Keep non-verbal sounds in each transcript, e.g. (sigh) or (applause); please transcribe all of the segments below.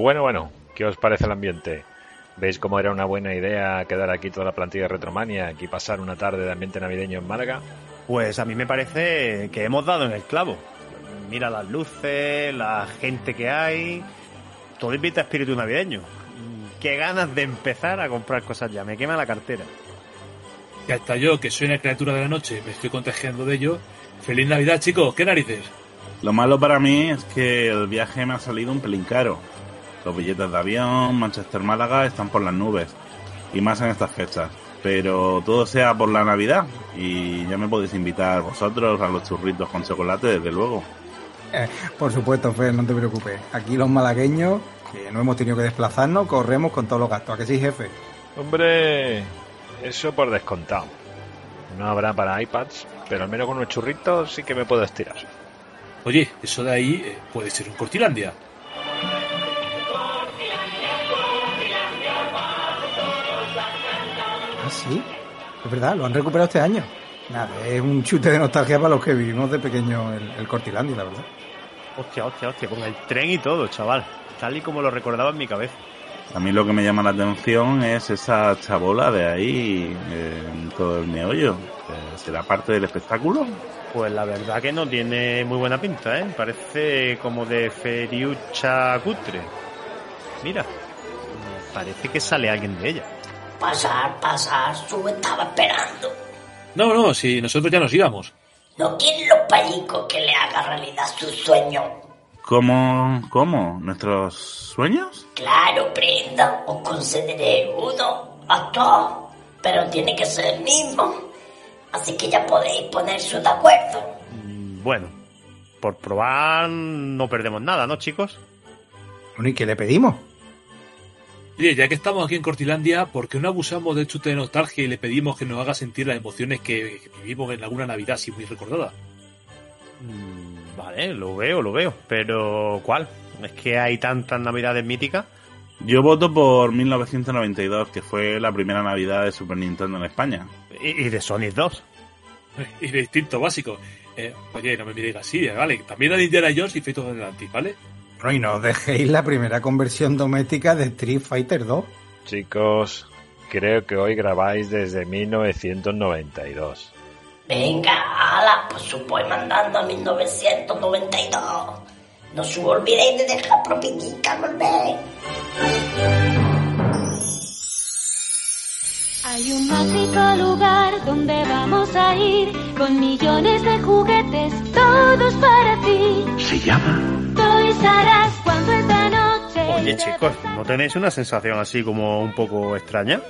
Bueno, bueno, ¿qué os parece el ambiente? ¿Veis cómo era una buena idea quedar aquí toda la plantilla de Retromania y pasar una tarde de ambiente navideño en Málaga? Pues a mí me parece que hemos dado en el clavo. Mira las luces, la gente que hay, todo invita a espíritu navideño. Qué ganas de empezar a comprar cosas ya, me quema la cartera. Y hasta yo, que soy una criatura de la noche, me estoy contagiando de ello. ¡Feliz Navidad, chicos! ¿Qué narices? Lo malo para mí es que el viaje me ha salido un pelín caro. Los billetes de avión, Manchester-Málaga están por las nubes. Y más en estas fechas. Pero todo sea por la Navidad. Y ya me podéis invitar vosotros a los churritos con chocolate, desde luego. Eh, por supuesto, Fer, no te preocupes. Aquí los malagueños, que no hemos tenido que desplazarnos, corremos con todos los gastos. ¿A que sí, jefe? Hombre, eso por descontado. No habrá para iPads, pero al menos con unos churritos sí que me puedo estirar. Oye, eso de ahí eh, puede ser un Cortilandia. Ah, sí. Es verdad, lo han recuperado este año. Nada, es un chute de nostalgia para los que vivimos de pequeño el, el Cortilandia, la verdad. Hostia, hostia, hostia, con el tren y todo, chaval. Tal y como lo recordaba en mi cabeza. A mí lo que me llama la atención es esa chabola de ahí, eh, en todo el meollo. Eh, ¿Será parte del espectáculo? Pues la verdad que no tiene muy buena pinta, ¿eh? Parece como de feriucha cutre. Mira, parece que sale alguien de ella. Pasar, pasar, su estaba esperando. No, no, si nosotros ya nos íbamos. ¿No quieren los payicos que le haga realidad su sueño? ¿Cómo? ¿Cómo? ¿Nuestros sueños? Claro, prenda, os concederé uno a todos, pero tiene que ser el mismo. Así que ya podéis ponerse de acuerdo. Mm, Bueno, por probar no perdemos nada, ¿no, chicos? ¿y qué le pedimos? Oye, ya que estamos aquí en Cortilandia, ¿por qué no abusamos del chute de nostalgia y le pedimos que nos haga sentir las emociones que, que vivimos en alguna Navidad así muy recordada? Mm, Vale, lo veo, lo veo. Pero, ¿cuál? Es que hay tantas navidades míticas. Yo voto por 1992, que fue la primera Navidad de Super Nintendo en España. Y, y de Sonic 2. (laughs) Y de instinto básico. Eh, oye, no me miréis así, eh, ¿vale? También a Indiana Jones y of Atlantis, ¿vale? No, y no dejéis la primera conversión doméstica de Street Fighter 2. Chicos, creo que hoy grabáis desde 1992. Venga, ala, pues supone mandando a 1992. No os olvidéis de dejar propinita, volver. Hay un mágico lugar donde vamos a ir con millones de juguetes, todos para ti. Se llama Noche. Oye, chicos, ¿no tenéis una sensación así como un poco extraña?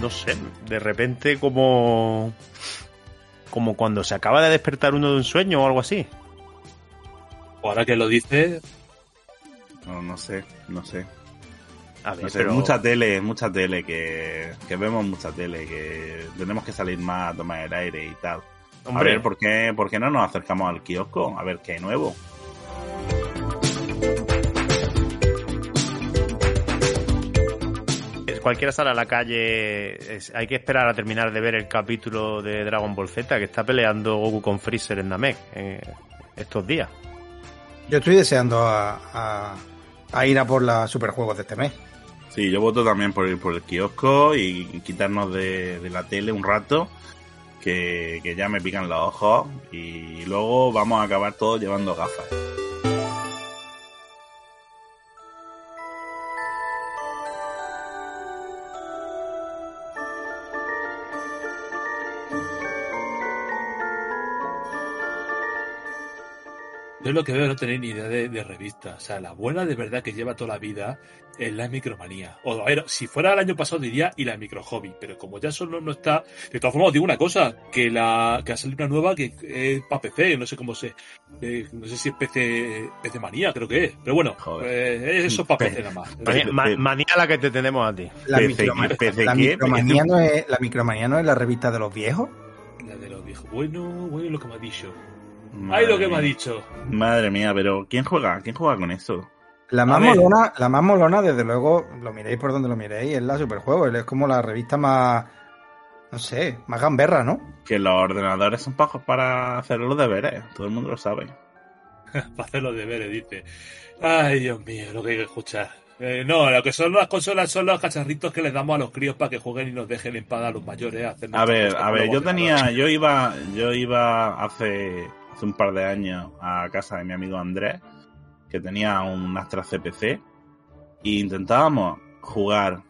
No sé, de repente como... Como cuando se acaba de despertar uno de un sueño o algo así. Ahora que lo dices, No, no sé, no sé. A ver, No sé, pero... mucha tele, mucha tele, que, que vemos mucha tele, que tenemos que salir más a tomar el aire y tal. Hombre. A ver, ¿por qué, ¿por qué no nos acercamos al kiosco? A ver qué hay nuevo. cualquiera sale a la calle, es- hay que esperar a terminar de ver el capítulo de Dragon Ball Z que está peleando Goku con Freezer en Namek eh, estos días. Yo estoy deseando a, a- a ir a por los superjuegos de este mes. Sí, yo voto también por ir por el kiosco y quitarnos de, de la tele un rato, que, que ya me pican los ojos y luego vamos a acabar todos llevando gafas. Yo lo que veo es no tener ni idea de, de revista. O sea, la buena de verdad que lleva toda la vida es la micromanía. O a ver, si fuera el año pasado diría y la micro hobby, pero como ya solo no está. De todas formas, os digo una cosa: que la que ha salido una nueva que es para PC, no sé cómo se. eh, no sé si es PC, PC manía, creo que es. Pero bueno, eh, eso es para PC nada más. Manía, ma- manía la que te tenemos a ti. La, PC, microma- PC, la micromanía no es, la micromanía no es la revista de los viejos. La de los viejos. Bueno, bueno, lo que me ha dicho. Madre Ay, lo que me ha dicho. Madre mía, pero ¿quién juega? ¿Quién juega con esto? La más, molona, la más molona, desde luego, lo miréis por donde lo miréis, es la Superjuego. Es como la revista más, no sé, más gamberra, ¿no? Que los ordenadores son pajos para hacer los deberes, todo el mundo lo sabe. (laughs) Para hacer los deberes, dice. Ay, Dios mío, lo que hay que escuchar. Eh, no, lo que son las consolas son los cacharritos que les damos a los críos para que jueguen y nos dejen en paz a los mayores. hacer A nuestras ver, a ver, yo tenía, yo iba, yo iba hace, hace un par de años a casa de mi amigo Andrés, que tenía un Astra CPC, e intentábamos jugar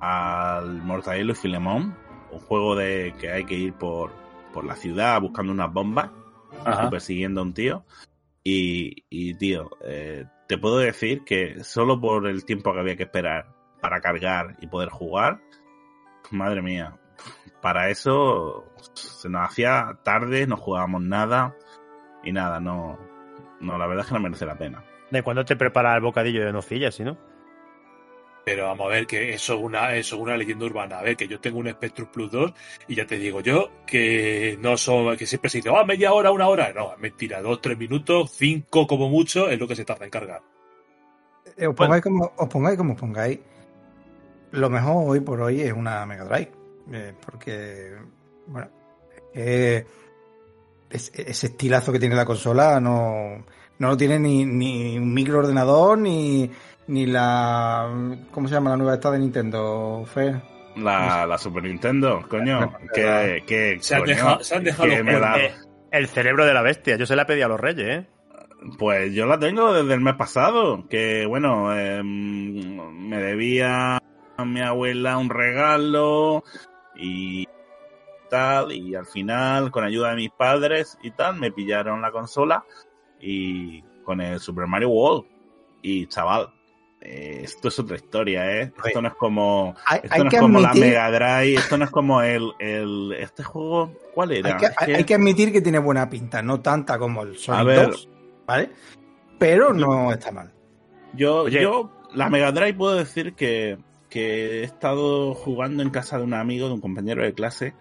al Mortadelo y Filemón, un juego de que hay que ir por, por la ciudad buscando unas bombas Ajá. y persiguiendo a un tío. Y, y, tío, eh, te puedo decir que solo por el tiempo que había que esperar para cargar y poder jugar, madre mía, para eso se nos hacía tarde, no jugábamos nada y nada, no, no, la verdad es que no merece la pena. ¿De cuándo te prepara el bocadillo de nocilla, si no? Pero vamos a ver que eso es una, eso es una leyenda urbana. A ver, que yo tengo un Spectrum Plus 2 y ya te digo yo que no son, que siempre se dice, ah, media hora, una hora. No, es mentira, dos, tres minutos, cinco como mucho es lo que se tarda en cargar. Eh, Os pongáis, como, os pongáis como os pongáis. Lo mejor hoy por hoy es una Mega Drive. eh, porque, bueno, eh, es- ese estilazo que tiene la consola no, no lo tiene ni, ni un microordenador ni, ni la. ¿Cómo se llama la nueva esta de Nintendo? Fer? La, la Super Nintendo, coño, que, que Se han coño, dejado- se han dejado que los me la- cuernos. El cerebro de la bestia. Yo se la pedí a los reyes, ¿eh? Pues yo la tengo desde el mes pasado, que bueno, eh, me debía a mi abuela un regalo y tal, y al final, con ayuda de mis padres y tal, me pillaron la consola y con el Super Mario World. Y chaval, eh, esto es otra historia, ¿eh? Esto no es como, Hay, esto hay no es como la Mega Drive, esto no es como el, el, este juego, ¿cuál era? hay, que, Es que- hay que admitir que tiene buena pinta. No tanta como el A Sonic ver. 2, ¿vale? Pero no está mal. Yo, Oye. yo, la Mega Drive puedo decir que, que he estado jugando en casa de un amigo, de un compañero de clase,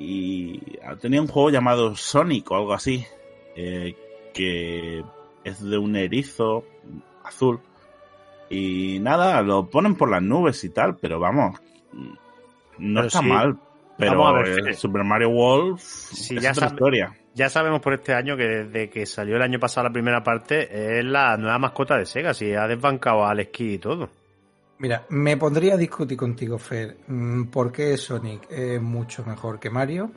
y tenía un juego llamado Sonic o algo así, eh, que es de un erizo azul. Y nada, lo ponen por las nubes y tal, pero vamos, no Pero está sí. mal. Pero a ver, el Fede. Super Mario World Sí, es ya otra historia. Ya sabemos por este año que desde que salió el año pasado la primera parte es la nueva mascota de Sega. Si ha desbancado al esquí y todo. Mira, me pondría a discutir contigo, Fer, mm, por qué Sonic es mucho mejor que Mario,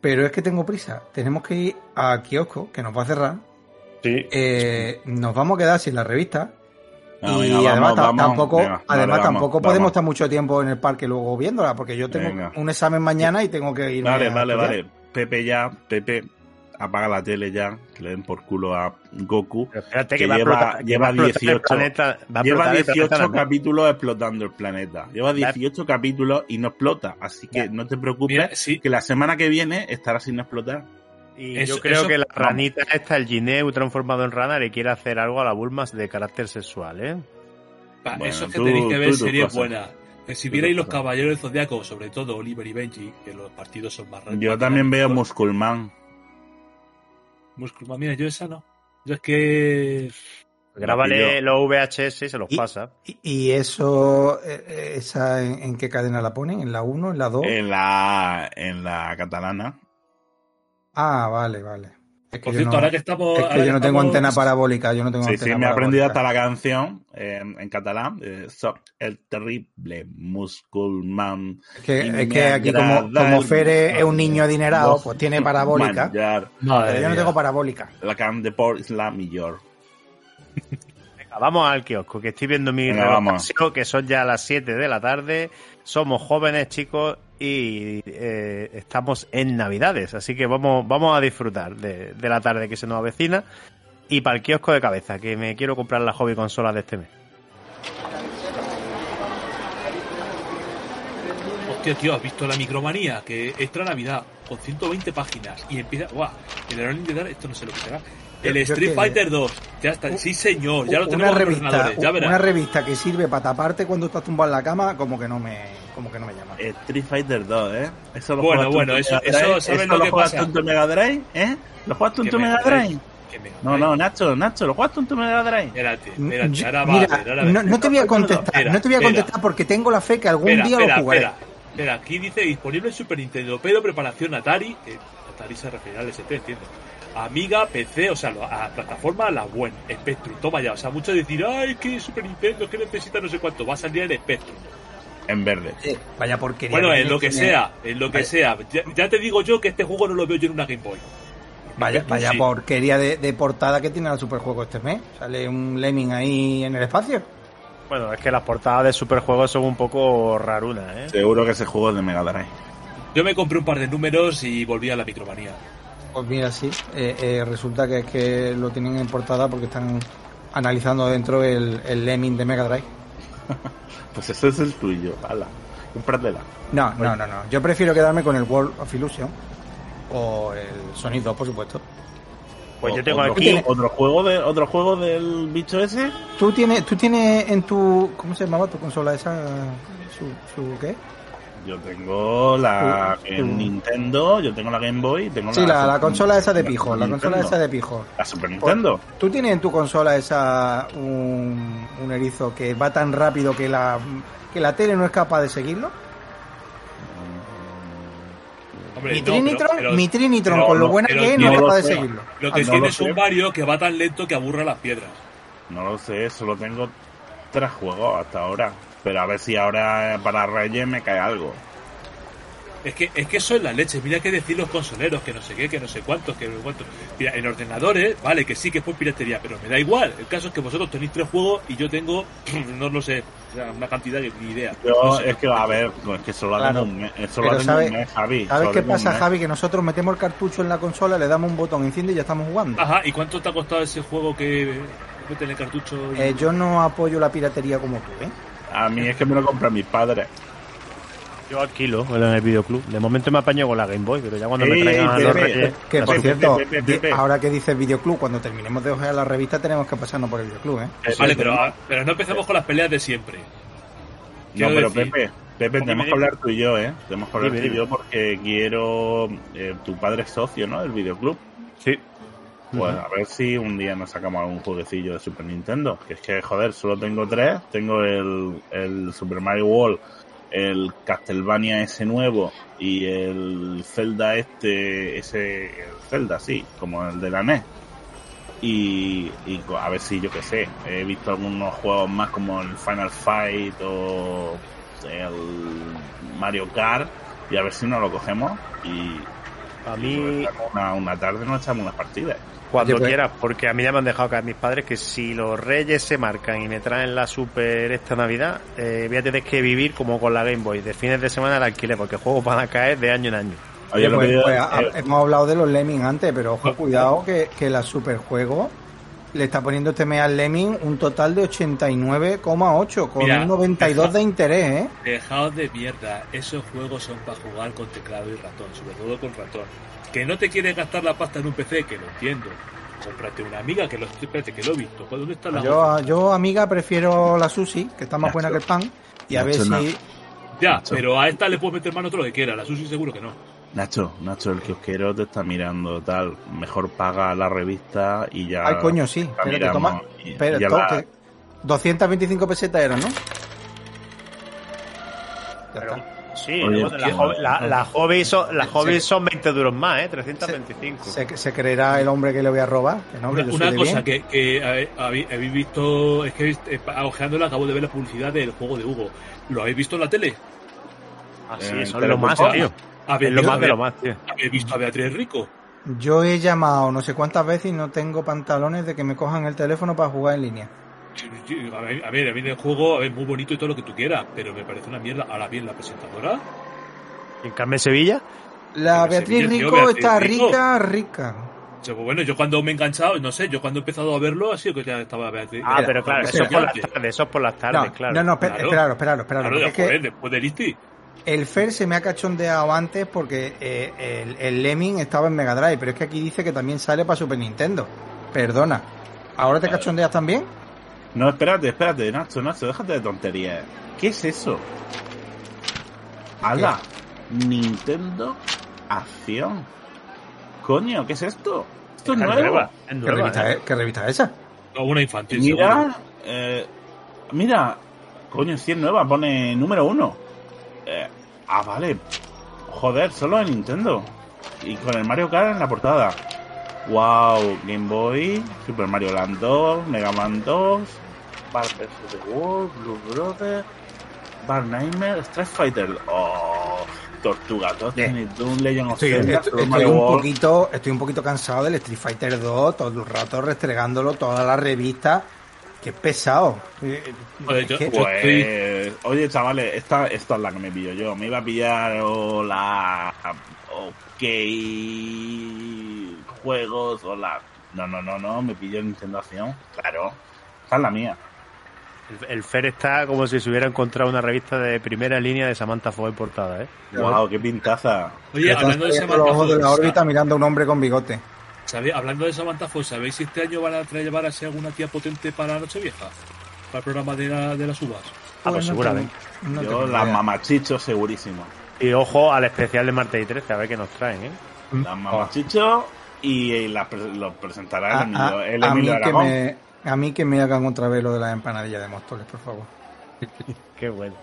pero es que tengo prisa. Tenemos que ir a kiosco, que nos va a cerrar. Sí. Eh, nos vamos a quedar sin la revista. Ah, y venga, además, vamos, tampoco, Venga, además tampoco vamos. podemos estar mucho tiempo en el parque luego viéndola, porque yo tengo Venga. un examen mañana y tengo que ir. Vale, vale, vale. Pepe ya, Pepe, apaga la tele ya, que le den por culo a Goku. Pero espérate Que que, va a lleva- va a explotar el 18. planeta. Va a Lleva explotar el 18 planeta. capítulos explotando el planeta. Lleva 18 capítulos y no explota. Así que Ya. no te preocupes, Mira, sí, que la semana que viene estará sin explotar. Y Eso- yo creo eso- que la vamos. ranita esta, el Gineu transformado en rana, le quiere hacer algo a la Bulma de carácter sexual, ¿eh? pa, Bueno, eso es que tú- tenéis que ver series buenas. Si vierais los caballeros del zodiaco, sobre todo Oliver y Benji, que los partidos son más Yo también veo más Musculman. Musculman. Mira, yo esa no. Yo es que. Grábale yo- los VHS y se los Y- pasa. ¿Y, y eso, eh, eh, esa en, en qué cadena la ponen? ¿En la 1, en la 2? En la, en la catalana. Ah, vale, vale. Es que Por yo cierto, no- ahora que estamos. Es que yo no tengo estamos- antena parabólica, yo no tengo Sí, antena sí, me he aprendido hasta la canción eh, en catalán. eh, el terrible Musculman. Es que, es que aquí como, como el- Fer es, un niño adinerado, pues tiene parabólica. Manjar, Pero yo no tengo parabólica. la can de por es la mejor. Venga, vamos al kiosco, que estoy viendo mi Venga, que son ya las 7 de la tarde. Somos jóvenes, chicos, y eh, estamos en Navidades. Así que vamos, vamos a disfrutar de, de la tarde que se nos avecina. Y para el kiosco de cabeza, que me quiero comprar la hobby consola de este mes. Hostia, tío, ¿has visto la micromanía? Que extra Navidad, con 120 páginas. Y empieza. ¡Guau! El Iron de Dar, esto no sé lo que será. El Street que- Fighter 2. Ya está. Sí, señor. Ya lo una tenemos en los revista, ordenadores. Ya verás. una revista que sirve para taparte cuando estás tumbado en la cama, como que no me, como que no me llama. Street Fighter 2, ¿eh? Eso lo Bueno, bueno, eso- eso, ¿sabes ¿Eso lo lo que juegas pasa? tú en tu Mega Drive? ¿Eh? ¿Lo juegas tú en tu Mega Drive. No, no, Nacho, Nacho, ¿lo juegas tú en tu Mega Drive? Espérate, espérate. yo- Ahora va a mira, ver, ahora no, no te voy a contestar, Espera, no te voy a espera. contestar porque tengo la fe que algún Espera, día lo jugaré. espera. Mira, aquí dice disponible en Super Nintendo, pero preparación Atari, que Atari se refiere al ST, entiendo. Amiga, PC, o sea, lo- a plataforma la buena, Spectrum, toma ya, o sea, mucho decir, ay, que Super Nintendo, que necesita no sé cuánto, va a salir en Spectrum. En verde. Eh, vaya porquería. Bueno, en lo que tiene- sea, en lo que Vaya. sea. Ya, ya te digo yo que este juego no lo veo yo en una Game Boy. Vaya, vaya sí. porquería de, de portada que tiene el superjuego este mes. Sale un Lemming ahí en el espacio. Bueno, es que las portadas de superjuegos son un poco rarunas, ¿eh? Seguro que ese juego es de Mega Drive. Yo me compré un par de números y volví a la micromanía. Pues mira, sí. eh, eh, resulta que es que lo tienen en portada porque están analizando dentro el, el Lemming de Mega Drive. (laughs) Pues ese es el tuyo, ala. Cómpratela. No, no, no, no. Yo prefiero quedarme con el World of Illusion. O el Sonic 2, por supuesto. Pues yo tengo otro, aquí. otro juego de otro juego del bicho ese. ¿Tú tienes, tú tienes en tu... ¿Cómo se llamaba tu consola esa? ¿Su, su qué? Yo tengo la Uh, en uh. Nintendo, yo tengo la Game Boy, tengo Sí, la, la Super- consola esa de la pijo. La consola esa de pijo. La Super Nintendo. ¿Tú tienes en tu consola esa un, un erizo que va tan rápido que la, que la tele no es capaz de seguirlo? Hombre, Mi no, Trinitron, pero- pero- mi Trinitron, pero con lo no- buena que es, no es capaz de seguirlo. Lo que no tiene lo es un. Mario que va tan lento que aburra las piedras. No lo sé, solo tengo tres juegos hasta ahora. Pero a ver si ahora para Reyes me cae algo. Es que, es que eso es la leche. Mira que decir los consoleros, que no sé qué, que no sé cuántos, que no sé cuántos. Mira, en ordenadores, vale, que sí, que fue piratería, pero me da igual. El caso es que vosotros tenéis tres juegos y yo tengo, (clears throat) no lo sé, o sea, una cantidad que ni idea. Yo, No sé. es que, a ver, es que solo Claro. un mes, solo ¿sabe- un mes, Javi. ¿Sabes qué pasa. Javi? Que nosotros metemos el cartucho en la consola, le damos un botón, enciende y ya estamos jugando. Ajá, ¿y cuánto te ha costado ese juego que mete en el cartucho? y- Eh, yo no apoyo la piratería como tú, ¿eh? A mí es que me lo compran mis padres. Yo alquilo en el videoclub. De momento me apaño con la Game Boy, pero ya cuando me Ey, traigan Pepe, los reyes. Que por cierto, ahora que dices videoclub, cuando terminemos de ojear la revista tenemos que pasarnos por el videoclub, ¿eh? Vale, pero, ah, pero no empecemos con las peleas de siempre. No, pero decir- Pepe, Pepe, tenemos que hablar tú y yo, ¿eh? Tenemos que hablar tú y yo porque quiero... eh, tu padre es socio, ¿no? Del videoclub. Sí. Pues a ver si un día nos sacamos algún jueguecillo de Super Nintendo. Que es que, joder, solo tengo tres. Tengo el, el Super Mario World, el Castlevania ese nuevo y el Zelda este, ese el Zelda, sí, como el de la NES. Y, y a ver si yo qué sé, he visto algunos juegos más como el Final Fight o el Mario Kart y a ver si nos lo cogemos y, A mí, una, una tarde nos echamos unas partidas. cuando Oye, pues- quieras, porque a mí ya me han dejado caer mis padres que si los reyes se marcan y me traen la Super esta Navidad, eh, voy a tener que vivir como con la Game Boy. De fines de semana la alquiler, porque juegos van a caer de año en año. Oye, pues, pues, eh, hemos hablado de los Lemming antes, pero ojo, cuidado que, que la Superjuego le está poniendo este mes al Lemming un total de 89,8 con Mira, un 92 de interés, ¿eh? Dejaos de mierda, esos juegos son para jugar con teclado y ratón, sobre todo con ratón. Que no te quieres gastar la pasta en un PC, que lo entiendo. Cómprate una amiga que lo, espérate, que lo he visto. ¿Dónde está la Yo, yo, amiga, prefiero la Susi, que está más buena que el pan, y a ver no. si... Ya, Nacho. pero a esta le puedes meter mano todo lo que quiera, la Susi seguro que no. Nacho, Nacho, el kiosquero te está mirando, tal. Mejor paga la revista y ya. Ay, coño, sí. la Espérate, miramos toma. y- Espera, y ya to- la- que 225 pesetas eran, ¿no? Ya Pero- está. Sí, Oye, ¿no? la, tío, hobby- la, la hobby son, las Sí. hobbies son 20 duros más, ¿eh? 325. Se, se creerá el hombre que le voy a robar. Que no, que Una, cosa bien. que, que habéis visto, es que eh, ojeándola acabo de ver la publicidad del juego de Hugo. ¿Lo habéis visto en la tele? Así, Eh, eso es lo más, tío. ¿Habéis Es lo más de lo más, tío. ¿Habéis visto a Beatriz Rico? Yo he llamado no sé cuántas veces y no tengo pantalones de que me cojan el teléfono para jugar en línea. A ver, a ver, a mí el juego a ver, muy bonito y todo lo que tú quieras, pero me parece una mierda. Ahora bien, la presentadora, ¿En Carmen Sevilla? La Beatriz Sevilla, tío, Rico Beatriz está Rico. rica, rica. pues bueno, yo cuando me he enganchado, no sé, yo cuando he empezado a verlo ha sido que ya estaba Beatriz. Ah, Mira, pero claro, eso es por las tardes, eso es por las No, tardes, claro. no, no, esperaros, esperaros, esperaros, Claro, es que después del Isti. El Fer se me ha cachondeado antes porque eh, el, el Lemming estaba en Mega Drive, pero es que aquí dice que también sale para Super Nintendo. Perdona. ¿Ahora te cachondeas también? No, espérate, espérate, Nacho, Nacho, déjate de tonterías. ¿Qué es eso? ¡Hala! Nintendo Acción. Coño, ¿qué es esto? Esto es Es nuevo. nueva, es ¿Qué nueva, revista, ¿eh? es, ¿Qué revista es esa? No, una infantil. Mira, eh, mira, coño, si es nueva, pone número uno. Eh, Ah, vale. Joder, solo en Nintendo. Y con el Mario Kart en la portada. Wow, Game Boy, Super Mario Land 2, Mega Man 2, Bar vs. The World, Blue Brother, Bar Nightmare, Street Fighter. Oh, Tortuga Totem, Doom, Legend of Estoy, Zelda, estoy- estoy Mario un poquito, estoy un poquito cansado del Street Fighter 2, todo el rato restregándolo, todas las revistas. Qué pesado. Eh, yo- que- yo- Pues, oye, chavales, esta, esta es la que me pillo yo. Me iba a pillar o la OK juegos o la. No, no, no, no, me pillo Nintendo Acción. Claro, esta es la mía. El, el Fer está como si se hubiera encontrado una revista de primera línea de Samantha Foy portada, ¿eh? Wow, qué pintaza. Oye, hablando de ojos de la Samantha órbita mirando a un hombre con bigote. ¿Sabéis- hablando de Samantha Foy, ¿sabéis si este año van a traer llevar así alguna tía potente para Nochevieja? Para el programa de, la- de las uvas. Ah, pues Pues no seguramente. tengo- no yo, la idea. mamachicho, segurísimo. Y ojo al especial de martes y 13, a ver qué nos traen, ¿eh? La mamachicho y, y la pre- lo presentará el A, Emilio, a- el a mí Emilio que Aragón. me, a mí que me hagan otra vez lo de las empanadillas de Móstoles, por favor. (laughs) Qué bueno.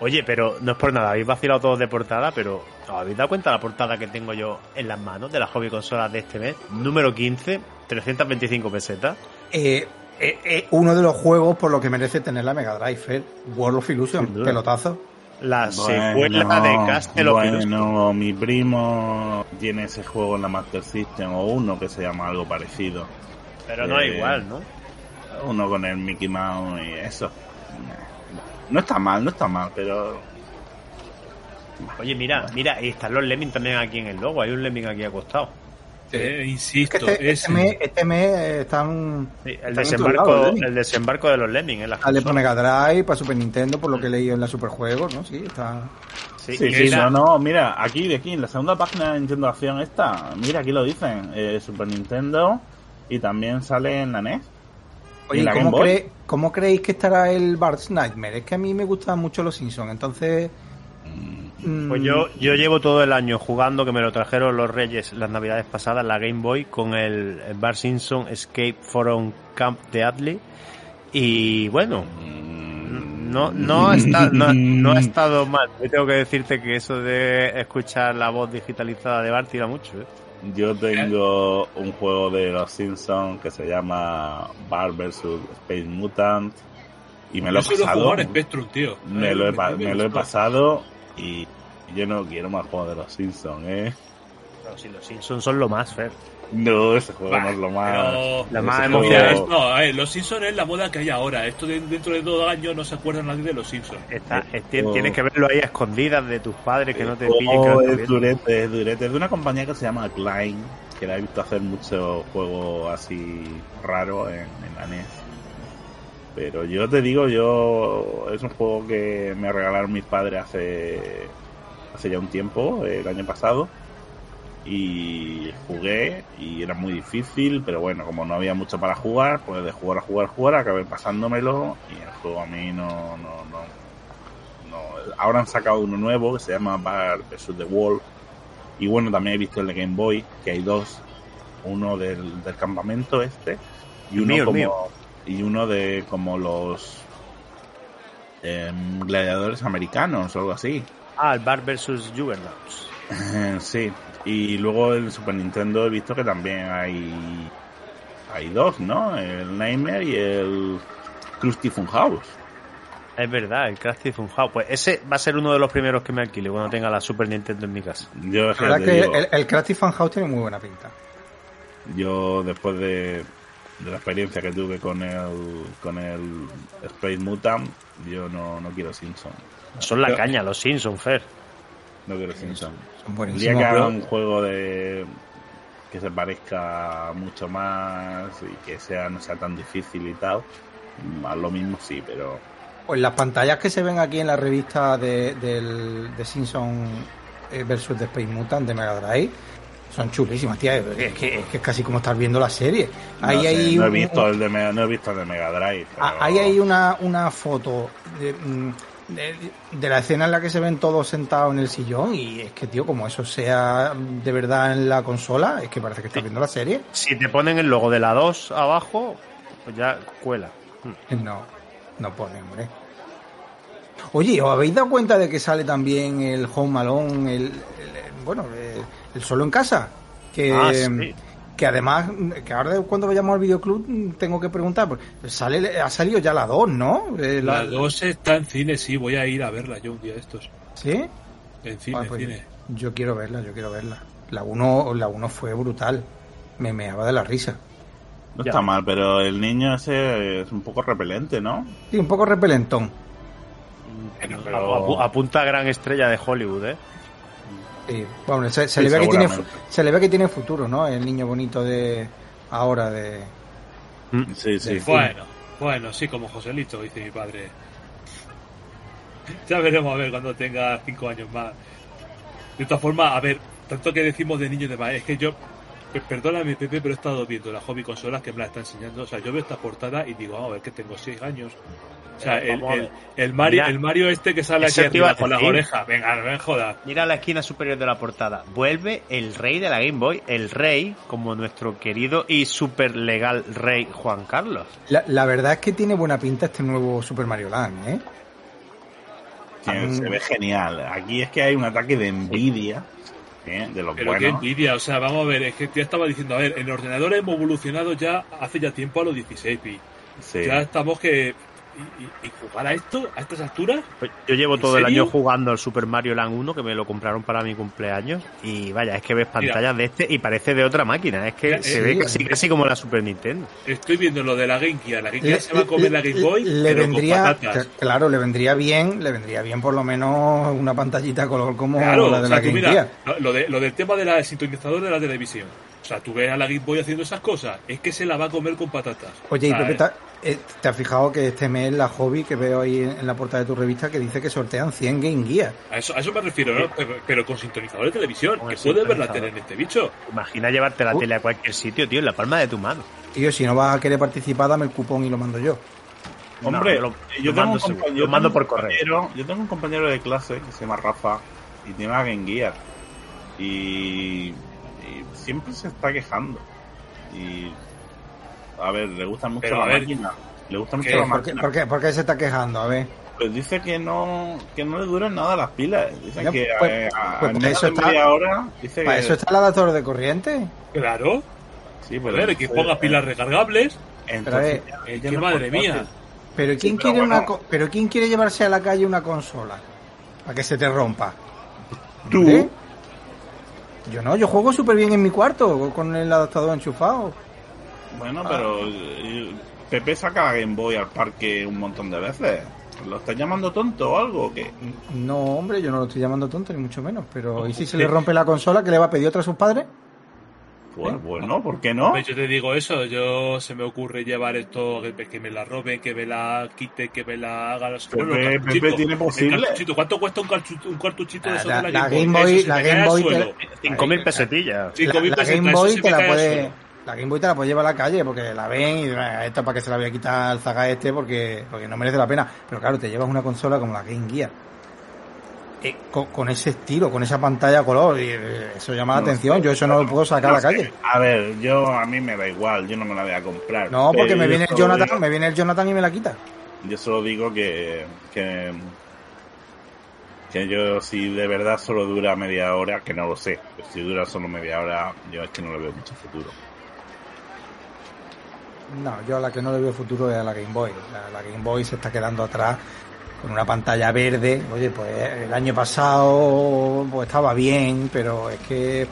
Oye, pero no es por nada, habéis vacilado todos de portada, pero ¿os habéis dado cuenta de la portada que tengo yo en las manos de las hobby consolas de este mes? Número 15, 325 pesetas. Eh, eh, eh, uno de los juegos por lo que merece tener la Mega Drive, eh, World of Illusion, pelotazo. La secuela de Castle of Illusion. Bueno, mi primo tiene ese juego en la Master System o uno que se llama algo parecido. Pero no es eh, igual, ¿no? Uno con el Mickey Mouse y eso. No está mal, no está mal, pero Oye, mira, mira, y están los Lemming también aquí en el logo. Hay un Lemming aquí acostado. Eh, Es insisto, que este, este mes, este mes eh, están Sí, el, desembarco, Lemming. el desembarco de los Lemming en las sale para consolas. Mega Drive, para Super Nintendo, por lo que he leído en la Superjuegos, ¿no? Sí, está. Sí, Sí, sí, no, no, mira, aquí, de aquí, en la segunda página de Nintendo Acción esta, mira, aquí lo dicen, eh, Super Nintendo y también sale en la NES. ¿Y Oye, ¿cómo, cree- ¿cómo creéis que estará el Bart's Nightmare? Es que a mí me gustan mucho los Simpsons, entonces. mm, Pues yo, yo llevo todo el año jugando, que me lo trajeron los Reyes las navidades pasadas, la Game Boy, con el, el Bar Simpson Escape from Camp de Adley. Y bueno, no, no, ha esta- no, no ha estado mal. Yo tengo que decirte que eso de escuchar la voz digitalizada de Bart tira mucho. ¿eh? Yo tengo un juego de los Simpsons que se llama Bar vs. Space Mutant y me lo he pasado. jugar Spectrum, tío. Me Eh, lo he, pa- me lo he pasado y yo no quiero más juegos de los Simpsons, ¿eh? Pero si los Simpsons son lo más, Fer. No, ese juego Bah, no es lo más. pero- ese más emocionante. es- no, a ver, los Simpsons es la moda que hay ahora. Esto de- dentro de dos años no se acuerda nadie de los Simpsons. Está- Eh, es- oh. Tienes que verlo ahí a escondidas de tus padres, que no te pillen. Oh, que no te es durete, es durete. Es de una compañía que se llama Klein, que la he visto hacer muchos juegos así raros en, en la NES. Pero yo te digo, yo es un juego que me regalaron mis padres hace hace ya un tiempo, el año pasado, y jugué y era muy difícil, pero bueno, como no había mucho para jugar, pues de jugar a jugar a jugar acabé pasándomelo y el juego a mí no, no, no, no. Ahora han sacado uno nuevo que se llama Bar vs. The Wall y bueno, también he visto el de Game Boy, que hay dos, uno del, del campamento este y uno Mío, como mío. y uno de como los em, gladiadores americanos o algo así. Ah, el Bar versus Juggernauts. (laughs) Sí, y luego el Super Nintendo he visto que también hay hay dos, ¿no? El Nightmare y el Krusty Funhouse. Es verdad, el Krusty Funhouse. Pues ese va a ser uno de los primeros que me alquile cuando tenga la Super Nintendo en mi casa. Yo, La verdad que digo, el, el Crafty Fan House tiene muy buena pinta. yo después de, de la experiencia que tuve con el con el Space Mutant, yo no, no quiero Simpson. Son la caña, los Simpsons, Fer. No quiero Simpson. El día que haga un juego de que se parezca mucho más y que sea no sea tan difícil y tal, más lo mismo sí, pero Pues las pantallas que se ven aquí en la revista de, del, de Simpson eh, versus The Space Mutant de Mega Drive son chulísimas, tía. Es que, es que es casi como estar viendo la serie. Ahí no, sé, hay no he visto el de Mega, no he visto el de Mega Drive. pero- Ah, Ahí hay una, una foto de, mm, de- de la escena en la que se ven todos sentados en el sillón y es que, tío, como eso sea de verdad en la consola, es que parece que estás viendo la serie. Si te ponen el logo de la 2 abajo, pues ya cuela. No, no pone, hombre. Oye, ¿os habéis dado cuenta de que sale también el Home Alone, el, el- bueno, el, el solo en casa? Que, Ah, sí. Que además, que ahora cuando vayamos al videoclub tengo que preguntar, porque sale, ha salido ya la 2, ¿no? Eh, La 2 está en cine, sí, voy a ir a verla yo un día de estos. ¿Sí? En cine, Ah, en pues cine. Yo quiero verla, yo quiero verla. La 1 la uno fue brutal. Me meaba de la risa. No Ya. está mal, pero el niño ese es un poco repelente, ¿no? Sí, un poco repelentón. Pero- apunta a gran estrella de Hollywood, ¿eh? Sí. Bueno, se, se Sí, le ve que tiene, se le ve que tiene futuro, ¿no? El niño bonito de ahora de... Sí, sí. Bueno, bueno, sí, como Joselito, dice mi padre. (laughs) Ya veremos a ver cuando tenga cinco años más. De todas formas, a ver, tanto que decimos de niños de más, es que yo, pe- perdóname Pepe, pero he estado viendo las hobby consolas que me la está enseñando. O sea, yo veo esta portada y digo, vamos a ver que tengo seis años. O sea, Eh, el, Mario, Mira, el Mario este que sale aquí arriba con las decir. orejas. Venga, no me jodas. Mira la esquina superior de la portada. Vuelve el rey de la Game Boy, el rey, como nuestro querido y super legal rey Juan Carlos. La, la verdad es que tiene buena pinta este nuevo Super Mario Land, ¿eh? Se ve genial. Aquí es que hay un ataque de envidia ¿eh? de los Pero qué buenos. envidia, o sea, vamos a ver, es que ya estaba diciendo, a ver, en ordenadores hemos evolucionado ya hace ya tiempo a los 16 bits. Sí. Ya estamos que. Y, jugar a esto, a estas alturas, Pues Yo llevo ¿En todo el año jugando al Super Mario Land 1, que me lo compraron para mi cumpleaños. Y vaya, es que ves pantallas de este y parece de otra máquina. Es que Mira, se eh, ve casi, casi como la Super Nintendo. estoy viendo lo de la Game Gear. La Game Gear Le- se va a comer la Game Boy, le pero vendría, con claro, le vendría bien, le vendría bien por lo menos una pantallita color como Claro, la de o sea, la Game mira, Gear. lo, de, lo del tema del sintonizador de la televisión. O sea, tú ves a la Game Boy haciendo esas cosas, es que se la va a comer con patatas. Oye, y O sea, Pepe, ¿te- eh, ¿te has fijado que este mes la hobby que veo ahí en, en la portada de tu revista que dice que sortean 100 Game Gear? a eso, a eso me refiero, ¿no? Pero, pero con sintonizador de televisión, Con que puedes ver la tele en este bicho. Imagina llevarte la Uh. tele a cualquier sitio, tío, en la palma de tu mano. Tío, si no vas a querer participar, dame el cupón y lo mando yo. Hombre, No, yo lo- yo, lo tengo mando un yo mando por correo. Yo tengo un compañero de clase que se llama Rafa y tiene una Game Gear. Y, y siempre se está quejando. Y a ver, le gusta mucho Pero, la a ver, máquina. Le gusta mucho ¿qué? la ¿Por qué, máquina. por qué- por qué se está quejando? A ver. Pues dice que no, que no le duran nada las pilas. Dice que pues- eh, a, pues a eso está- media hora dice ¿Para que eso está el adaptador de corriente? Claro, sí, pero joder, que dice- pongas pilas recargables. entonces, Pero, Eh, no madre mía. Pero ¿quién, pero quiere una bueno. pero ¿quién quiere llevarse a la calle una consola? Para que se te rompa. Tú. ¿Eh? Yo no, yo juego súper bien en mi cuarto con el adaptador enchufado. Bueno, Ah. pero eh, Pepe saca la Game Boy al parque un montón de veces. ¿Lo estás llamando tonto o algo? o qué? No, hombre, yo no lo estoy llamando tonto, ni mucho menos. Pero ¿y si se le rompe la consola que le va a pedir otra a sus padres? Pues bueno, ¿por qué no? Pues yo te digo eso, yo se me ocurre llevar esto, que, que me la roben, que me la quiten, que me la hagan los Pepe- los. Pepe tiene posible. cartuchito, ¿Cuánto cuesta un, cartu- un cartuchito de esos la- de la, la Game Game Boy? Eso la me Game Boy te- suelo. 5.000 pesetillas. Cinco La, mil la pesetas, Game eso Boy te la puede, suelo. La Game Boy te la puede llevar a la calle porque la ven y "Ah, esta para que se la voy a quitar al zaga este porque, porque no merece la pena. Pero claro, te llevas una consola como la Game Gear. eh, con, con ese estilo, con esa pantalla a color, y eh, eso llama la atención. sé. Yo eso no lo puedo sacar a la sé. calle. A ver, yo a mí me da igual, yo no me la voy a comprar. No, porque me viene el Jonathan, digo- me viene el Jonathan y me la quita. Yo solo digo que, que que yo si de verdad solo dura media hora, que no lo sé, pero si dura solo media hora, yo es que no le veo mucho futuro. No, yo a la que no le veo futuro es a la Game Boy. La, la Game Boy se está quedando atrás con una pantalla verde. Oye, pues el año pasado pues estaba bien, pero es que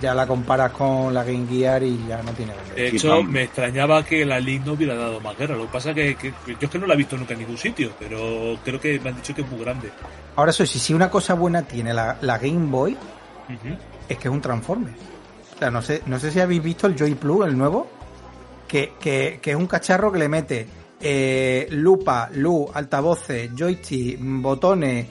ya la comparas con la Game Gear y ya no tiene De verde. Sí, hecho, me extrañaba que la Link no hubiera dado más guerra. Lo que pasa es que, que- yo es que no la he visto nunca en ningún sitio, pero creo que me han dicho que es muy grande. Ahora eso sí, si una cosa buena tiene la, la Game Boy es que es un Transformer. O sea, no sé, no sé si habéis visto el Joy Plus, el nuevo, que, que, que es un cacharro que le mete eh, lupa, luz, altavoces, joystick, botones.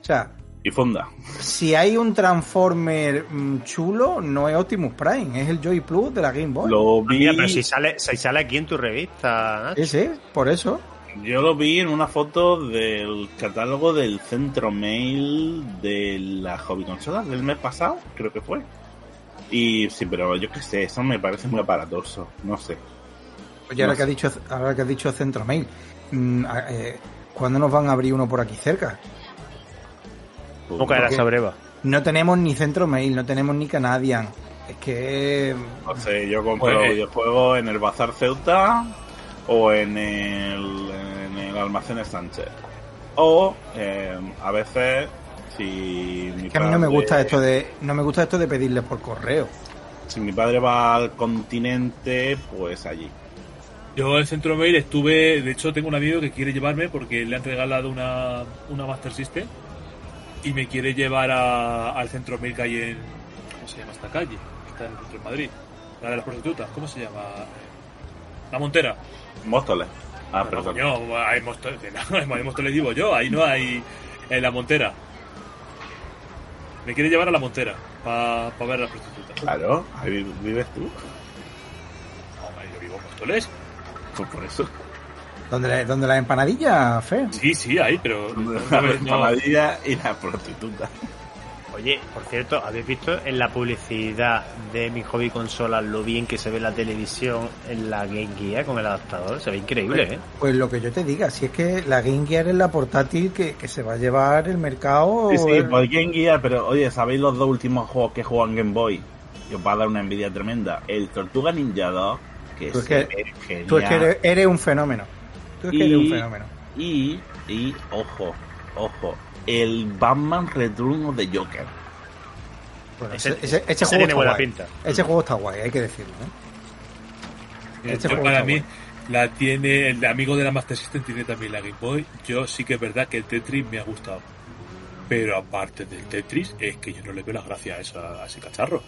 O sea, Y fonda. si hay un Transformer mm, chulo, no es Optimus Prime, es el Joy Plus de la Game Boy. Lo vi, Mira, pero si sale, si sale aquí en tu revista, Nacho. Ese, por eso. yo lo vi en una foto del catálogo del centro mail de la hobby consola del mes pasado, creo que fue. Y sí, pero yo qué sé, eso me parece muy aparatoso, no sé. Oye, ahora No que, has dicho, ahora que has dicho Centro Mail, mm, eh, ¿cuándo nos van a abrir uno por aquí cerca? ¿Cómo caerá porque- esa breva? No tenemos ni Centro Mail, no tenemos ni Canadian. Es que... No sé, yo compro Pues- videojuegos en el Bazar Ceuta o en el, en el Almacén Sánchez. O eh, a veces, si mi que a mí no me gusta esto de no me gusta esto de pedirles por correo. Si mi padre va al continente, pues allí. Yo en Centro Mail estuve, de hecho tengo un amigo que quiere llevarme porque le han regalado una, una Master System y me quiere llevar a- al Centro Mail que hay en, ¿cómo se llama esta calle? Está en el centro de Madrid. La de las prostitutas, ¿cómo se llama? La Montera. Móstoles. Ah, Pero, perdón. coño, hay Móstoles, (laughs) no, hay Móstoles digo yo, ahí no hay en la Montera. Me quiere llevar a la Montera para ver a las prostitutas. Claro, ahí vi- vives tú. Hombre, yo vivo en Móstoles. Pues por eso. ¿Dónde la, dónde la empanadilla, Fer? Sí, sí, hay, pero La no- no- empanadilla y la prostituta. Oye, por cierto, ¿habéis visto en la publicidad de mi hobby consola lo bien que se ve la televisión en la Game Gear con el adaptador? Se ve increíble, ¿eh? Pues lo que yo te diga, si es que la Game Gear es la portátil que, que se va a llevar el mercado. Sí, sí, el- por Game Gear, pero oye, ¿sabéis los dos últimos juegos que juegan Game Boy? Y os va a dar una envidia tremenda. El Tortuga Ninja 2, que Tú es que- ve genial. Tú es que eres, eres un fenómeno. Tú es que eres un Y- fenómeno. Y, y, ojo, ojo, el Batman Return the Joker. Bueno, Ese- ese, ese- ese ese juego tiene está buena guay. pinta. Ese juego está guay, hay que decirlo. ¿eh? Este juego para mí guay. la tiene el amigo de la Master System tiene también la Game Boy yo sí que es verdad que el Tetris me ha gustado pero aparte del Tetris es que yo no le veo las gracias a, esa- a ese cacharro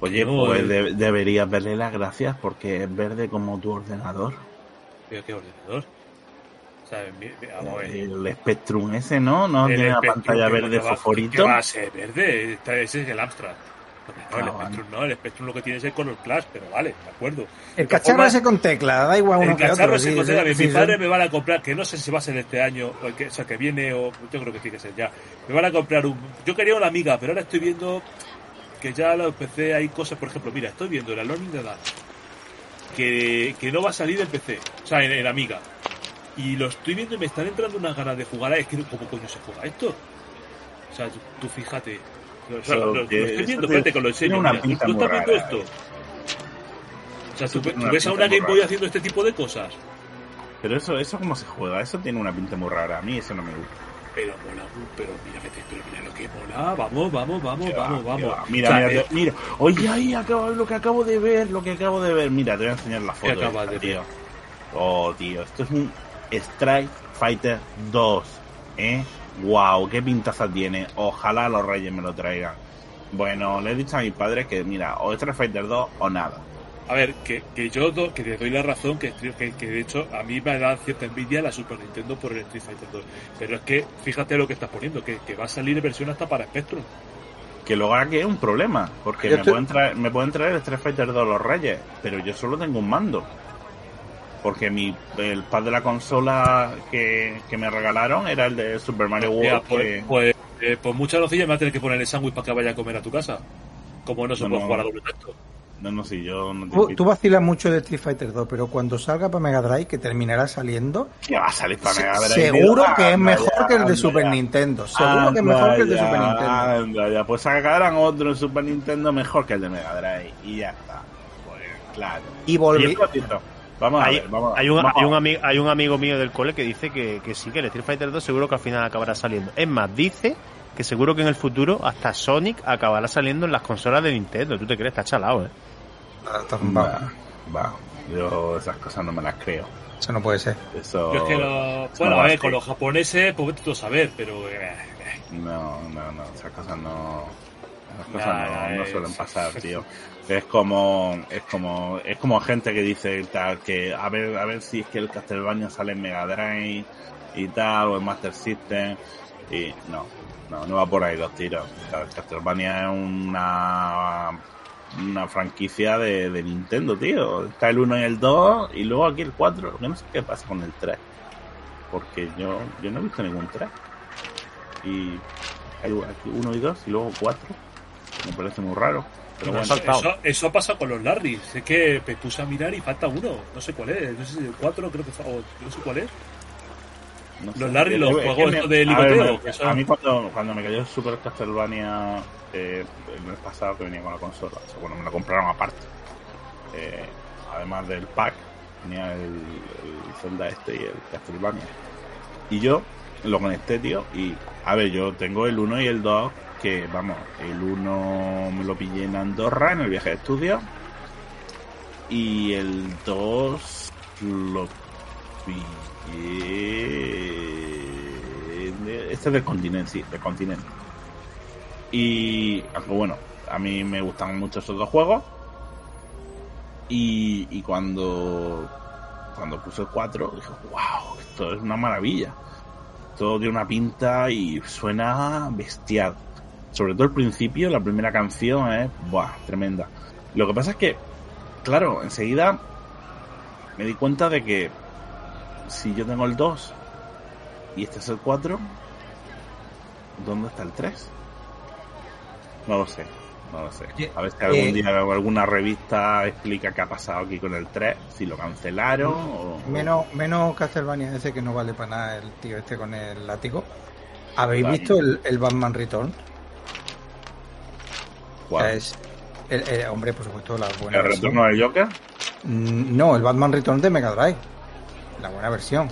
Oye, pues de- deberías verle las gracias porque es verde como tu ordenador. Pero qué ordenador o sea, mi- mi- vamos a ver. El Spectrum ese, ¿no? No El tiene la pantalla ¿qué- verde va- fosforito. ¿Qué va a ser verde? Ese es el Amstrad. No, el Ah. Spectrum no, el Spectrum lo que tiene es el Color Clash, pero vale, de acuerdo. El cacharro ese con tecla, da igual uno el cacharro se sí, considera sí, bien. sí, Mi padre sí. me van a comprar, que no sé si va a ser este año, o, el que, o sea, que viene, o yo creo que tiene que ser ya. Me van a comprar un. Yo quería una amiga, pero ahora estoy viendo que ya lo empecé. Hay cosas, por ejemplo, mira, estoy viendo Alone in the Dark, que, que no va a salir en PC, o sea, en, en Amiga. Y lo estoy viendo y me están entrando unas ganas de jugar. a- Es que, ¿cómo coño se juega esto? O sea, tú, tú fíjate. O sea, Eso lo, estoy viendo, espérate, que lo enseño. mira, ¿tú- pinta ¿Tú estás viendo esto? eh. O sea, ¿tú, tú ves a una Game Boy haciendo este tipo de cosas? Pero eso, eso cómo se juega, eso tiene una pinta muy rara. A mí eso no me gusta. Pero mola, pero mira, pero mira lo que mola. Vamos, vamos, vamos, va, vamos, vamos. va. Mira, O sea, mira, eh, mira. Oye, ahí acabo, lo que acabo de ver, lo que acabo de ver. Mira, te voy a enseñar la foto. esta, de tío. Oh, tío, esto es un Strike Fighter 2. ¿Eh? Wow, qué pintaza tiene. Ojalá los reyes me lo traigan. Bueno, le he dicho a mis padres que, mira, o Strike Fighter 2 o nada. A ver, que, que yo do- que le doy la razón, que, que, que de hecho a mí me da cierta envidia la Super Nintendo por el Street Fighter 2. Pero es que fíjate lo que estás poniendo, que, que va a salir versión hasta para Spectrum. Que luego aquí es un problema, porque me, estoy- pueden traer, me pueden traer el Street Fighter 2 los reyes, pero yo solo tengo un mando. Porque mi, el pad de la consola que, que me regalaron era el de Super Mario World. Pues, que- pues, eh, pues muchas nocillas me va a tener que poner el sándwich para que vaya a comer a tu casa. Como no se No, puede no. jugar a doble tacto. No, no, si yo no te Tú, vacilas mucho de Street Fighter 2, pero cuando salga para Mega Drive, que terminará saliendo, ¿Qué va a salir para Mega Drive? seguro que es mejor ya, que el de anda Super ya. Nintendo. Seguro que es mejor que el de Super Nintendo. anda ya. Pues sacarán otro en Super Nintendo mejor que el de Mega Drive. Y ya está. Pues claro. Y volví. Vamos a Hay, ver, vamos a ver. hay un, Vamos hay, un ver. ami- hay un amigo mío del cole que dice que, que sí, que el Street Fighter 2 seguro que al final acabará saliendo. Es más, dice que seguro que en el futuro hasta Sonic acabará saliendo en las consolas de Nintendo. ¿Tú te crees? Está chalado, ¿eh? Ah. Va, va. Yo esas cosas no me las creo. Eso no puede ser. Eso. Yo es que lo- bueno, no a ver, con los japoneses, pues vete tú a saber, pero. eh, eh, No, no, no, esas cosas no. Esas cosas Nah, no, no es- suelen pasar, (laughs) tío. Es como, es como, es como gente que dice tal, que a ver, a ver si es que el Castlevania sale en Mega Drive y tal, o en Master System, y no, no, no va por ahí los tiros. El Castlevania es una, una franquicia de, de Nintendo, tío. Está el 1 y el 2, y luego aquí el 4. Yo no sé qué pasa con el 3. Porque yo, yo no he visto ningún 3 y hay aquí uno y dos y luego cuatro. Me parece muy raro. Pero bueno, saltado. Eso, eso pasa con los Larrys. Es que me puse a mirar y falta uno. No sé cuál es. No sé si el 4 creo que o no sé cuál es. No sé. Los Larry, los Es que juegos de a son- A mí cuando, cuando me cayó el Super Castlevania eh, el mes pasado que venía con la consola, o sea, bueno, me lo compraron aparte. Eh, además del pack, tenía el, el Zelda este y el Castlevania. Y yo lo conecté, tío, y a ver, yo tengo el 1 y el 2, que vamos, el 1 me lo pillé en Andorra en el viaje de estudio, y el 2 lo pillé. Este es del continente, sí, del continente. Y, aunque bueno, a mí me gustan mucho esos dos juegos. Y, y cuando, cuando puse el 4, dije, wow, esto es una maravilla. Todo tiene una pinta y suena bestial. Sobre todo el principio, la primera canción es, tremenda. Lo que pasa es que, claro, enseguida me di cuenta de que si yo tengo el 2 y este es el 4, ¿dónde está el 3? No lo sé, no lo sé. A ver si algún Eh, día alguna revista explica qué ha pasado aquí con el 3, si lo cancelaron o... Menos, menos Castlevania ese que no vale para nada el tío este con el látigo. ¿Habéis visto el, el Batman Return? ¿Cuál? sea, es el, el- hombre, por supuesto, la buena ¿El retorno del Joker? Mm, No, el Batman Return de Mega Drive. La buena versión.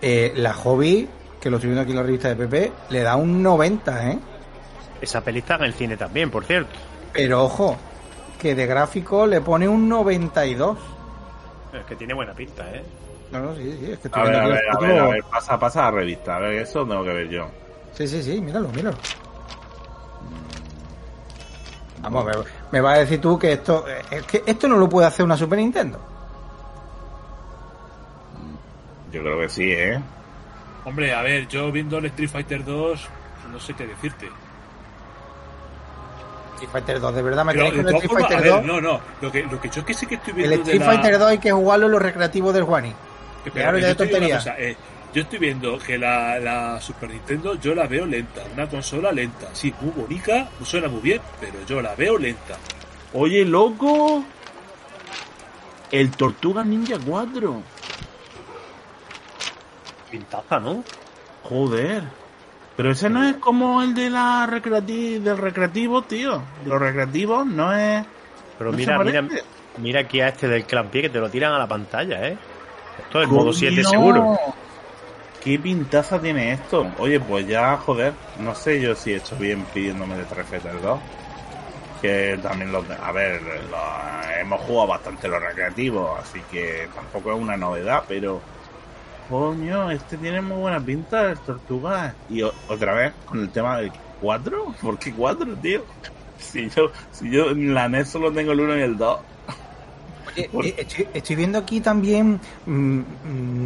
Eh, la Hobby, que lo estoy viendo aquí en la revista de PP, le da un 90, ¿eh? Esa peli está en el cine también, por cierto. Pero ojo, que de gráfico le pone un 92. Es que tiene buena pinta, ¿eh? No, no, sí, sí, es que estoy A ver, a ver, a ver, a ver, pasa, pasa a la revista, a ver, eso tengo que ver yo. Sí, sí, sí, míralo, míralo. Vamos, me, me vas a decir tú que esto es que esto no lo puede hacer una Super Nintendo. Yo creo que sí, ¿eh? Hombre, a ver, yo viendo el Street Fighter 2, no sé qué decirte. Street Fighter 2, de verdad me de con el Street Fighter ver, 2. no, no. Lo que, lo que yo es que sí que estoy El viendo de Street la... Fighter 2 hay que jugarlo en los recreativos del Juani. Que ya yo de tontería. cosa, eh, yo estoy viendo que la, la Super Nintendo yo la veo lenta, una consola lenta, sí, muy bonita, suena muy bien, pero yo la veo lenta. Oye, loco. El Tortuga Ninja 4. Pintaza, ¿no? Joder. Pero ese no es como el de la recreati del recreativo, tío. De los recreativos no es. Pero ¿No mira, mira, mira aquí a este del clan pie que te lo tiran a la pantalla, ¿eh? Esto es modo 7 seguro. ¿Qué pintaza tiene esto? Oye, pues ya, joder, no sé yo si he hecho bien pidiéndome de Fighter 2. Que también lo... A ver, hemos jugado bastante los recreativos, así que tampoco es una novedad, pero... Coño, este tiene muy buena pinta, el Tortuga. Y otra vez, con el tema del 4. ¿Por qué 4, tío? Si yo, si yo en la NES solo tengo el 1 y el 2. Oye, (laughs) eh, estoy, estoy viendo aquí también. mm,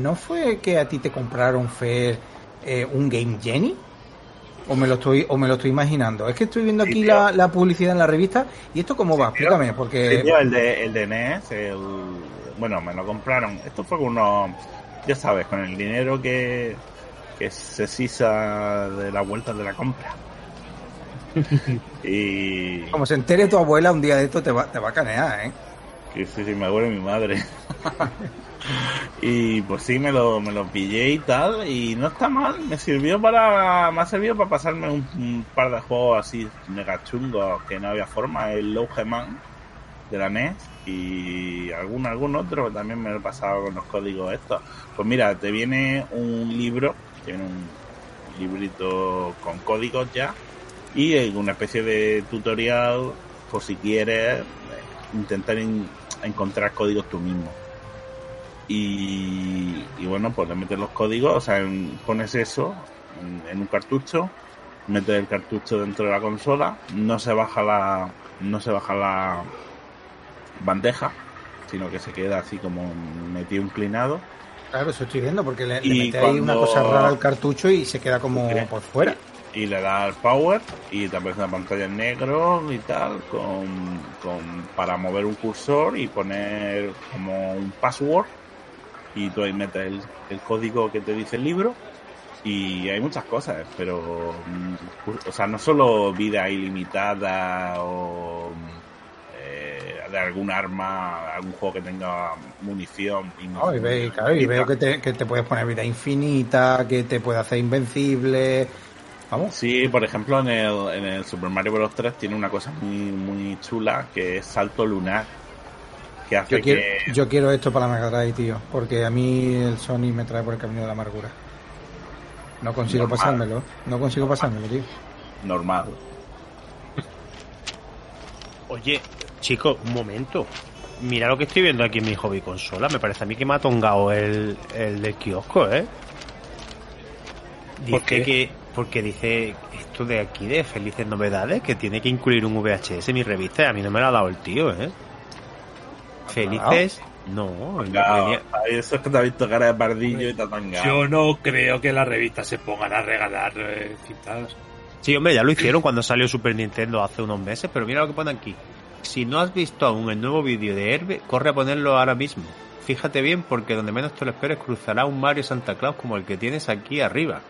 ¿No fue que a ti te compraron, Fer, eh, un Game Genie? ¿O me, lo estoy, ¿O me lo estoy imaginando? Es que estoy viendo aquí la, la publicidad en la revista. ¿Y esto cómo va? Sí. Explícame, porque. Sí, tío, el de, el de NES, el, bueno, me lo compraron. Esto fue con unos, ya sabes, con el dinero que, que se sisa de las vueltas de la compra. (laughs) y Como se entere tu abuela un día de esto, te va, te va a canear, ¿eh? que sí, sí, me acuerdo de mi madre. (laughs) y pues sí, me lo, me lo pillé y tal, y no está mal, me sirvió para, me ha servido para pasarme un, un par de juegos así mega chungos que no había forma, el Low Man de la NES y algún, algún otro también me lo he pasado con los códigos estos. Pues mira, te viene un libro, tiene un librito con códigos ya y una especie de tutorial por si quieres intentar en- encontrar códigos tú mismo. Y, y bueno, pues le metes los códigos, o sea, en- pones eso en un cartucho, metes el cartucho dentro de la consola, no se baja la, no se baja la bandeja, sino que se queda así como metido inclinado. Claro, eso estoy viendo, porque le, mete ahí una cosa rara al cartucho y se queda como por fuera. y le das power y aparece una pantalla en negro y tal con, con para mover un cursor y poner como un password y tú ahí metes el, el código que te dice el libro y hay muchas cosas pero mm, o sea no solo vida ilimitada o de algún arma, algún juego que tenga munición. Y No, y, ve- claro, y veo que te, que te puedes poner vida infinita, que te puede hacer invencible. Vamos. Sí, por ejemplo, en el, en el Super Mario Bros. 3 tiene una cosa muy, muy chula que es salto lunar. Que hace Yo quiero, que. yo quiero esto para la Mega Drive, tío, porque a mí el Sony me trae por el camino de la amargura. No consigo Normal. pasármelo, no consigo pasármelo, tío. Normal. Oye, chicos, un momento. Mira lo que estoy viendo aquí en mi hobby consola. Me parece a mí que me ha tongado el, el del kiosco, ¿eh? Dice ¿Por qué? que. Porque dice esto de aquí de Felices Novedades que tiene que incluir un VHS en mi revista y a mí no me lo ha dado el tío, ¿eh? Felices. No, Claro, eso es que te ha visto cara de pardillo y te ha tangado. Yo no creo que las revistas se pongan a regalar eh, cintas. Sí, hombre, ya lo hicieron cuando salió Super Nintendo hace unos meses, pero mira lo que pone aquí. Si no has visto aún el nuevo vídeo de Herbe, corre a ponerlo ahora mismo. Fíjate bien porque donde menos te lo esperes cruzará un Mario Santa Claus como el que tienes aquí arriba.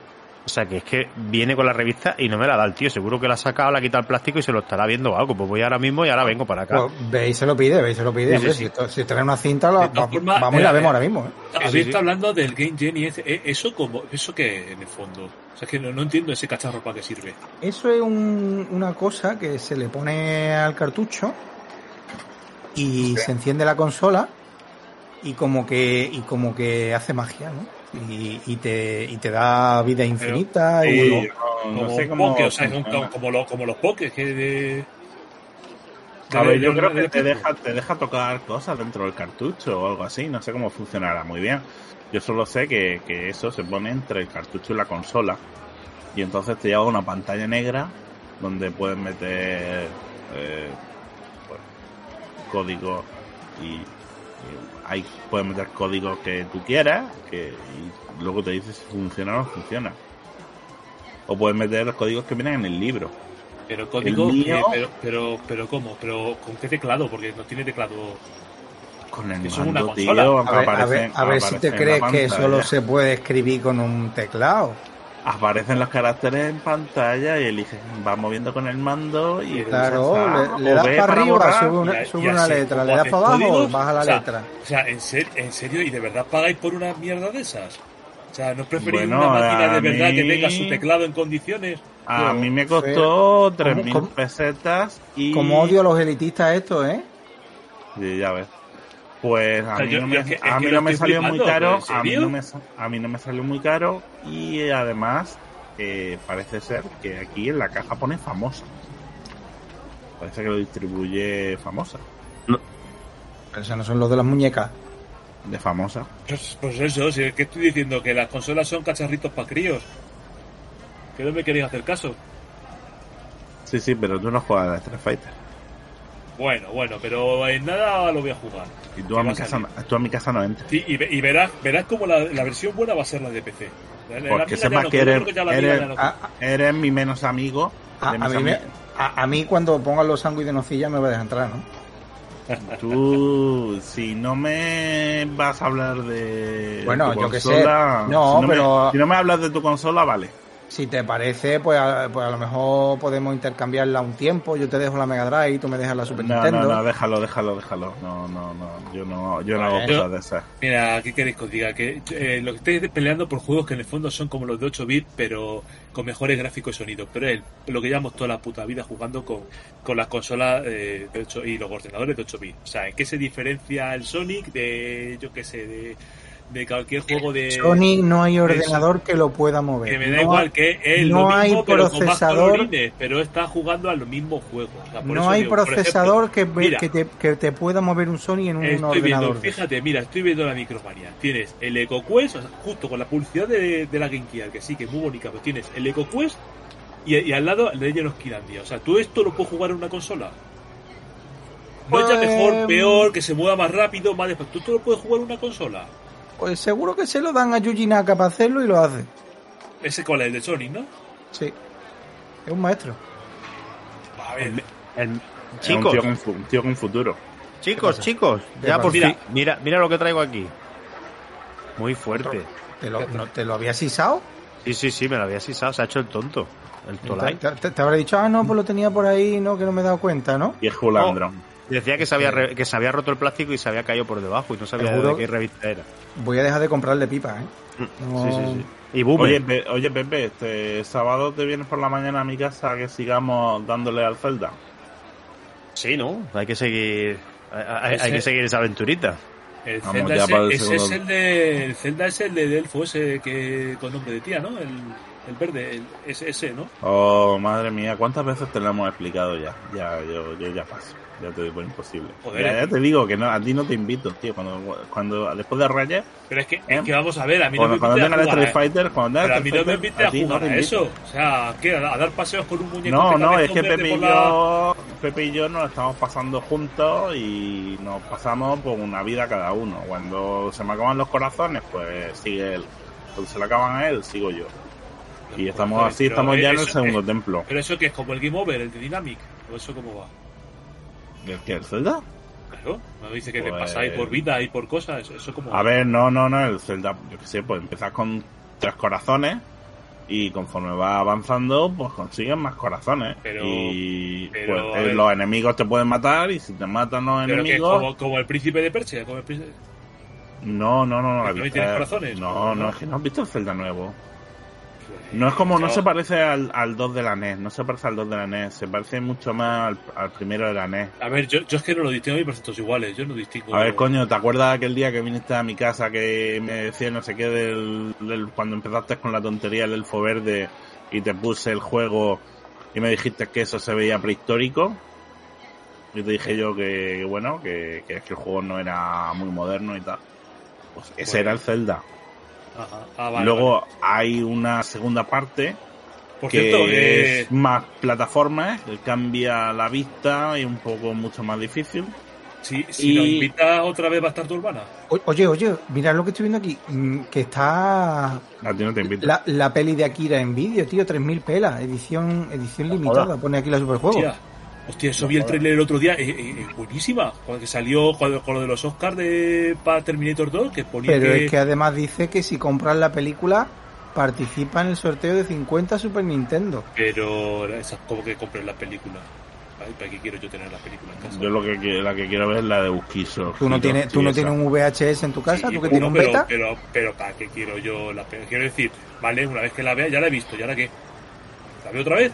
O sea que es que viene con la revista y no me la da el tío. Seguro que la ha sacado, la ha quitado el plástico y se lo estará viendo o algo. Pues voy ahora mismo y ahora vengo para acá. Pues veis, se lo pide, veis, se lo pide. Sí, sí, hombre, sí. Si, esto- si trae una cinta, la- va- vamos y la eh, vemos ahora mismo. ¿eh? Habéis sí, sí. estado hablando del Game Gen y ese- eh, eso como eso que en el fondo. O sea, es que no, no entiendo ese cacharro para qué sirve. Eso es un- una cosa que se le pone al cartucho y se enciende la consola y como que y como que hace magia, ¿no? Y, y te, y te da vida infinita y Sí, no, sé cómo. poke, o sea, como, como los, como los pokés que de... A ver, yo creo que te de- deja, te deja tocar cosas dentro del cartucho o algo así. No sé cómo funcionará muy bien. Yo solo sé que, que eso se pone entre el cartucho y la consola. Y entonces te lleva una pantalla negra donde puedes meter eh, pues, códigos y, y ahí puedes meter códigos que tú quieras que, y luego te dice si funciona o no funciona. O puedes meter los códigos que vienen en el libro. Pero código, El mío- eh, pero, pero, pero ¿cómo? Pero ¿con qué teclado? Porque no tiene teclado. Con el una mando, tío, a ver, a ver, a ver si te crees que solo se puede escribir con un teclado. Aparecen los caracteres en pantalla y eliges, vas moviendo con el mando y Claro, A, le, le das para arriba, borrar. sube una, sube y letra, ¿cómo le das para abajo, baja la O sea, letra. O sea, ¿en, ser- ¿en serio? ¿Y de verdad pagáis por una mierda de esas? O sea, ¿no preferís Bueno, una máquina de verdad que tenga su teclado en condiciones? A mí me costó 3.000 cómo- pesetas y... Como odio a los elitistas estos, ¿eh? Sí, ya ves. Pues a mí yo- no me, no salió muy caro, ¿en a mí no me, sa- a mí no me salió muy caro y eh, además eh, parece ser que aquí en la caja pone famosa. Parece que lo distribuye famosa, Pero esos no son los de las muñecas. de famosa. Pues, pues eso, si es que estoy diciendo que las consolas son cacharritos para críos. Que no me queréis hacer caso. Sí, sí, pero tú no juegas a Street Fighter. Bueno, bueno, pero en nada lo voy a jugar. Y tú a, mi a casa, tú a mi casa no entras. Sí, y, ve- y verás, verás como la, la versión buena va a ser la de PC. La- la Porque sepas no, que eres, que eres, ya no- A, eres mi menos amigo. a- mis mí a- a mí cuando pongan los sándwiches de nocilla me va a dejar entrar, ¿no? Tú, si no me vas a hablar de Bueno, tu yo qué sé. consola, No, si pero- si no me hablas de tu consola, vale. Si te parece, pues a, pues a lo mejor podemos intercambiarla un tiempo. Yo te dejo la Mega Drive, tú me dejas la Super No, Nintendo. no, no, déjalo, déjalo, déjalo. No, no, no. Yo no, yo no hago cosas de esas. Mira, ¿qué queréis que os diga? Que eh, lo que estáis peleando por juegos que en el fondo son como los de 8 bits, pero con mejores gráficos y sonidos. Pero es lo que llevamos toda la puta vida jugando con, con las consolas eh, de 8 y los ordenadores de 8 bits. O sea, ¿en qué se diferencia el Sonic de, yo qué sé, de, de cualquier juego de... Sony no hay ordenador que lo pueda mover. Que me da No igual que es no lo mismo, hay pero con más procesador- pero está jugando a los mismos juegos. O sea, por no hay digo, procesador ejemplo, que, ve- mira, que, te, que te pueda mover un Sony en un Estoy viendo, ordenador. fíjate, mira, estoy viendo la Micromanía. Tienes el EcoQuest, o sea, justo con la publicidad de, de la Game Gear, que sí, que es muy bonita, pero tienes el EcoQuest y, y al lado el Legend of Kirandia. O sea, ¿tú esto lo puedes jugar en una consola? No es ya Pues, mejor, peor, que se mueva más rápido, más despacio. ¿Tú esto lo puedes jugar en una consola? Pues seguro que se lo dan a Yuji Naka para hacerlo y lo hace. Ese cuál es, el de Sonic, ¿no? Sí. Es un maestro. A ver, El- el- Es un chicos, tío, con, un tío con futuro. chicos, chicos, ¿Qué ya por Mira. fin. Mira, mira lo que traigo aquí. Muy fuerte. ¿Te lo, no, ¿te lo había sisado? Sí, sí, sí, me lo había sisado, se ha hecho el tonto. El Tolai. te, te habrá dicho, ah, no, pues lo tenía por ahí, no, que no me he dado cuenta, ¿no? Y es Julandron. Decía que se, había, re- que se había roto el plástico y se había caído por debajo y no sabía de qué revista era. Voy a dejar de comprarle pipa, ¿eh? No- Sí, sí, sí. Y Boomer. Oye, Pe- oye, Pepe, este sábado te vienes por la mañana a mi casa a que sigamos dándole al Zelda. Sí, ¿no? Hay que seguir. Hay, hay- Ese- hay que seguir esa aventurita. El Vamos Zelda, ese, el es el de, el Zelda es el de Delfo, ese que con nombre de tía, ¿no? El, el verde, el, ese, ese, ¿no? Oh, madre mía, ¿cuántas veces te lo hemos explicado ya? Ya, yo, yo ya paso. Ya te digo, imposible. Joder, ya, ya eh. te digo que no, a ti no te invito, tío. Cuando, cuando después de Reyes, Pero es que, ¿Eh? es que vamos a ver, a mí no cuando, me cuando tenga Street ¿eh? Fighter, cuando tenga Pero a mí no me invite a jugar a eso. O sea, ¿qué? ¿A dar paseos con un muñeco No, no, es que Pepe y por la- yo, Pepe y yo nos estamos pasando juntos y nos pasamos por una vida cada uno. Cuando se me acaban los corazones, pues sigue él. Cuando se le acaban a él, sigo yo. Y estamos Joder, así, estamos ya en el segundo eh, templo. Pero eso que es como el Game Over, el de Dynamic, o eso cómo va. ¿El que el Zelda? Claro, me dice que te Pues- pasáis por vida y por cosas, eso, cómo A ver, no, no, no, el Zelda, yo qué sé, pues empiezas con tres corazones y conforme vas avanzando, pues consigues más corazones. Pero- y pero, pues, eh, los enemigos te pueden matar y si te matan los Pero que como, como el príncipe de Persia, como el príncipe... No, no, no, no. la ¿Que no vista- tienes corazones? No, no, es que no has visto el Zelda nuevo. No es como, no se parece al, al 2 de la NES, no se parece al 2 de la NES, se parece mucho más al, al primero de la NES. A ver, yo, yo es que no lo distingo, hay preceptos iguales, yo no distingo... A ver, coño, ¿te acuerdas aquel día que viniste a mi casa que me decía no sé qué del, del- cuando empezaste con la tontería del elfo verde y te puse el juego y me dijiste que eso se veía prehistórico? Y te dije yo que, que bueno, que, que es que el juego no era muy moderno y tal. Pues ese Bueno. era el Zelda. Ajá. Ah, vale, Luego vale. hay una segunda parte Por que cierto, eh, es más plataformas, que cambia la vista y un poco mucho más difícil. si, si y- nos invitas otra vez va a estar tu hermana. O- Oye, oye, mirad lo que estoy viendo aquí, mm, que está A ti no te invito. la, la peli de Akira en vídeo, tío, 3.000 pelas, edición edición limitada, pone aquí la superjuego. Hostia, hostia, eso vi el trailer el otro día, eh, eh, eh, buenísima. Cuando que salió cuando- con lo de los Oscars de para Terminator 2, que ponía Pero que, es que además dice que si compras la película, participa en el sorteo de 50 Super Nintendo. Pero esas como que compres la película. Ay, ¿Para qué quiero yo tener la película en casa? Yo lo que la que quiero ver es la de Busquiso. Tú no tienes, tú no tienes un VHS en tu casa, Sí, tú que tienes un pero, beta. Pero, pero, ¿para qué quiero yo la Quiero decir, vale, una vez que la vea, ya la he visto, ¿y ahora qué? ¿La veo otra vez?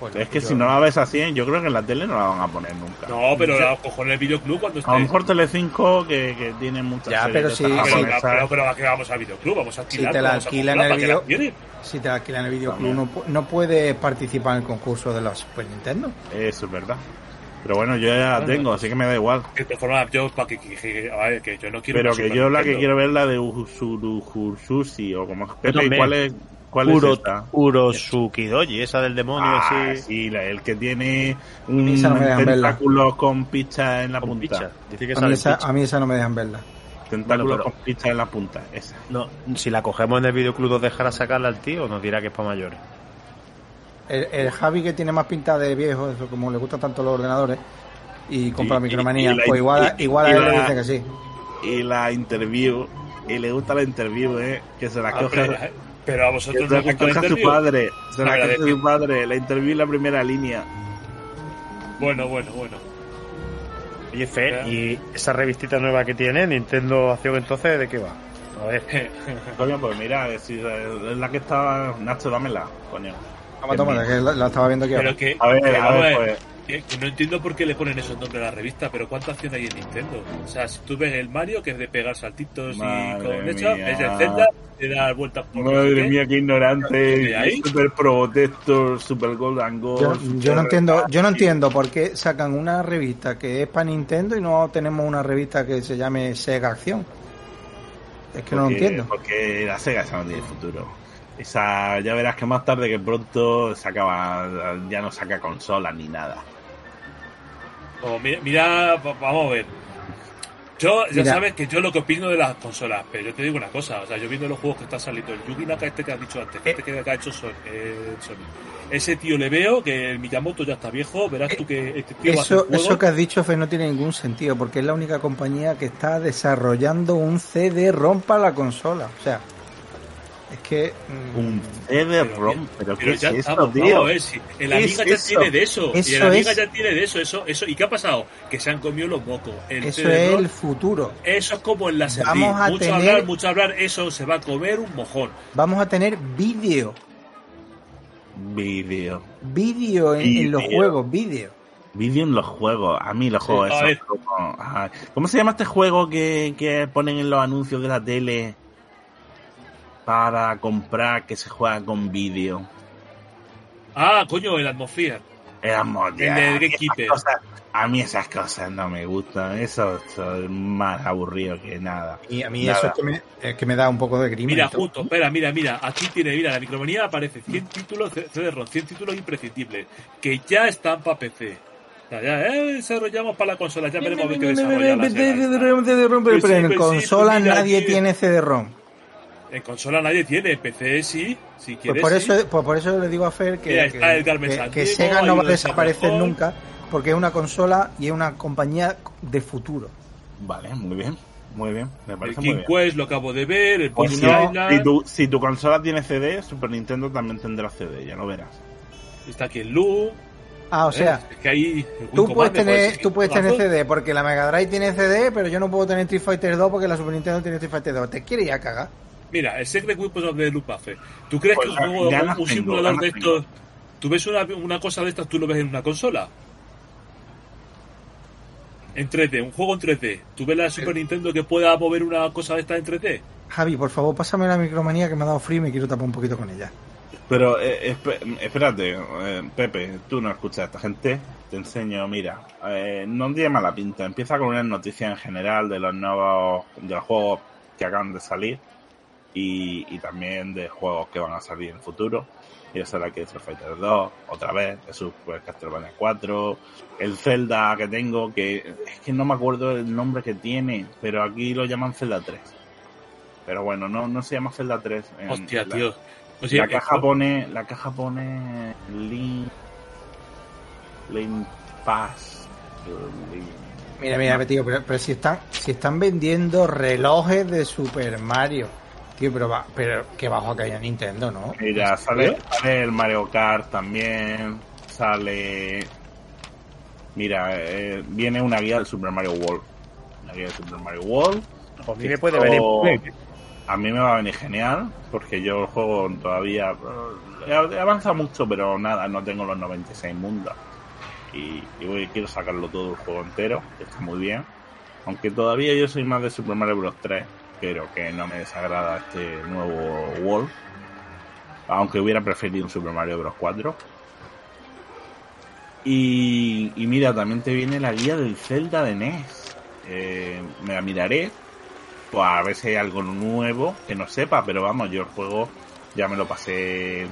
Pues Es que si no la ves así, yo creo que en la tele no la van a poner nunca. No, pero la cojo en el videoclub cuando esté. A lo mejor Telecinco, que, que tiene muchas Ya, pero Ah, pero, pero, pero, ¿a qué vamos al videoclub? Vamos a alquilar. te la alquilan en el ¿para qué la video- quieren? Si te alquilan el videoclub, no, no puedes participar en el concurso de la Super Nintendo. Eso es verdad. Pero bueno, yo ya la tengo, así que me da igual. De todas formas, yo, para que, que- que- a ver, que yo no quiero. Pero que yo la que quiero ver es la de Usurujusushi o como Pepe, también. ¿cuál es, cuál es Uro, esta? Urosuki Doji, esa del demonio Ah, así. sí, la- el que tiene un tentáculo con picha en la con punta. picha. Dice que A mí, esa, picha. a mí esa no me dejan verla. Tentáculo Bueno, pero- con picha en la punta, esa. No, si la cogemos en el videoclub, ¿nos dejará sacarla al tío o nos dirá que es para mayores? El, el Javi que tiene más pinta de viejo, eso como le gustan tanto los ordenadores y compra Y- micromanía, y- y la- pues igual, igual a él le dice que sí. Y la interview, y le gusta la interview, eh, que se la Ah, coge, pero, a vosotros no os la gusta la a su interview. padre, se la ver, su padre, la interview en la primera línea. Bueno, bueno, bueno. Oye, Fer, ¿y esa revistita nueva que tiene, Nintendo Acción entonces, de qué va? A ver. (laughs) Coño, pues mira, es, es la que estaba, Nacho, dámela, coño. Toma, toma, que la, la estaba viendo aquí. Pero que, A ver, a ver, a pues, que- que no entiendo por qué le ponen esos nombres a la revista, pero ¿cuánta acción hay en Nintendo? O sea, si tú ves el Mario, que es de pegar saltitos y con mía. es el Zelda, de dar vueltas por Madre qué. mía, qué ignorante. Super Protector, Super Golden Gold. Yo, yo no entiendo, yo no entiendo por qué sacan una revista que es para Nintendo y no tenemos una revista que se llame Sega Acción. Es que no lo entiendo. Porque la Sega esa no tiene futuro. Esa, ya verás que más tarde que pronto se acaba, ya no saca consolas ni nada. Como, mira, mira, va- vamos a ver. Yo, ya Mira. sabes que yo lo que opino de las consolas, pero yo te digo una cosa, o sea, yo viendo los juegos que están saliendo, el Yugi Naka este que has dicho antes, que este que ha hecho Son- eh, Sony, ese tío le veo que el Miyamoto ya está viejo, verás tú que este tío va a Eso, juegos. eso que has dicho, Fe, no tiene ningún sentido, porque es la única compañía que está desarrollando un CD-ROM para la consola. O sea, Es que. mm, Un CD-ROM, pero, Pero ¿qué ya es estamos, esto, tío? vamos, si el ¿Qué Amiga es ya eso? tiene de eso. y el Amiga es- ya tiene de eso, eso, eso. ¿Y qué ha pasado? Que se han comido los mocos. El eso es el futuro. Eso es como en la serie. Vamos a mucho tener- hablar, mucho hablar, eso se va a comer un mojón. Vamos a tener vídeo. Vídeo. Vídeo en, en los juegos, vídeo. Vídeo en los juegos. A mí los juegos a esos como-. ¿Cómo se llama este juego que, que ponen en los anuncios de la tele para comprar que se juega con vídeo? Ah, coño, el. Éramos El de a mí esas cosas- A mí esas cosas no me gustan. Eso, eso es más aburrido que nada. Y a mí Nada. eso es que, me, es que me da un poco de grima. Mira, justo, espera, mira, mira, aquí tiene, mira, la micromanía aparece 100 títulos, CD-ROM, 100 títulos imprescindibles, que ya están para PC. O sea, ya eh, desarrollamos para la consola, ya veremos a ver qué desarrolla la. Pero Pues en pues consola pues nadie tiene CD-ROM. En consola nadie tiene, en PC sí, si Pues quieres por, sí. eso, pues por eso le digo a Fer que, Mira, que, Sega no va a desaparecer nunca porque es una consola y es una compañía de futuro. Vale, muy bien. Muy bien. Me El muy King bien. Quest lo acabo de ver, el Pues Pony si, si, tu, si tu consola tiene CD, Super Nintendo también tendrá CD, ya lo verás. está aquí el Lu. Ah, o ¿eh? sea, Es que ahí tú puedes tener, pues, tú puedes tener. CD porque la Mega Drive tiene CD, pero yo no puedo tener Street Fighter 2 porque la Super Nintendo tiene Street Fighter 2. ¿Te quiere ir a cagar? Mira, el Secret Weapons of the Luftwaffe. ¿Tú crees Pues que un juego, un tengo, simulador de estos, tú ves una, una cosa de estas, tú lo ves en una consola? En 3D, un juego en 3D. ¿Tú ves la Super Nintendo que pueda mover una cosa de estas en 3D? Javi, por favor, pásame la micromanía que me ha dado frío y me quiero tapar un poquito con ella. Pero eh, espérate, eh, Pepe, tú no escuchas a esta gente. Te enseño, mira, eh, no tiene mala pinta. Empieza con una noticia en general de los nuevos, de los juegos que acaban de salir y, y también de juegos que van a salir en el futuro. Y eso era que Street Fighter 2, otra vez, el Super Castlevania 4, el Zelda que tengo, que es que no me acuerdo el nombre que tiene, pero aquí lo llaman Zelda 3. Pero bueno, no, no se llama Zelda 3. en Hostia, la- tío. O sea, la caja pone, la caja pone Link, Link Pass. Link- Mira, mira, tío, pero, pero si están, si están vendiendo relojes de Super Mario, tío, pero va, pero que bajo que haya Nintendo, ¿no? Mira, sale, sale el Mario Kart también, sale... Mira, eh, viene una guía del Super Mario World. Una guía del Super Mario World. A mí me puede esto- venir. A mí me va a venir genial, porque yo el juego todavía eh, he avanzado mucho, pero nada, no tengo los 96 mundos. Y, y voy, quiero sacarlo todo el juego entero, que está muy bien. Aunque todavía yo soy más de Super Mario Bros. 3, pero que no me desagrada este nuevo World. Aunque hubiera preferido un Super Mario Bros. 4. Y, y mira, también te viene la guía del Zelda de NES. Eh, me la miraré, pues a ver si hay algo nuevo que no sepa, pero vamos, yo el juego ya me lo pasé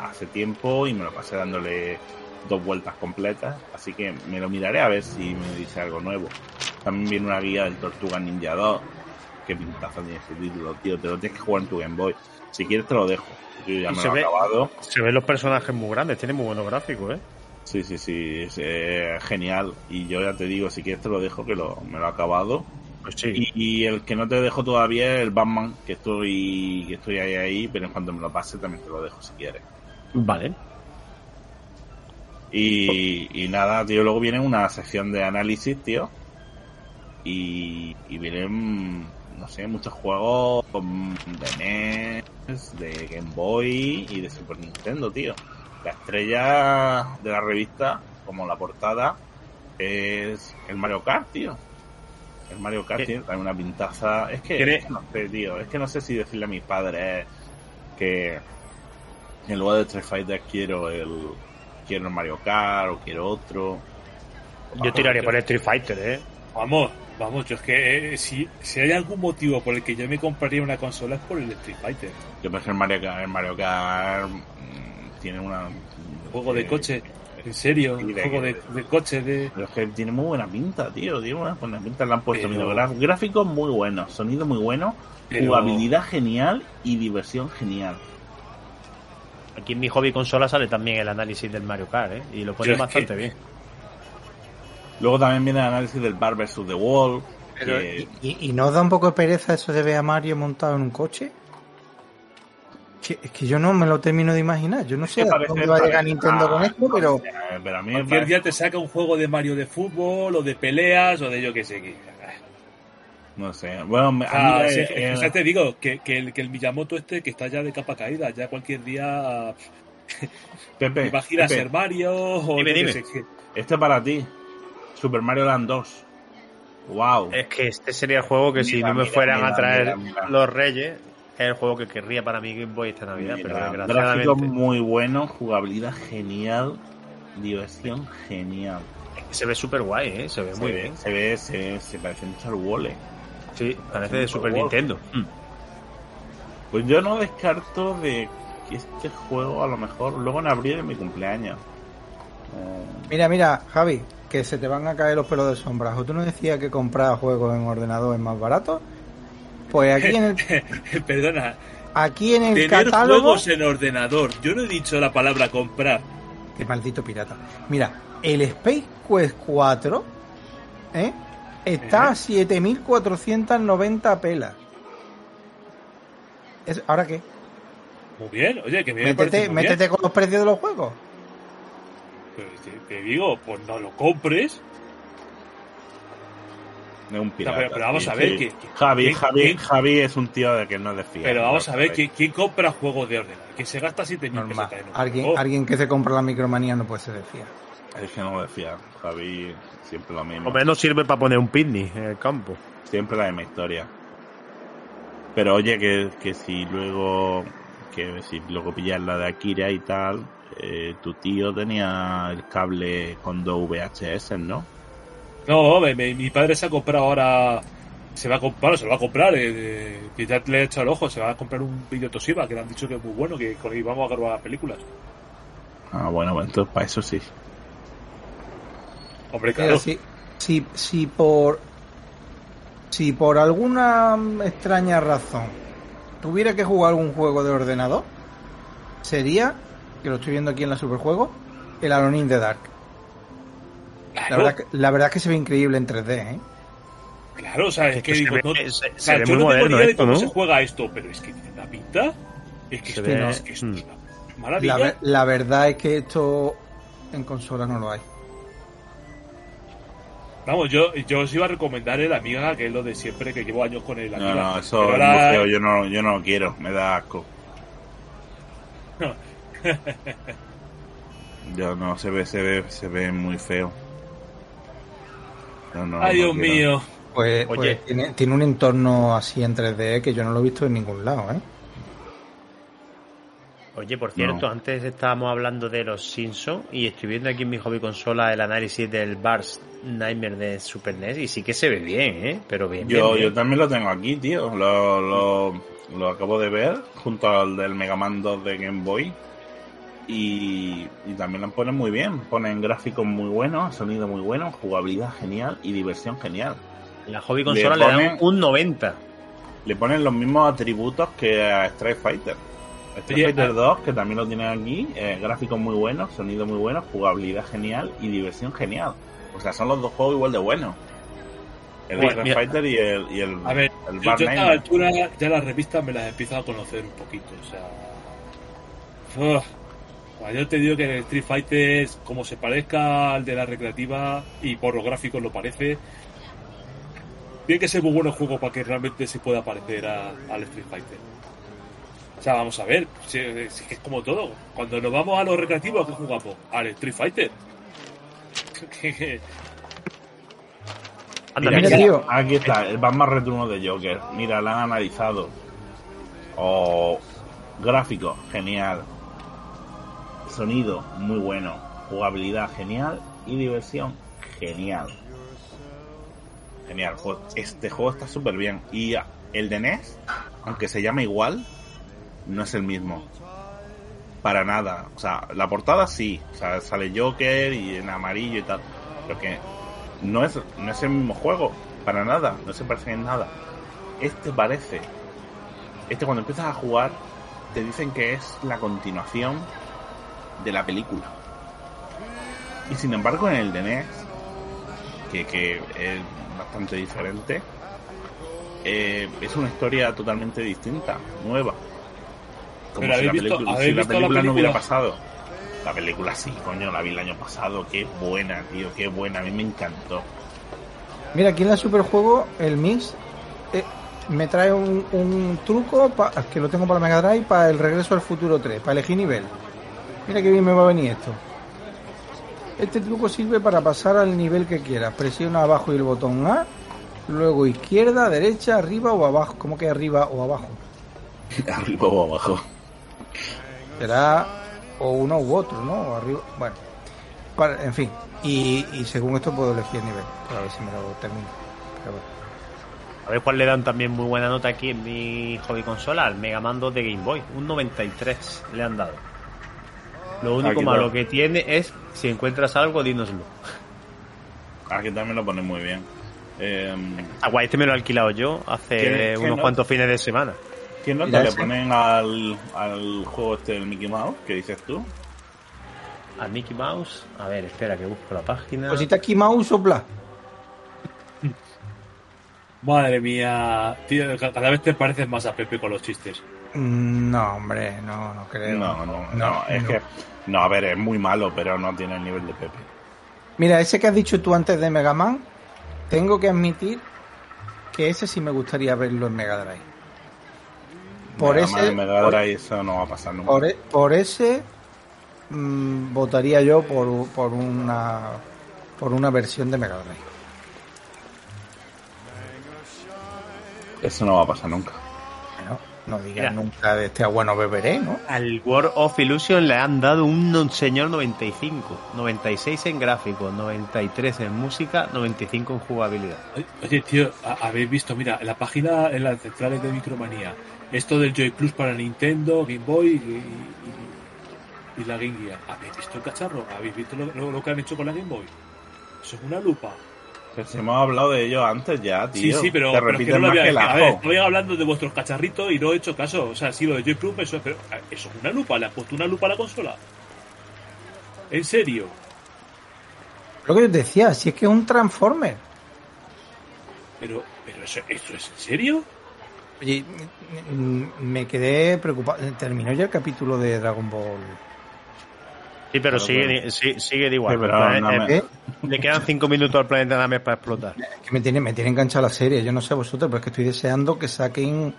hace tiempo y me lo pasé dándole dos vueltas completas, así que me lo miraré a ver si me dice algo nuevo. También viene una guía del Tortuga Ninja 2, que pintaza tiene ese título, tío, te lo tienes que jugar en tu Game Boy. Si quieres te lo dejo, yo ya Y me se lo he ve- acabado. Se ven los personajes muy grandes, tiene muy buenos gráficos, ¿eh? Sí, sí, sí, es eh, genial. Y yo ya te digo, si quieres te lo dejo, que lo, me lo he acabado. Pues sí. Y, y el que no te dejo todavía es el Batman, que estoy, que estoy ahí, ahí, pero en cuanto me lo pase también te lo dejo si quieres. Vale. Y, y nada, tío, luego viene una sección de análisis, tío. Y, y vienen, no sé, muchos juegos de NES, de Game Boy y de Super Nintendo, tío. La estrella de la revista, como la portada, es el Mario Kart, tío. El Mario Kart ¿Qué? tiene también una pintaza. Es que, ¿Tiene- es que no sé, tío. Es que no sé si decirle a mis padres que en lugar de Street Fighter quiero el quiero el Mario Kart o quiero otro. Yo tiraría por el Street Fighter, ¿eh? Vamos, vamos, yo es que eh, si, si hay algún motivo por el que yo me compraría una consola es por el Street Fighter. Yo pensé el Mario Kart, el Mario Kart mm, tiene una Juego de eh, coche, en serio, juego de, de coche, de... Pero es que tiene muy buena pinta, tío. Tiene muy buena pinta. Le han puesto Pero- gráficos muy buenos, sonido muy bueno, Pero- jugabilidad genial y diversión genial. Aquí en mi hobby consola sale también el análisis del Mario Kart, ¿eh? Y lo pone bastante que- bien. Luego también viene el análisis del Bar vs. The Wall. Pero, que- ¿y, y, y no os da un poco de pereza eso de ver a Mario montado en un coche? que, es que yo no me lo termino de imaginar. Yo no sé que a dónde va a llegar Nintendo con ah, esto, pero Pero a mí me Cualquier parece- día te saca un juego de Mario de fútbol o de peleas o de yo qué sé qué. No sé. Bueno, me- a mí, Ah, eh, sí, eh, ya te digo que, que el, que el Miyamoto este que está ya de capa caída, ya cualquier día Pepe, (laughs) va a girar a ser Mario o Dime, dime. sé qué. este para ti. Super Mario Land 2. Wow. Es que este sería el juego que si no me mira, fueran mira, a traer mira, mira. los Reyes, es el juego que querría para mi Game Boy esta Navidad, pero Mira, desgraciadamente gráficos muy buenos, jugabilidad genial, diversión genial. se ve súper guay, ¿eh? Se ve Se muy ve- bien. Se ve, se, se parece un Star Wars. Sí, parece de Super World. Nintendo. Mm. Pues yo no descarto de que este juego a lo mejor luego en abril es mi cumpleaños. Eh, mira, mira, Javi, que se te van a caer los pelos de sombrajo. ¿Tú no decías que comprar juegos en ordenador es más barato? Pues aquí en el, (laughs) Perdona, aquí en el tener catálogo... juegos en ordenador. Yo no he dicho la palabra comprar. Qué maldito pirata. Mira, el Space Quest 4 ¿eh? está a 7.490 pelas. Es- ¿Ahora qué? Muy bien, oye, que me parece Métete, bien. métete con los precios de los juegos. Te digo, pues no lo compres. de un pirata. pero- pero vamos sí, a ver sí. que- que- Javi, ¿quién- Javi, quién- Javi es un tío de que no es de fiar. Pero vamos ¿no? a ver, ¿quién, quién compra juegos de ordenador? Que se gasta 7.000 Normal. pesetas en un Alguien, juego. alguien que se compra la micromanía no puede ser de fiar. Es que no de fiar. Javi siempre lo mismo. O menos sirve para poner un picnic en el campo. Siempre la misma historia. Pero oye, que, que si luego que si luego pillas la de Akira y tal, eh, tu tío tenía el cable con dos VHS, ¿no? No, me- me- mi padre se ha comprado ahora. Se va a comprar, se lo va a comprar. Eh, que ya le he echado el ojo. Se va a comprar un vídeo Toshiba que le han dicho que es muy bueno. Que con él vamos a grabar películas. Ah, bueno, pues entonces para eso sí. Hombre, claro. si, si, si por si por alguna extraña razón tuviera que jugar algún juego de ordenador, sería, que lo estoy viendo aquí en la Superjuego, el Alone in the Dark. La verdad, la verdad que se ve increíble en 3D, ¿eh? claro, o sea, es que digo, no- se- o se sea, ve yo muy no tengo ni idea de esto, cómo ¿no? se juega esto, pero es que tiene una pinta. Es que esto ve- no, es que esto mm. es una La, maravilla. la verdad es que esto en consola no lo hay. Vamos, yo, yo os iba a recomendar el Amiga, que es lo de siempre, que llevo años con el No, Amiga. no, eso Pero es ahora- yo no, yo no lo quiero, me da asco. (laughs) Yo no, se ve, se ve, se ve muy feo. No, Ay, no Dios quiero. mío. Pues, Oye. pues tiene, tiene un entorno así en 3D que yo no lo he visto en ningún lado, ¿eh? Oye, por cierto, No. antes estábamos hablando de los Simpsons y estoy viendo aquí en mi hobby consola el análisis del Bars Nightmare de Super NES y sí que se ve bien, ¿eh? Pero bien, bien, Yo, bien. yo también lo tengo aquí, tío. Lo, lo, lo acabo de ver junto al del Mega Man 2 de Game Boy. Y, y también lo ponen muy bien. Ponen gráficos muy buenos, sonido muy bueno, jugabilidad genial y diversión genial. En la hobby consola le, le dan un 90. Le ponen los mismos atributos que a Street Fighter. Street Fighter ah- 2, que también lo tienen aquí, eh, gráficos muy buenos, sonido muy bueno, jugabilidad genial y diversión genial. O sea, son los dos juegos igual de buenos. El Bueno, Street mira. Fighter y el, y el, A ver, el yo, yo a esta altura ya las revistas me las he empezado a conocer un poquito. O sea. uf. Bueno, yo te digo que el Street Fighter, como se parezca al de la recreativa y por los gráficos lo parece, tiene que ser muy bueno el juego para que realmente se pueda parecer a- al Street Fighter. O sea, vamos a ver, si, si es como todo. Cuando nos vamos a los recreativos, ¿a qué jugamos? Al Street Fighter. Anda, Mira, Mira, aquí, tío. aquí está, el Batman Returno de Joker. Mira, la han analizado. Oh, gráfico, genial. Sonido, muy bueno. Jugabilidad, genial. Y diversión, genial. Genial. Este juego está súper bien. Y el de NES, aunque se llama igual, no es el mismo. Para nada. O sea, la portada sí. O sea, sale Joker y en amarillo y tal. Pero que no es, no es el mismo juego, para nada, no se parecen en nada. Este parece. Este cuando empiezas a jugar, te dicen que es la continuación de la película. Y sin embargo en el de NES, que, que es bastante diferente, eh, es una historia totalmente distinta, nueva. Como Pero si la ¿habéis visto- película, habéis si la visto la película no hubiera pasado. La película sí, coño, la vi el año pasado. Qué buena, tío, qué buena. A mí me encantó. Mira, aquí en la Superjuego, el Mix eh, me trae un, un truco pa- que lo tengo para la Mega Drive para el Regreso al Futuro 3, para elegir nivel. Mira que bien me va a venir esto. Este truco sirve para pasar al nivel que quieras. Presiona abajo y el botón A, luego izquierda, derecha, arriba o abajo. ¿Cómo que arriba o abajo? (laughs) Arriba o abajo. Será o uno u otro, ¿no? O arriba. Bueno, para- en fin. Y, y según esto puedo elegir el nivel. Para ver si me lo termino. Pero bueno. A ver cuál le dan también muy buena nota aquí en mi hobby consola al Mega Man 2 de Game Boy. Un 93 le han dado. Lo único Aquí malo va. que tiene es si encuentras algo, dínoslo. Aquí también lo pone muy bien. Eh, Ah, guay, este me lo he alquilado yo hace ¿Qué- qué unos no? cuantos fines de semana. ¿Qué nota le ponen al, al juego este del Mickey Mouse? ¿Qué dices tú? Al Mickey Mouse. A ver, espera que busco la página. Cosita aquí mouse sopla. (laughs) Madre mía, tío, ca- cada vez te pareces más a Pepe con los chistes. Mm, No, hombre, no, no creo. No, no, no, es no. que. No, a ver, es muy malo, pero no tiene el nivel de Pepe. Mira, ese que has dicho tú antes de Mega Man, tengo que admitir que ese sí me gustaría verlo en Mega Drive. Por Mega ese, Man, Mega Drive, eso no va a pasar nunca. por, e- por ese mm, votaría yo por, por una por una versión de Mega Drive. Eso no va a pasar nunca. No digas Mira. nunca de este bueno beberé, ¿no? Al World of Illusion le han dado un señor 95, 96 en gráficos, 93 en música, 95 en jugabilidad. Oye, tío, ¿ha- habéis visto, mira, en la página, en las centrales de Micromanía, esto del Joy Plus para Nintendo, Game Boy y, y- y la Game Gear. ¿Habéis visto el cacharro? ¿Habéis visto lo, lo- lo que han hecho con la Game Boy? Eso es una lupa. Si hemos hablado de ello antes ya, tío. sí, sí, pero, Te pero es que no lo había A ver, estoy hablando de vuestros cacharritos y no he hecho caso. O sea, sí, lo de Joy Plus, eso, pero eso es una lupa. ¿Le has puesto una lupa a la consola? ¿En serio? Lo que yo decía, si es que es un Transformer. ¿Pero, pero eso, eso es en serio? Oye, me quedé preocupado. Terminó ya el capítulo de Dragon Ball. Sí, pero Claro, sigue, claro. sí- sigue de igual. Sí, pero me- ¿Eh? Le quedan 5 minutos al planeta Namek para explotar. Es que me tiene, me tiene enganchada la serie. Yo no sé vosotros, pero es que estoy deseando que saquen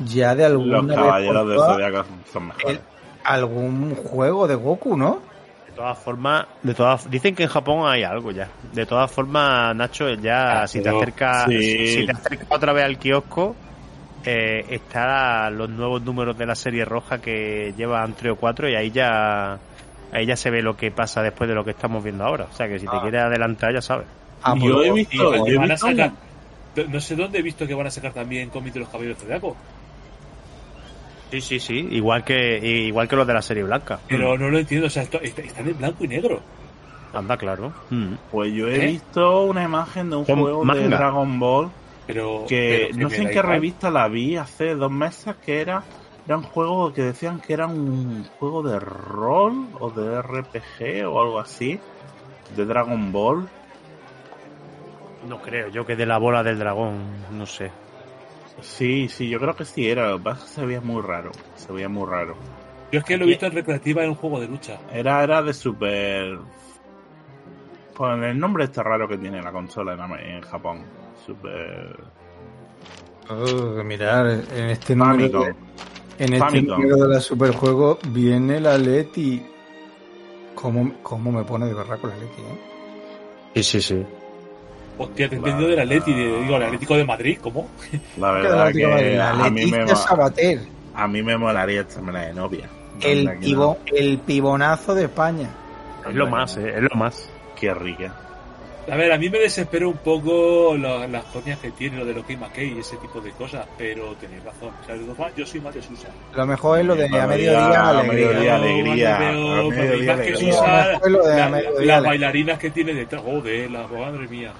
ya de alguna Los vez caballeros por de son mejores. el- algún juego de Goku, ¿no? De todas formas, de todas, dicen que en Japón hay algo ya. De todas formas, Nacho, ya si te acercas, sí. si te acercas otra vez al kiosco, eh, están los nuevos números de la serie roja que llevan 3 o 4 y ahí ya ahí ya se ve lo que pasa después de lo que estamos viendo ahora. O sea que si te Ah. quieres adelantar ya sabes. Ah, Yo pues, he visto, Y- yo he visto sacar- No sé dónde he visto que van a sacar también cómics de los caballeros zodiaco. Sí, sí, sí. Igual que igual que los de la serie blanca. Pero no lo entiendo, o sea, esto, está- están en blanco y negro. Anda, claro. Mm. Pues yo he ¿Eh? visto una imagen de un juego de. Dragon Ball Pero que pero no sé en qué revista la vi hace dos meses que era era un juego que decían que era un juego de rol o de RPG o algo así de Dragon Ball No creo, yo que de la bola del dragón, no sé. sí sí yo creo que sí era lo que pasa es que se veía muy raro se veía muy raro Yo es que lo he visto en recreativa en un juego de lucha. era era de super pues el nombre este raro que tiene la consola en, Japón super oh, mirar, en este número, Famicom. En este número de la Superjuego viene la Leti. ¿Cómo, cómo me pone de berraco la Leti, eh? Sí, sí, sí. Hostia, te he entendido del Atleti, de, digo, el Atlético de Madrid, ¿cómo? la verdad que la a mí me Sabater, a mí me molaría esta de novia el, el pibonazo de España. Es lo más, eh, es lo más. Qué rica. A ver, a mí me desespera un poco lo- las coñas que tiene, lo de lo que McKay y ese tipo de cosas, pero tenéis razón. Formas, yo soy más de Susa. Lo mejor es lo de a Mediodía, alegría. mediodía. alegría, las bailarinas que tiene detrás, joder, la madre mía.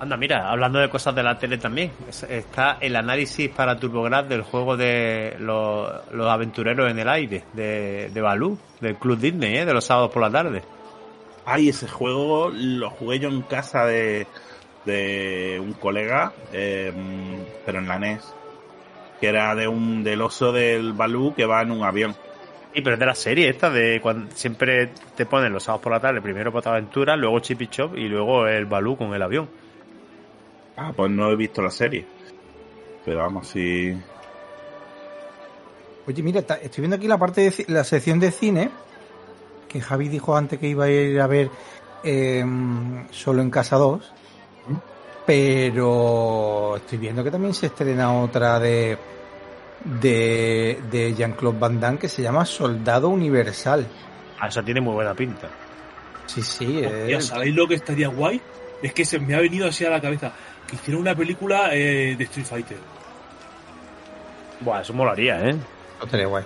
Anda, mira, hablando de cosas de la tele también, es- está el análisis para TurboGrafx del juego de los, los aventureros en el aire, de, de Balú, del Club Disney, ¿eh? de los sábados por la tarde. Ay, ese juego lo jugué yo en casa de, de un colega, eh, pero en la NES. que era de un del oso del Balú que va en un avión. Sí, pero es de la serie esta de cuando siempre te ponen los sábados por la tarde, primero Aventura, luego Chippy Chop y luego el Balú con el avión. Ah, pues no he visto la serie. Pero vamos, sí. Oye, mira, estoy viendo aquí la parte de la sección de cine que Javi dijo antes que iba a ir a ver eh, solo en Casa 2. Pero estoy viendo que también se estrena otra de de, de Jean-Claude Van Damme que se llama Soldado Universal. Ah, esa tiene muy buena pinta. Sí, sí, Hostia, eh, ¿sabéis lo que estaría guay? Es que se me ha venido así a la cabeza. Que hicieron una película eh, de Street Fighter. Buah, eso molaría, ¿eh? no estaría guay.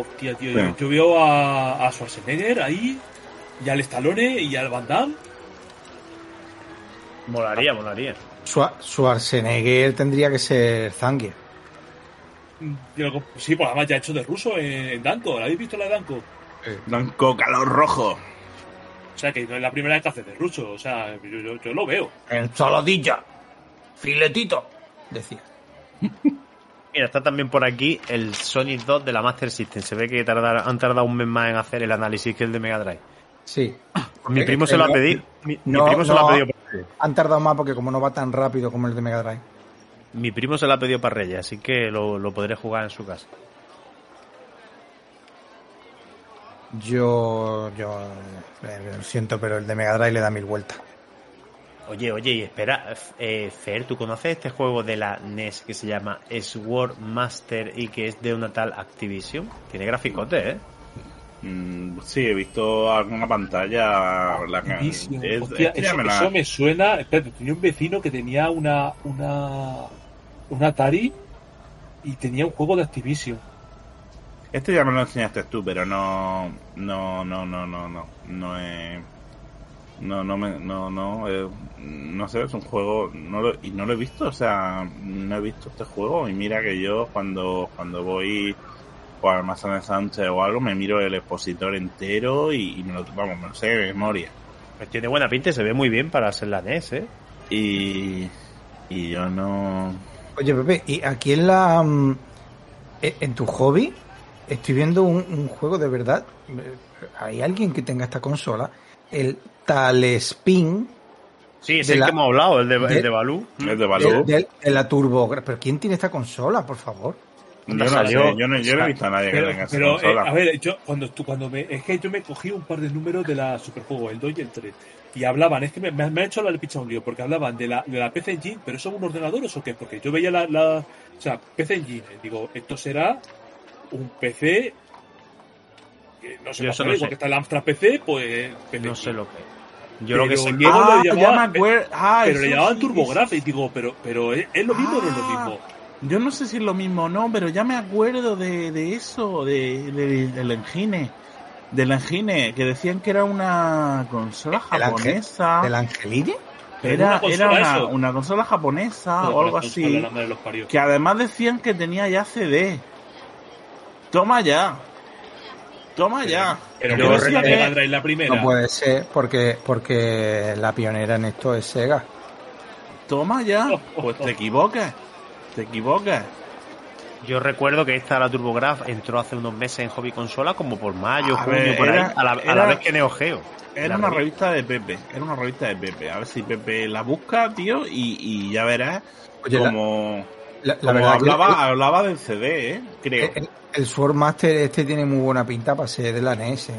Hostia, tío. Yo, yo veo a, a Schwarzenegger ahí, y al Stallone y al Van Damme. Molaría, molaría. Schwa- Schwarzenegger tendría que ser Zangief. Sí, pues además ya hecho de ruso en, en Danko. ¿La habéis visto la de Danko? Blanco calor rojo. O sea, que no es la primera vez que hace de ruso. O sea, yo, yo- yo lo veo. Ensaladilla, filetito, decía. (laughs) Mira, está también por aquí el Sonic 2 de la Master System. Se ve que tardar- han tardado un mes más en hacer el análisis que el de Mega Drive. Sí. (coughs) Mi primo se lo ha pedido. Mi, mi no, primo se lo ha pedido para Reyes. Han tardado más porque como no va tan rápido como el de Mega Drive. Mi primo se lo ha pedido para Reyes, así que lo, lo podré jugar en su casa. Yo, yo eh, lo siento, pero el de Mega Drive le da mil vueltas. Oye, oye, y espera, eh, Fer, ¿tú conoces este juego de la NES que se llama Sword Master y que es de una tal Activision? Tiene graficote, ¿eh? Mm, sí, he visto alguna pantalla. La que- Buenísimo. es- Hostia, es que ya eso, me la- eso me suena. Espérate, tenía un vecino que tenía una, una, una Atari y tenía un juego de Activision. Este ya me lo enseñaste tú, pero no. No, no, no, no, no. No es. No, no me. No, no. eh, no sé, es un juego. No lo, y no lo he visto, o sea, no he visto este juego. Y mira que yo cuando, cuando voy por Almacén de Sánchez o algo, me miro el expositor entero y, y me lo. Vamos, me lo sé de memoria. Pues tiene buena pinta y se ve muy bien para ser la NES, ¿eh? Y. Y yo no. Oye, Pepe, y aquí en la. mm, e- En tu hobby, estoy viendo un, un juego de verdad. Hay alguien que tenga esta consola. El Talespin Sí, es el la- que hemos hablado, el de, de- el de Balú. Es de de, Balú. de- de la Turbo. Pero ¿quién tiene esta consola, por favor? Yo no, salió? sé, yo no, yo no he visto a nadie que tenga pero, eh, consola. a ver, yo cuando tú, cuando me, es que yo me cogí un par de números de la Superjuego, el 2 y el 3, y hablaban, es que me, me ha hecho la picha un lío, porque hablaban de la, de la PC Engine, pero ¿son unos ordenadores o qué? Porque yo veía la, la o sea, PC Engine, digo, esto será un PC, no sé, Yo eso no sé. que está el Amstrad PC, pues PC No sé lo que. Yo lo que Pero sé luego ah, le ya acuerdo. Ah, Pero le llamaban sí, TurboGrafx, digo, pero, pero ¿es, es lo mismo o no es lo Ah. mismo? Yo no sé si es lo mismo o no, pero ya me acuerdo de, de eso, de, de- del engine. Del engine, que decían que era una consola japonesa. ¿El Angelini? Pero Era, una era consola una, una consola japonesa Joder, o algo así. Que además decían que tenía ya CD. Toma ya. Toma ya. Pero ¿cómo re- se la Mega Drive la primera? No puede ser, porque, porque la pionera en esto es Sega. Toma ya. Oh, oh, Pues oh. te equivocas. Te equivocas. Yo recuerdo que esta, la TurboGrafx, entró hace unos meses en Hobby Consola, como por mayo, A junio, ver, por era- ahí, a la, a la era- vez que Neo Geo. Era una revista. revista de Pepe. Era una revista de Pepe. A ver si Pepe la busca, tío, y, y ya verás Oye, como, la- la como verdad que hablaba, hablaba del CD, ¿eh? Creo. el, el, el Swordmaster este tiene muy buena pinta para ser de la NES, ¿eh?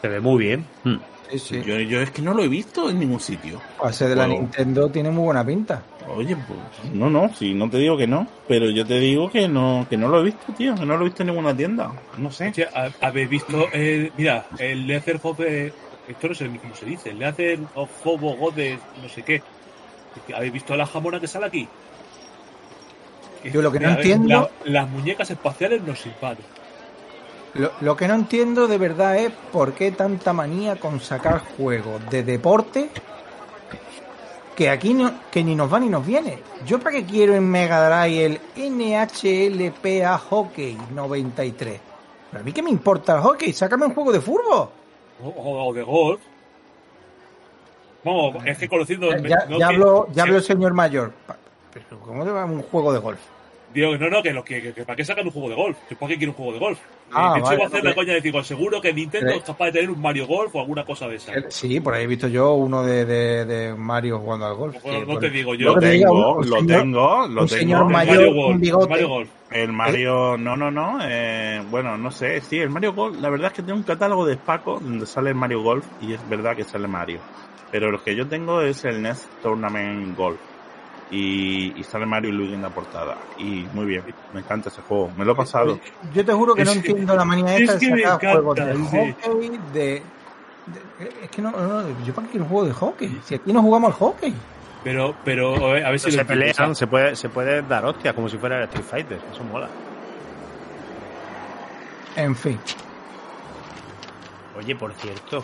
Se ve muy bien. Mm. Sí, sí. Yo, yo es que no lo he visto en ningún sitio. Para ser de la Bueno. Nintendo tiene muy buena pinta. Oye, pues no, no, si no te digo que no, pero yo te digo que no, que no lo he visto, tío, que no lo he visto en ninguna tienda. No sé. Hostia, ¿ha- ¿habéis visto el, mira, el Leather of, eh, esto no sé cómo se dice, el Leather of Hobo Godes, no sé qué. ¿Habéis visto la jamona que sale aquí? Yo lo que no entiendo- la- las muñecas espaciales nos invaden. Lo, lo que no entiendo de verdad es por qué tanta manía con sacar juegos de deporte que aquí no, que ni nos va ni nos viene. Yo para qué quiero en Mega Drive el NHLPA Hockey 93. Pero a mí qué me importa el hockey, sácame un juego de fútbol. O, o- o de golf. Vamos, es que conociendo... Ya, no ya que- habló, ya sí, habló el señor mayor. ¿Cómo te va un juego de golf? Digo, no, no, que, lo, que, que- que ¿para qué sacan un juego de golf? Yo para qué quiero un juego de golf. Ah, de hecho, vale, iba a hacer no, la coña de decir, seguro que Nintendo Pero- es capaz de tener un Mario Golf o alguna cosa de esa. Sí, por ahí he visto yo uno de, de, de Mario jugando al golf. Bueno, Sí, no por- te digo Lo yo. que diga, Tengo, lo señor- tengo, lo un tengo. señor El mayor Mario Golf. bigote. Mario Golf. El Mario, no, no, no. eh, bueno, no sé. Sí, el Mario Golf. La verdad es que tengo un catálogo de Paco donde sale el Mario Golf y es verdad que sale Mario. Pero lo que yo tengo es el NES Tournament Golf. Y, y sale Mario y Luigi en la portada. Y muy bien, me encanta ese juego. Me lo he pasado. Yo te juro que no Es que- entiendo la manía es esta que de sacar juegos de encanta, hockey, de, de- Es que no, no, yo para qué juego de hockey. Si aquí no jugamos al hockey. Pero, pero, a ver, si se pelean, se puede, se puede dar hostia como si fuera el Street Fighter. Eso mola. En fin. Oye, por cierto.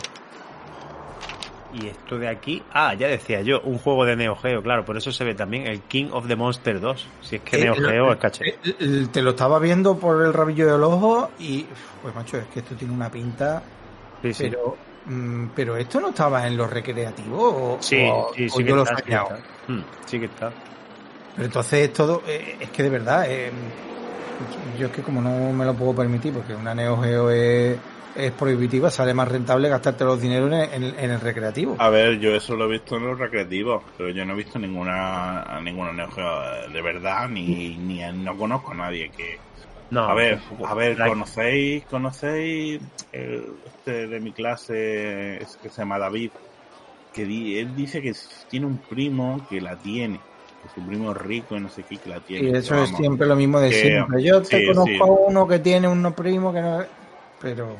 Y esto de aquí. Ah, ya decía yo, un juego de Neo Geo, claro, por eso se ve también el King of the Monster 2. Si es que Eh, Neo lo- Geo es caché. eh, eh, Te lo estaba viendo por el rabillo del ojo y. Pues macho, es que esto tiene una pinta. Sí, sí. Pero. mm, pero esto no estaba en los recreativos o, Sí, sí, o sí, yo que lo he está, sí que soñado. está. Mm, sí que está. Pero entonces es todo, eh, es que de verdad, yo es que como no me lo puedo permitir, porque una Neo Geo es, es prohibitiva, sale más rentable gastarte los dineros en, en- en el recreativo. A ver, yo eso lo he visto en los recreativos, pero yo no he visto ninguna ninguna de verdad, ni, ni no conozco a nadie que... No, A ver, a ver, ¿conocéis, conocéis el, este de mi clase es que se llama David? Que di- él dice que tiene un primo que la tiene, que su primo es rico y no sé qué, que la tiene. Y eso es siempre lo mismo de que- siempre. Yo te sí, conozco sí. a uno que tiene unos primos que no... Pero...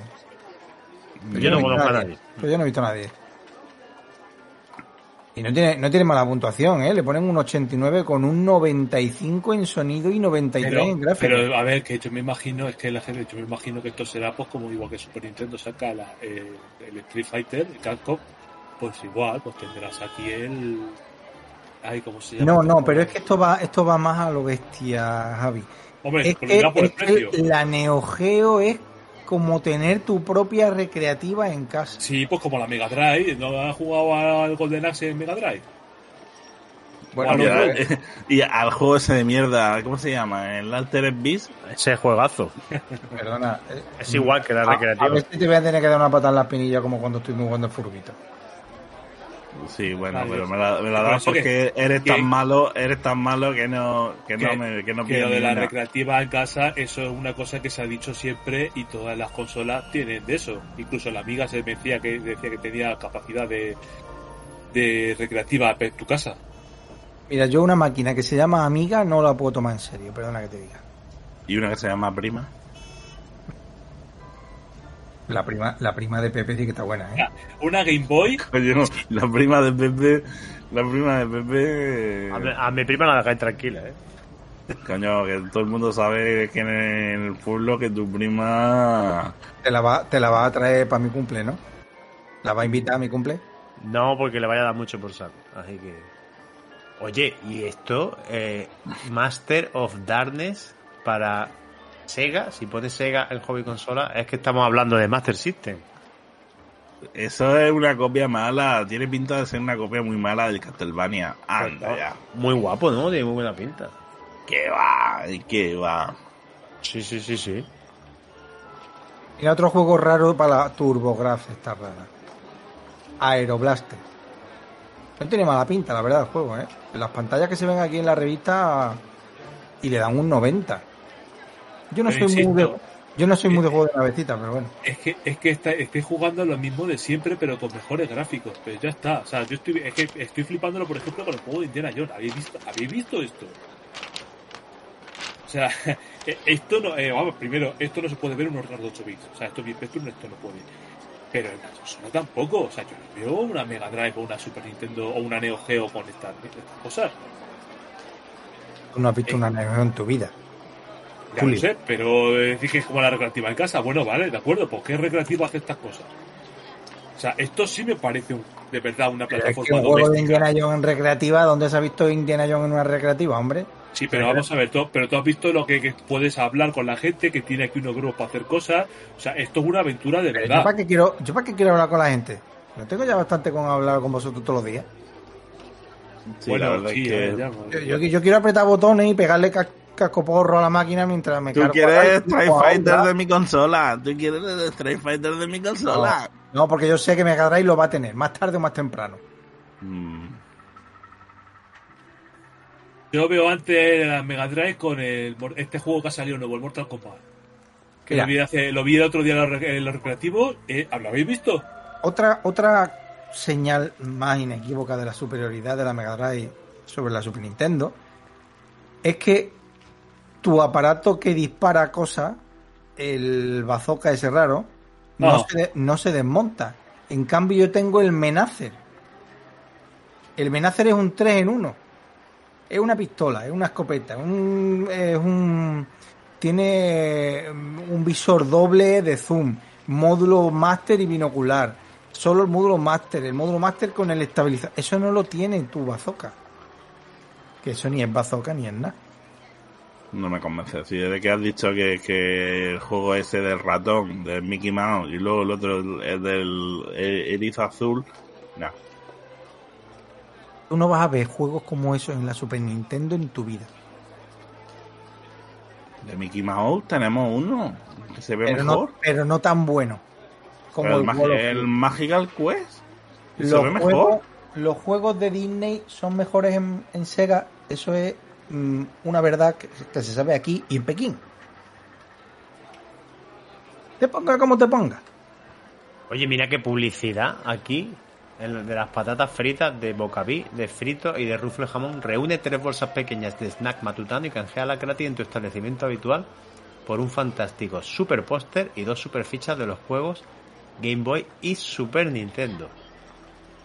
pero Yo no he visto conozco a nadie. Pero yo no he visto a nadie. Y no tiene, no tiene mala puntuación, ¿eh? Le ponen un 89 con un 95 en sonido y 93 Pero, en gráfico. pero, a ver, que yo me imagino, es que la gente, yo me imagino que esto será pues como igual que Super Nintendo saca la, eh, el Street Fighter, el Capcom, pues igual, pues tendrás aquí el... Ay, ¿cómo se llama? No, no, pero es que esto va, esto va más a lo bestia, Javi. Hombre, Es que, dirá por el es que precio. la Neo Geo es como tener tu propia recreativa en casa. Sí, pues como la Mega Drive, ¿no has jugado al Golden Axe en Mega Drive? Bueno, y, pues, al- y al juego ese de mierda, ¿cómo se llama? El Altered Beast. Ese juegazo. perdona. eh, Es igual que la a- A, recreativa. ver si te voy a tener que dar una patada en la espinilla como cuando estoy jugando el furbito. Sí, bueno, Vale. pero me la, me la das que- porque eres que- tan malo, eres tan malo que no, que no me, que no Que lo de la recreativa en casa, eso es una cosa que se ha dicho siempre y todas las consolas tienen de eso. Incluso la Amiga se decía que decía que tenía capacidad de, de recreativa en tu casa. Mira, yo una máquina que se llama Amiga no la puedo tomar en serio, perdona que te diga. Y una que se llama Prima. La prima, la prima de Pepe sí que está buena, ¿eh? (laughs) Una Game Boy, Oye, no, la prima de Pepe, la prima de Pepe, A mi, a mi prima la dejáis tranquila, ¿eh? coño, que todo el mundo sabe que en el pueblo que tu prima, Te la va, te la va a traer para mi cumple, ¿no? ¿La va a invitar a mi cumple? No, porque le vaya a dar mucho por saco. Así que. Oye, ¿y esto? Eh, Master of Darkness para Sega. Si pones Sega en hobby consola, es que estamos hablando de Master System. eso es una copia mala, tiene pinta de ser una copia muy mala del Castlevania. Anda ya. Muy guapo, ¿no? Tiene muy buena pinta. Que va, que va. Sí, sí, sí, sí. Mira otro juego raro para la TurboGrafx, está rara. Aeroblaster. No tiene mala pinta, la verdad, el juego, ¿eh? Las pantallas que se ven aquí en la revista y le dan un 90. Yo no Pero soy muy de, insisto, yo no soy muy de juego de navecita, pero bueno. es que es que está, estoy jugando lo mismo de siempre, pero con mejores gráficos. Pero ya está. O sea, yo estoy, es que estoy flipándolo, por ejemplo, con el juego de Indiana Jones. ¿Habéis visto, ¿habéis visto esto? O sea, (laughs) esto no, eh, vamos, primero, esto no se puede ver en un ordenador de 8 bits. O sea, esto bien Spectrum esto no puede. Pero en la consola tampoco. O sea, yo no veo una Mega Drive o una Super Nintendo o una Neo Geo con estas, estas cosas. Tú no has visto una Neo Geo en tu vida. Ya Juli. lo sé, pero eh, decir que es como la recreativa en casa. Bueno, vale, de acuerdo. ¿Por qué recreativa hace estas cosas? O sea, esto sí me parece un- de verdad una es plataforma que un juego de. Indiana Jones en recreativa, ¿dónde se ha visto Indiana Jones en una recreativa, hombre? Sí, pero vamos a ver, tú- pero tú has visto lo que, que puedes hablar con la gente, que tiene aquí unos grupos para hacer cosas. O sea, esto es una aventura de Pero ¿Yo verdad. para qué quiero, yo para qué quiero hablar con la gente? No tengo ya bastante con hablar con vosotros todos los días. Sí, bueno, verdad sí, es que- eh, ya, Yo, yo- yo quiero apretar botones y pegarle cascoporro a la máquina mientras me Tú cargo quieres a- Street a Fighter de mi consola. Tú quieres el Street Fighter de mi consola. No, porque yo sé que Mega Drive lo va a tener, más tarde o más temprano. Mm. Yo veo antes la Mega Drive con el, este juego que ha salido nuevo, el Mortal Kombat. Que lo vi, hace- lo vi el otro día en los, re- en los recreativos. Eh, ¿Lo habéis visto? Otra, otra señal más inequívoca de la superioridad de la Mega Drive sobre la Super Nintendo es que tu aparato que dispara cosas, el bazooka ese raro, no, Ah. se, de- no se desmonta. En cambio, yo tengo el Menacer. El Menacer es un 3 en 1. Es una pistola, es una escopeta, un, es un. Tiene mm, un visor doble de zoom, módulo máster y binocular. Solo el módulo máster, el módulo máster con el estabilizador. Eso no lo tiene tu bazooka. Que eso ni es bazooka ni es nada. No me convence. Si desde que has dicho que, que el juego ese del ratón, del Mickey Mouse, y luego el otro es del erizo azul, no. Tú no vas a ver juegos como esos en la Super Nintendo en tu vida. De Mickey Mouse tenemos uno que se ve Pero mejor. no, pero no tan bueno. Como el, el, el. Magical Quest. Se los ve mejor. juegos, los juegos de Disney son mejores en, en Sega. Eso es una verdad que, se sabe aquí y en Pekín. Te ponga como te ponga. Oye, mira qué publicidad aquí. de las patatas fritas de Bocaví, de frito y de rufle jamón. Reúne tres bolsas pequeñas de snack matutano y canjeala gratis en tu establecimiento habitual por un fantástico super póster y dos super fichas de los juegos Game Boy y Super Nintendo.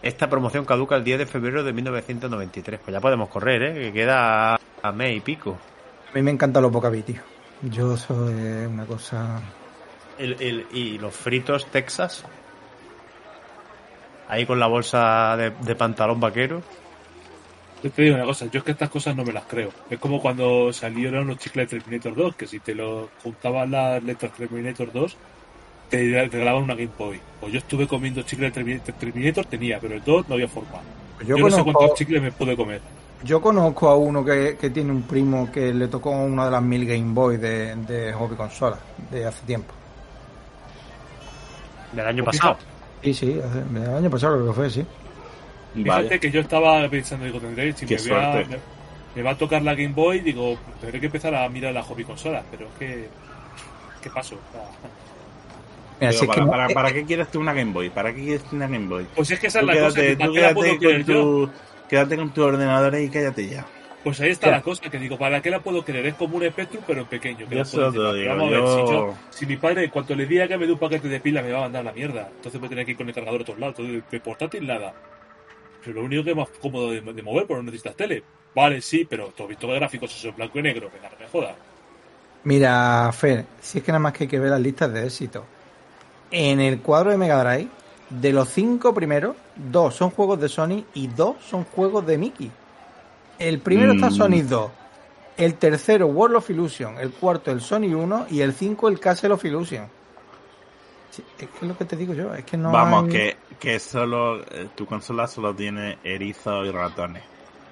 Esta promoción caduca el 10 de febrero de 1993. Pues ya podemos correr, ¿eh? Que queda a mes y pico. A mí me encantan los bocaví, tío. Yo soy una cosa... El- el- y los fritos Texas. Ahí con la bolsa de, de pantalón vaquero. Yo te digo una cosa, yo es que estas cosas no me las creo. Es como cuando salieron los chicles de Terminator 2, que si te lo juntaban las letras Terminator 2, te regalaban una Game Boy. Pues yo estuve comiendo chicles de Terminator, tenía, pero el 2 no había forma. Yo, Yo, no sé cuántos chicles me pude comer. yo conozco a uno que, que tiene un primo que le tocó una de las mil Game Boy de, de hobby consola de hace tiempo. Del año Pues pasado. Sí, sí, hace, el año pasado creo que fue, sí. Fíjate Vaya. que yo estaba pensando, digo, tendré, si Qué me, voy a- suerte. me, me va a tocar la Game Boy, digo, tendré que empezar a mirar la hobby consola, pero es que... ¿Qué pasó? O sea, Mira, si es para, que para- ¿para qué quieres tú una Game Boy? ¿Para qué quieres tú una Game Boy? Pues es que esa es la cosa, quédate, que ¿para tú qué la puedo quédate con tu, quédate con tu ordenador y cállate ya. Pues ahí está Ya. la cosa, que digo, ¿para qué la puedo querer? Es como un Spectrum, pero en pequeño. Que Yo puedo lo digo, vamos a ver, si, yo- yo- si mi padre, en cuanto le diga que me dé un paquete de pila, me va a mandar la mierda. Entonces voy a tener que ir con el cargador a todos lados. Entonces, de portátil, nada. Pero lo único que es más cómodo de, de mover, porque no necesitas tele. Vale, sí, pero has visto que gráficos eso en blanco y negro. Venga, no me jodas. Mira, Fer, si es que nada más que hay que ver las listas de éxito. En el cuadro de Mega Drive, de los cinco primeros, dos son juegos de Sony y dos son juegos de Mickey. El primero está Mm. Sonic 2, el tercero World of Illusion, el cuarto el Sonic 1 y el 5 el Castle of Illusion. Sí, es que es lo que te digo yo, es que no Vamos, hay- que, que solo eh, tu consola solo tiene erizos y ratones.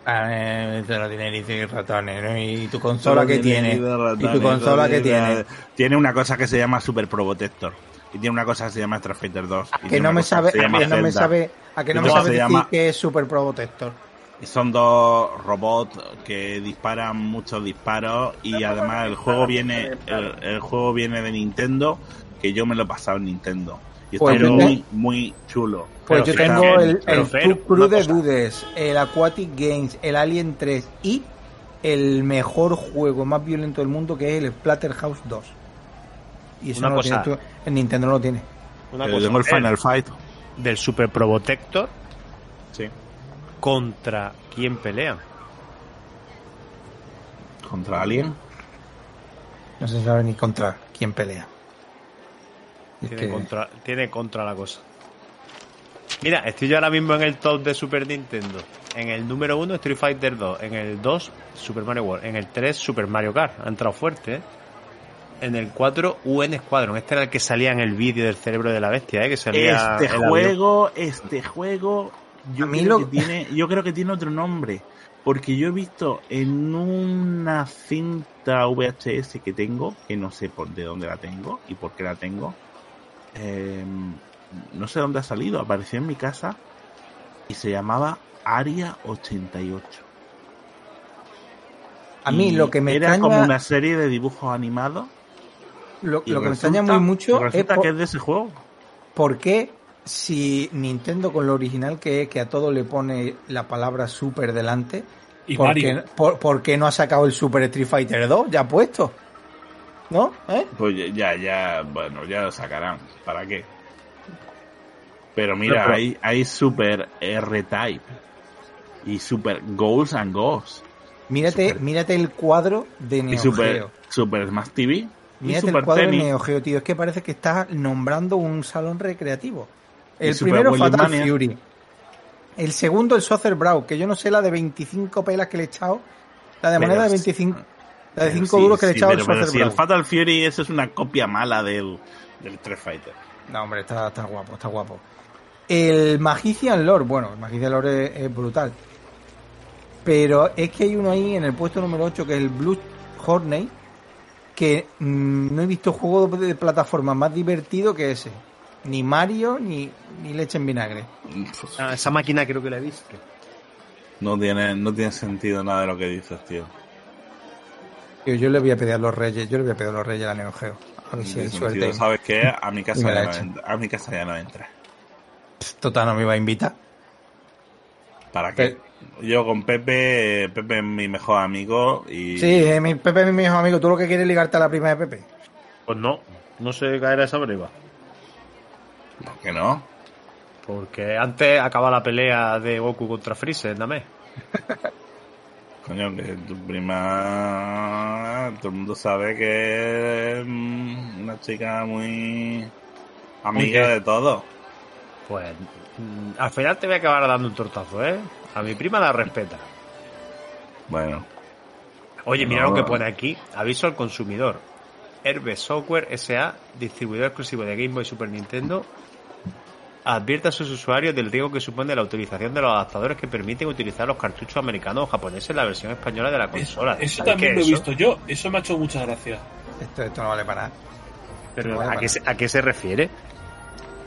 Ah, eh, solo tiene erizos y ratones, ¿no? ¿Y tu consola qué tiene? y ¿Y ratones, tu consola qué tiene? Tiene una cosa que se llama Super Pro Protector. Y tiene una cosa que se llama Street Fighter 2. y que no me sabe, a que no me sabe, a que no me No, sabe se decir llama- que es Super Pro Protector. Y Son dos robots que disparan muchos disparos y además el juego viene el, el juego viene de Nintendo que yo me lo he pasado en Nintendo y está Pues muy muy chulo. Pues Pero yo tengo el, el Crew de. Dudes, el Aquatic Games, el Alien 3 y el mejor juego más violento del mundo que es el Splatterhouse 2. Y eso Una no lo cosa. tiene tú, en Nintendo no lo tiene. Una Pero cosa, tengo el Fer, Final Fight. Del Super Probotector Sí. contra quién pelean. Contra Alien. No se sabe ni contra quién pelea. Es Tiene, que- contra, tiene contra la cosa. Mira, estoy yo ahora mismo en el top de Super Nintendo. En el número 1 Street Fighter 2. En el 2 Super Mario World. En el 3 Super Mario Kart. Ha entrado fuerte, ¿eh? En el 4 UN Squadron. Este era el que salía en el vídeo del cerebro de la bestia, ¿eh? Que salía Este juego, este juego yo, creo lo- que tiene, yo creo que tiene otro nombre. Porque yo he visto en una cinta VHS que tengo, que no sé por de dónde la tengo y por qué la tengo. eh, no sé dónde ha salido, apareció en mi casa y se llamaba Aria 88. A mí Y lo que me era extraña, como una serie de dibujos animados. Lo, y lo que me extraña muy mucho es por, que es de ese juego. por qué si Nintendo con lo original que es, que a todo le pone la palabra super delante, Y ¿por qué, por, por qué no ha sacado el Super Street Fighter 2 ya puesto? ¿No? ¿Eh? Pues ya, ya, bueno, ya lo sacarán. ¿Para qué? Pero mira, pero- hay, hay Super R-Type y Super Goals and Ghosts Mírate, Super. mírate el cuadro de y Neo Super, Geo. Super Smash TV y Mírate el cuadro de Neo Geo, tío. Es que parece que estás nombrando un salón recreativo. Y El Super primero, Fatal Mania. Fury. El segundo, el Soccer Brawl, que yo no sé la de 25 pelas que le he echado. La de Pero moneda de sí. 25. La de Pero 5 sí, duros que le he echado pero- al pero Soccer si el. Fatal Fury eso es una copia mala del, del Street Fighter. No, hombre, está, está guapo, está guapo. El Magician Lore, bueno, el Magician Lore es, es brutal. Pero es que hay uno ahí en el puesto número 8 que es el Blue Horney, que mm, no he visto juego de, de plataforma más divertido que ese. Ni Mario, ni, ni leche en vinagre. Ah, esa máquina creo que la he visto. No tiene, no tiene sentido nada de lo que dices, tío. Tío, yo le voy a pedir a los reyes, yo le voy a pedir a los reyes a la Neo Geo. A ver si hay suerte. ¿Sabes qué? A mi casa ya no. A mi casa ya no entra. Total, no me iba a invitar. ¿Para qué? Yo con Pepe, Pepe es mi mejor amigo y Sí, eh, mi Pepe es mi mejor amigo. Tú lo que quieres es ligarte a la prima de Pepe. Pues no, no se caerá esa breva. ¿por qué no? Porque antes acaba la pelea de Goku contra Freezer, dame. (laughs) Coño, que tu prima, todo el mundo sabe que es mm, una chica muy amiga de todo. Pues mm, al final te voy a acabar dando un tortazo, ¿eh? A mi prima la respeta. Bueno, Oye, mira No. lo que pone aquí. Aviso al consumidor. Herbe Software SA, distribuidor exclusivo de Game Boy y Super Nintendo, advierte a sus usuarios del riesgo que supone la utilización de los adaptadores que permiten utilizar los cartuchos americanos o japoneses en la versión española de la consola. Eso ¿Sabes también lo he visto yo. Eso me ha hecho mucha gracia. Esto, esto no vale para nada. Pero, No vale ¿a, para qué se, ¿A qué se refiere?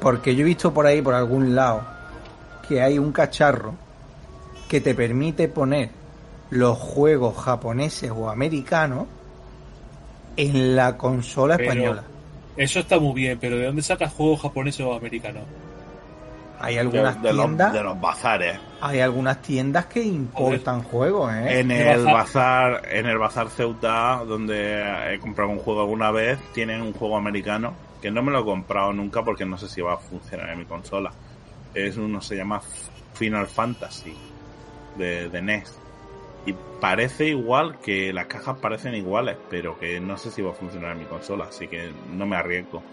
Porque yo he visto por ahí, por algún lado, que hay un cacharro que te permite poner los juegos japoneses o americanos en la consola Pero- española. Eso está muy bien, pero ¿de dónde sacas juegos japoneses o americanos? Hay algunas de los, tiendas, de los bazares. hay algunas tiendas que importan juegos, ¿eh? En ¿Qué el bazar? bazar, en el bazar Ceuta, donde he comprado un juego alguna vez, tienen un juego americano que no me lo he comprado nunca porque no sé si va a funcionar en mi consola. Es uno se llama Final Fantasy de, de NES y parece igual que las cajas parecen iguales, pero que no sé si va a funcionar en mi consola, así que no me arriesgo.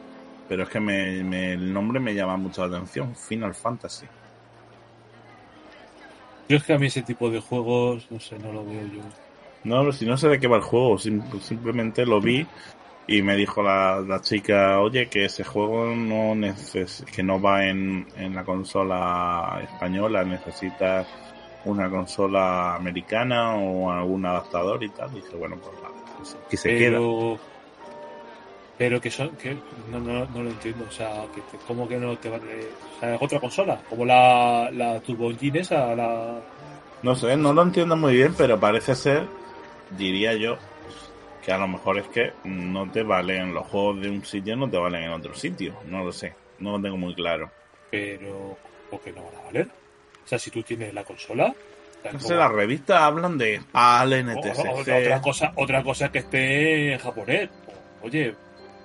Pero es que me, me- el nombre me llama mucho la atención, Final Fantasy. Yo es que a mí ese tipo de juegos, no sé, no lo veo yo. No, si no sé de qué va el juego, sim- simplemente lo vi y me dijo la, la chica, oye, que ese juego no neces que no va en, en la consola española, necesita una consola americana o algún adaptador y tal. Y dije, bueno, pues pues aquí se queda. pero, pero que son, que no, no, no lo entiendo. O sea, que te- ¿cómo que no te va O sea, es otra consola, como la, la Turbo Engine esa, la. No sé, no lo entiendo muy bien, pero parece ser, diría yo, que a lo mejor es que no te valen los juegos de un sitio, no te valen en otro sitio. No lo sé, no lo tengo muy claro. Pero, ¿por qué no van a valer? O sea, si tú tienes la consola. No sé, como- las revistas hablan de PAL, O- NTSC. o- otra cosa, otra cosa que esté en japonés. Oye,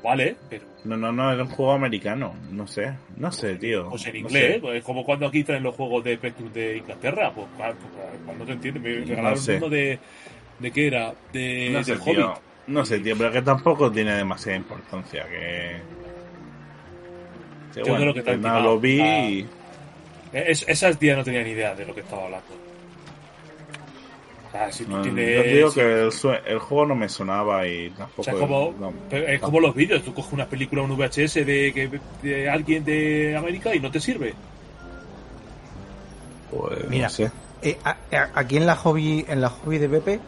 vale, pero No, no, no, era un juego americano. No sé, no sé, tío. pues en No inglés, sé. pues es como cuando aquí traen los juegos de de Inglaterra, pues cuando, cuando te entiendes, me regalaron sé. uno de de qué era, de No sé, tío. Hobbit. No sé, tío, pero que tampoco tiene demasiada importancia. Que. Yo bueno, creo que nada, lo vi y. Es- esas días no tenía ni idea de lo que estaba hablando. O sea, si tú no, tienes- yo te digo que el, sue- el juego no me sonaba y tampoco. O sea, es como, no. pero es como los vídeos. Tú coges una película, un VHS de, que- de alguien de América y no te sirve. Pues Mira. no sé. Eh, a- a- aquí en la hobby, en la hobby de Pepe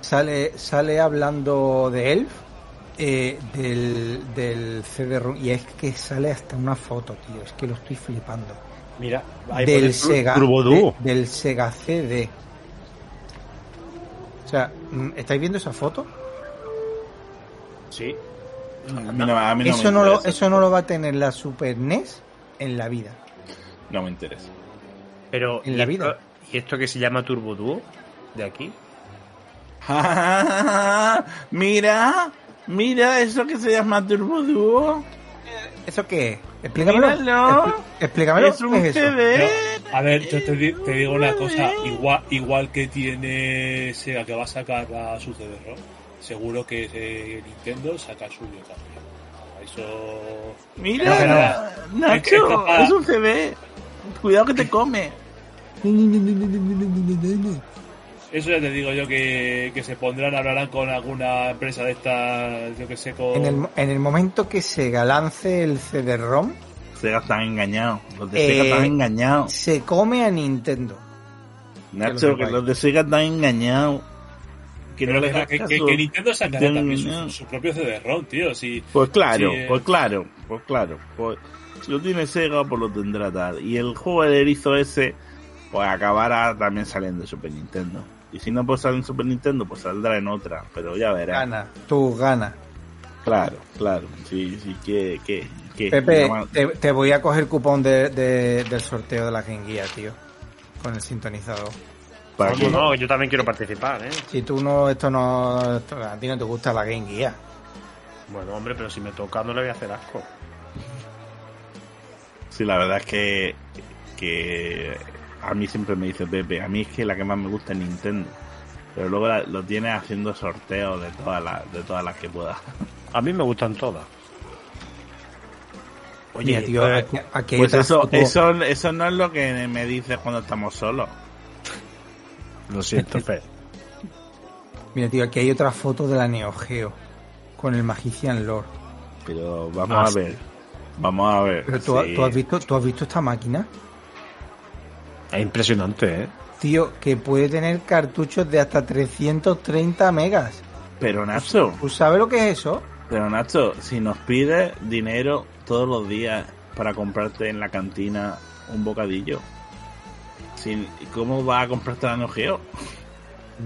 sale, sale hablando de Elf, eh, del, del CD-ROM, y es que sale hasta una foto, tío. Es que lo estoy flipando. Mira, ahí del Sega, Turbo Duo. de- del Sega CD. O sea, mm, ¿estáis viendo esa foto? Sí. A mí no, a mí no eso, me no lo, interesa. eso no lo va a tener la Super NES en la vida. No me interesa. Pero, En ¿y la esto- vida. ¿Y esto que se llama Turbo Duo? De aquí. (laughs) mira, mira eso que se llama Turbo Duo. ¿Eso qué es? Explícamelo. Míralo. Explícamelo. Es un ¿Qué es eso? CD. Yo- a ver, yo te, di- te digo una cosa, igual, igual que tiene Sega que va a sacar a su CD-ROM, seguro que eh, Nintendo saca el suyo también. Eso... Mira, Nacho, es es un CD. Cuidado que te come. (laughs) Eso ya te digo yo que, que se pondrán, hablarán con alguna empresa de estas, yo que sé, con... En el, en el momento que Sega lance el CD-ROM, Sega están engañados. Los de Eh, Sega están engañados. se come a Nintendo. Nacho, que los de Sega están engañados. Que Pero no que, les que- hagas que- caso. que Nintendo sacará también su, su propio CD-ROM, tío. Si, Pues claro, eh. pues claro, pues claro. Pues, si lo tiene Sega, pues lo tendrá tal. Y el juego del erizo ese, pues acabará también saliendo de Super Nintendo. Y si no pues sale en Super Nintendo, pues saldrá en otra. Pero ya verás. Gana, tú gana. Claro, claro. Sí, sí, que, que, que. Pepe, Llama- te, te voy a coger cupón de, de- del sorteo de la Game Gear, tío. Con el sintonizador. para No, que- no, yo también quiero participar, ¿eh? Si tú no, esto no, esto- a ti no te gusta la Game Gear. Bueno, hombre, pero si me toca no le voy a hacer asco. Sí, la verdad es que, que a mí siempre me dice Pepe, a mí es que la que más me gusta es Nintendo. Pero luego la- lo tiene haciendo sorteos de todas las, de todas las que pueda. A mí me gustan todas. Oye, tío, eh, aquí, aquí hay Pues otra eso, eso, eso no es lo que me dices cuando estamos solos. Lo siento, Fer. Mira, tío, aquí hay otra foto de la Neo Geo. Con el Magician Lord. Pero vamos Ah, a ver. Vamos a ver. Pero tú, sí. tú has visto, tú has visto esta máquina, Es impresionante, ¿eh? tío, que puede tener cartuchos de hasta 330 megas. Pero Nacho, ¿Tú sabes lo que es eso? pero Nacho, si nos pides dinero todos los días para comprarte en la cantina un bocadillo, ¿cómo vas a comprarte la Neo Geo?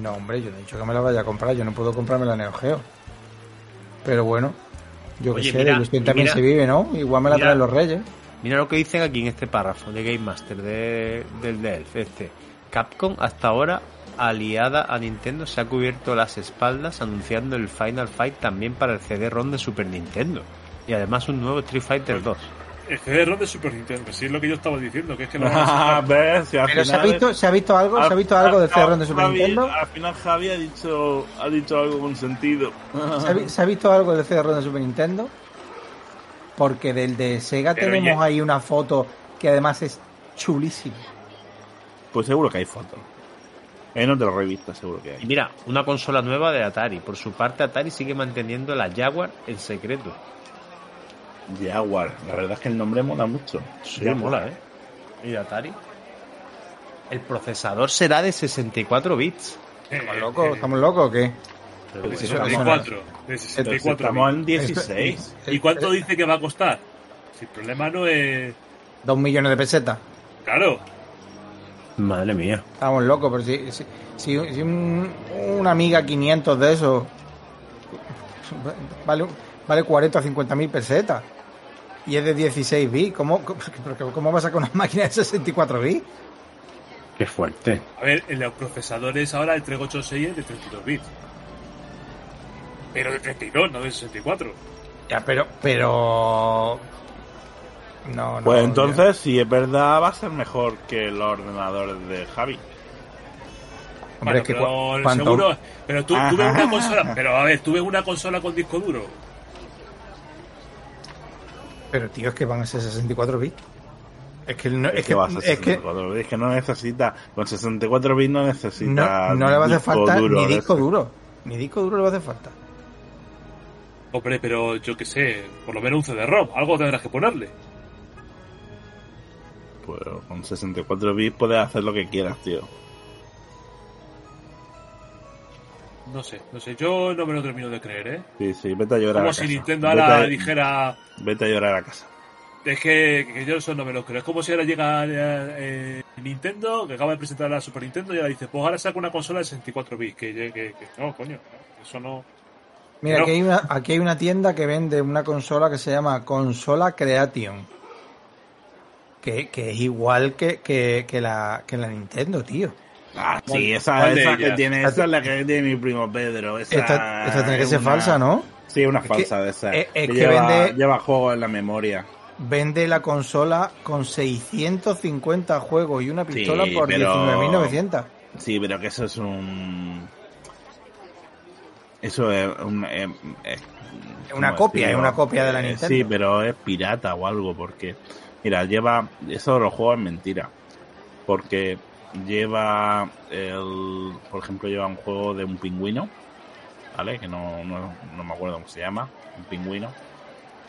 No, hombre, yo no he dicho que me la vaya a comprar. Yo no puedo comprarme la Neo Geo. Pero bueno, yo Oye, sé, mira, de también mira. se vive, ¿no? Igual me la Mira. traen los reyes. Mira lo que dicen aquí en este párrafo de Game Master de, del Delph. Este. Capcom hasta ahora aliada a Nintendo se ha cubierto las espaldas anunciando el Final Fight también para el CD-ROM de Super Nintendo. Y además un nuevo Street Fighter 2. El CD-ROM de Super Nintendo, si es lo que yo estaba diciendo, que es que lo (laughs) Ah. ¿ves? Si al Pero ¿se ha visto, ¿se ha visto algo? ¿Se ha visto algo del CD-ROM de Super Javi- Nintendo? Al final Javi ha dicho, ha dicho algo con sentido. ¿Se ha, vi- se ha visto algo del CD-ROM de Super Nintendo? Porque del de Sega Pero tenemos ya- ahí una foto que además es chulísima. Pues seguro que hay fotos. En otra revista seguro que Y hay. mira, una consola nueva de Atari. Por su parte, Atari sigue manteniendo la Jaguar en secreto. Jaguar. La verdad es que el nombre mola mucho. Sí, Jaguar. mola, ¿eh? ¿Y de Atari? El procesador será de 64 bits. ¿Estamos locos? ¿Estamos locos o qué? Pero Pues eso eso no- 64, de Pero 64. si estamos en 16. ¿Y cuánto dice que va a costar? Si el problema no es... Dos millones de pesetas. Claro, Madre mía. Estamos locos, pero si, si, si- si un- una amiga 500 de esos vale, vale 40 o 50 mil pesetas y es de 16 bits, ¿cómo, cómo, vas a sacar una máquina de 64 bits? Qué fuerte. a ver, en los procesadores ahora el 386 es de 32 bits. Pero de 32, no de 64. Ya, pero, pero... No, no. Pues ya. entonces, si es verdad, va a ser mejor que los ordenadores de Javi. Hombre, Bueno, es que pero seguro... Pero tú, tú ves una consola... Pero a ver, tú ves una consola con disco duro. Pero tío, es que van a ser 64 bits. Es que, no, Es, es que, que, va a ser es que 64 bits, es que no necesita. Con 64 bits no necesita. no, no le va a hacer falta duro ni disco duro. Ni disco duro le va a hacer falta. Hombre, pero yo qué sé, por lo menos un CD-ROM, algo tendrás que ponerle. Pues con 64 bits puedes hacer lo que quieras, tío. No sé, no sé. Yo no me lo termino de creer, ¿eh? Sí, sí, vete a llorar a Como casa. si Nintendo Vete ahora a- dijera. Vete a llorar a casa. Es que, que yo eso no me lo creo. Es como si ahora llega eh, Nintendo, que acaba de presentar la Super Nintendo, y ahora dice: Pues ahora saca una consola de 64 bits. Que, que, que- no, coño, eso no. Mira, No. aquí hay, una, aquí hay una tienda que vende una consola que se llama Consola Creation. Que, que es igual que, que, que la, que la Nintendo, tío. Ah, ¿Cuál- sí, esa, esa que tiene, esa es la que tiene mi primo Pedro. Esa, Esta, esta tiene que es ser una- falsa, ¿no? Sí, una que- falsa de esa. es- es que lleva, vende- lleva juegos en la memoria. Vende la consola con 650 juegos y una pistola Sí, por pero- 19.900. Sí, pero que eso es un. Eso es un. eh, eh, Una ¿cómo copia, es una copia de la Eh, Nintendo. Sí, pero es pirata o algo, porque. Mira, lleva. Eso de los juegos es mentira. Porque lleva. El, por ejemplo, lleva un juego de un pingüino. ¿Vale? Que no, no, no me acuerdo cómo se llama. Un pingüino.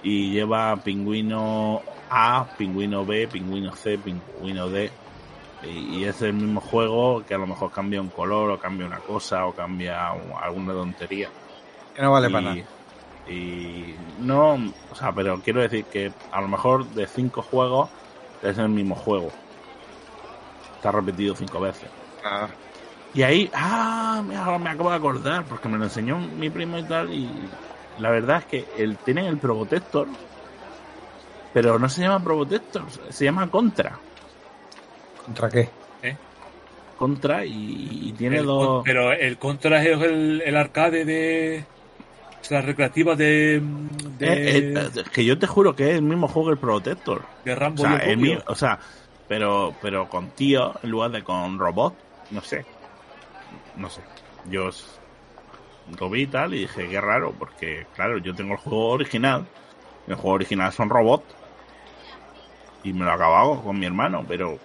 Y lleva pingüino A, pingüino B, pingüino C, pingüino D. Y, y es el mismo juego que a lo mejor cambia un color o cambia una cosa o cambia un- alguna tontería. Que no vale y, para nada. y no, o sea, pero quiero decir que a lo mejor de cinco juegos es el mismo juego. Está repetido cinco veces. Y ahí, ah, me, ahora me acabo de acordar, porque me lo enseñó mi primo y tal, y la verdad es que él tiene el Probotector, pero no se llama Probotector, se llama Contra. ¿Contra qué? Contra y, y tiene El dos... Pero el Contra es el, el arcade de. es la recreativa de. de, Eh, eh, que yo te juro que es el mismo juego que el Protector. de O Rambo sea, y el mío- o sea, pero, pero con tío en lugar de con robot, no sé. No sé. Yo lo vi y tal y dije, qué raro, porque claro, yo tengo el juego original. El juego original son robots. Y me lo he acabado con mi hermano, pero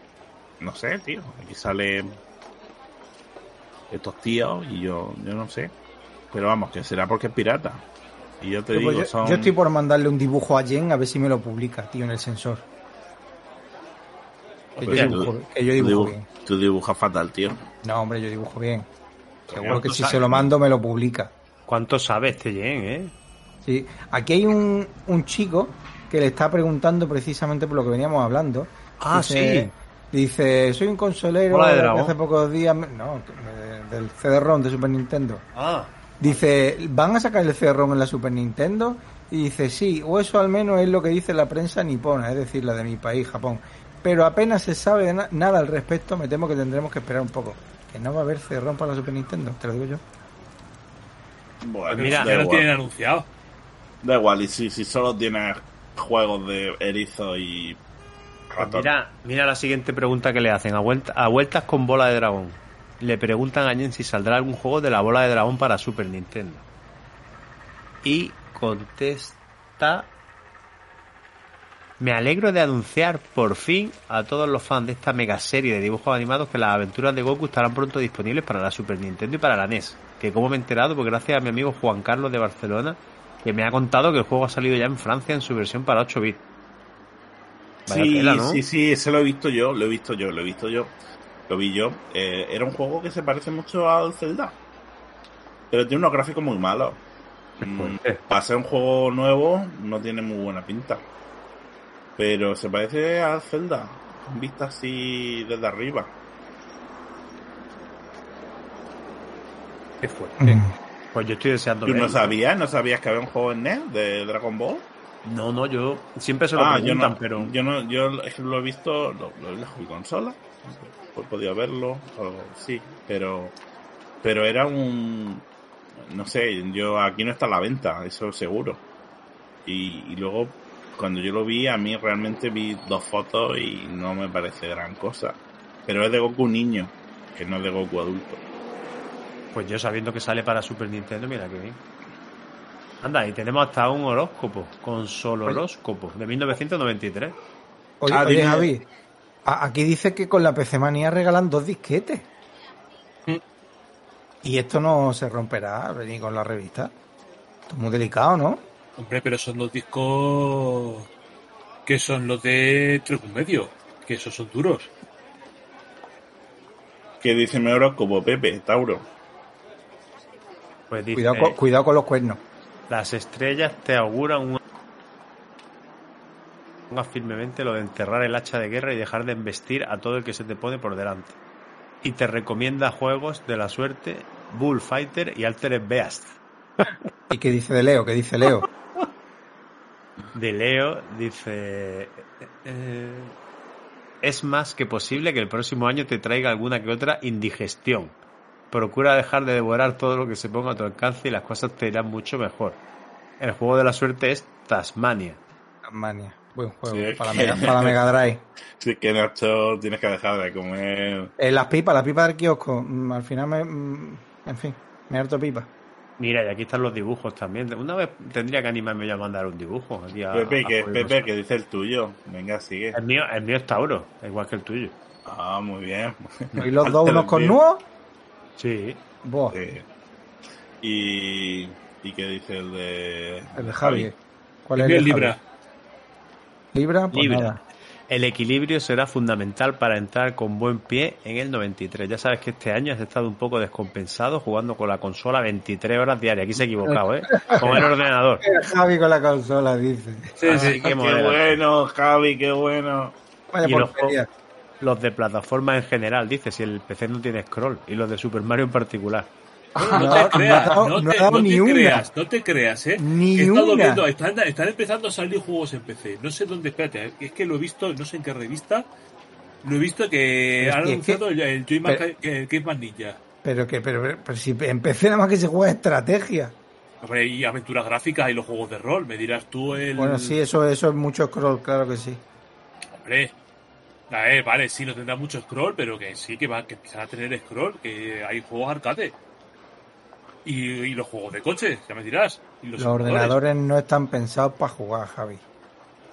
no sé, tío. Aquí sale estos tíos y yo, yo no sé. Pero vamos, que será porque es pirata. Y yo te Yo, digo, pues, yo- son... yo estoy por mandarle un dibujo a Jen a ver si me lo publica, tío, en el sensor. Que Pues yo tú- dibujo, que yo tú bien. tú dibujas fatal, tío. No, hombre, yo dibujo bien. Seguro ¿cuánto que si sabes? se lo mando me lo publica. ¿Cuánto sabe este Jen, eh? Sí. Aquí hay un, un chico que le está preguntando precisamente por lo que veníamos hablando. Ah, Dice- Dice, soy un consolero de que hace pocos días... me- No, del CD-ROM de Super Nintendo. Ah. Dice, ¿van a sacar el CD-ROM en la Super Nintendo? Y dice, sí, o eso al menos es lo que dice la prensa nipona, es decir, la de mi país, Japón. Pero apenas se sabe de na- nada al respecto, me temo que tendremos que esperar un poco. Que no va a haber CD-ROM para la Super Nintendo, te lo digo yo. Bueno, Pues mira, ya lo tienen anunciado. Da igual, y si, si solo tienes juegos de erizo y ratón. Mira, mira la siguiente pregunta que le hacen. A, vuelta- a vueltas con bola de dragón. Le preguntan a Jen si saldrá algún juego de la bola de dragón para Super Nintendo. Y contesta... Me alegro de anunciar por fin a todos los fans de esta mega serie de dibujos animados que las aventuras de Goku estarán pronto disponibles para la Super Nintendo y para la NES. Que como me he enterado, pues gracias a mi amigo Juan Carlos de Barcelona, que me ha contado que el juego ha salido ya en Francia en su versión para 8 bits. Sí, tela, ¿no? sí, sí, ese lo he visto yo, lo he visto yo, lo he visto yo. Lo vi yo. Eh, era un juego que se parece mucho al Zelda. Pero tiene unos gráficos muy malos. Mm, para ser un juego nuevo, no tiene muy buena pinta. Pero se parece al Zelda. Con vista así desde arriba. Qué fuerte. Mm. Pues yo estoy deseando ¿Tú no sabías? ¿No sabías que había un juego en NES de Dragon Ball? No, no, yo siempre se lo Ah, yo preguntan, no, pero yo no, yo es que lo he visto, lo, lo en la consola, he podido verlo, o- sí, pero, pero era un, no sé, yo aquí no está a la venta, eso seguro. Y, y luego cuando yo lo vi, a mí realmente vi dos fotos y no me parece gran cosa. Pero es de Goku niño, que no es de Goku adulto. pues yo sabiendo que sale para Super Nintendo, mira que bien. Anda, y tenemos hasta un horóscopo, con solo horóscopo, de 1993. Oye, Ah, oye. Javi, aquí dice que con la PC Manía regalan dos disquetes. Mm. Y esto no se romperá ni con la revista. Esto es muy delicado, ¿no? Hombre, pero son los discos que son los de tres medio. que esos son duros. Que dice mi horóscopo, Pepe, Tauro. Pues dice, Cuidado, con, cuidado con los cuernos. Las estrellas te auguran un... Pongas firmemente lo de enterrar el hacha de guerra y dejar de embestir a todo el que se te pone por delante. Y te recomienda juegos de la suerte Bullfighter y Altered Beast. (laughs) ¿Y qué dice de Leo? ¿Qué dice Leo? De Leo dice... eh, es más que posible que el próximo año te traiga alguna que otra indigestión. Procura dejar de devorar todo lo que se ponga a tu alcance y las cosas te irán mucho mejor. El juego de la suerte es Tasmania. Mania. Buen juego. Sí, para, la que- Mega, para la Mega Drive. (laughs) Sí, que Nacho tienes que dejar de comer. Eh, las pipas, las pipas del kiosco. mm, Al final me. mm, En fin, me harto pipa. Mira, y aquí están los dibujos también. Una vez tendría que animarme yo a mandar un dibujo. aquí a- Pepe, que. Pepe, que dice el tuyo. Venga, sigue. El mío, el mío es Tauro, igual que el tuyo. Ah, muy bien. ¿Y los dos unos con Tío. nudos? Sí. Buah, Sí. Y, y qué dice el de el de Javi. ¿Cuál es el de Libra. Javi? Libra, pues Libra. nada. El equilibrio será fundamental para entrar con buen pie en el 93. Ya sabes que este año has estado un poco descompensado jugando con la consola 23 horas diarias. Aquí se ha equivocado, ¿eh? Con el ordenador. (laughs) Javi con la consola, dice. Sí, sí. Qué (laughs) modera. bueno, Javi, qué bueno. Vaya Y los. Los de plataforma en general, dice, si el PC no tiene scroll. Y los de Super Mario en particular. No, No, te creas, no te, ni una. creas, no te creas, ¿eh? Ni He estado una. viendo, están, están empezando a salir juegos en PC. No sé dónde, espérate, ¿eh? es que lo he visto, no sé en qué revista, lo he visto que han que- anunciado el, el Joyman pero- es más ninja. Pero que, pero, pero, pero si empecé nada más que se juega estrategia. Hombre, y aventuras gráficas y los juegos de rol, me dirás tú el... Bueno, sí, eso, eso es mucho scroll, claro que sí. Hombre, a ver, vale, sí, no tendrá mucho scroll, pero que sí que va que empezar a tener scroll, que hay juegos arcade. Y, y los juegos de coches, ya me dirás. Y los, ordenadores no están pensados para jugar, Javi.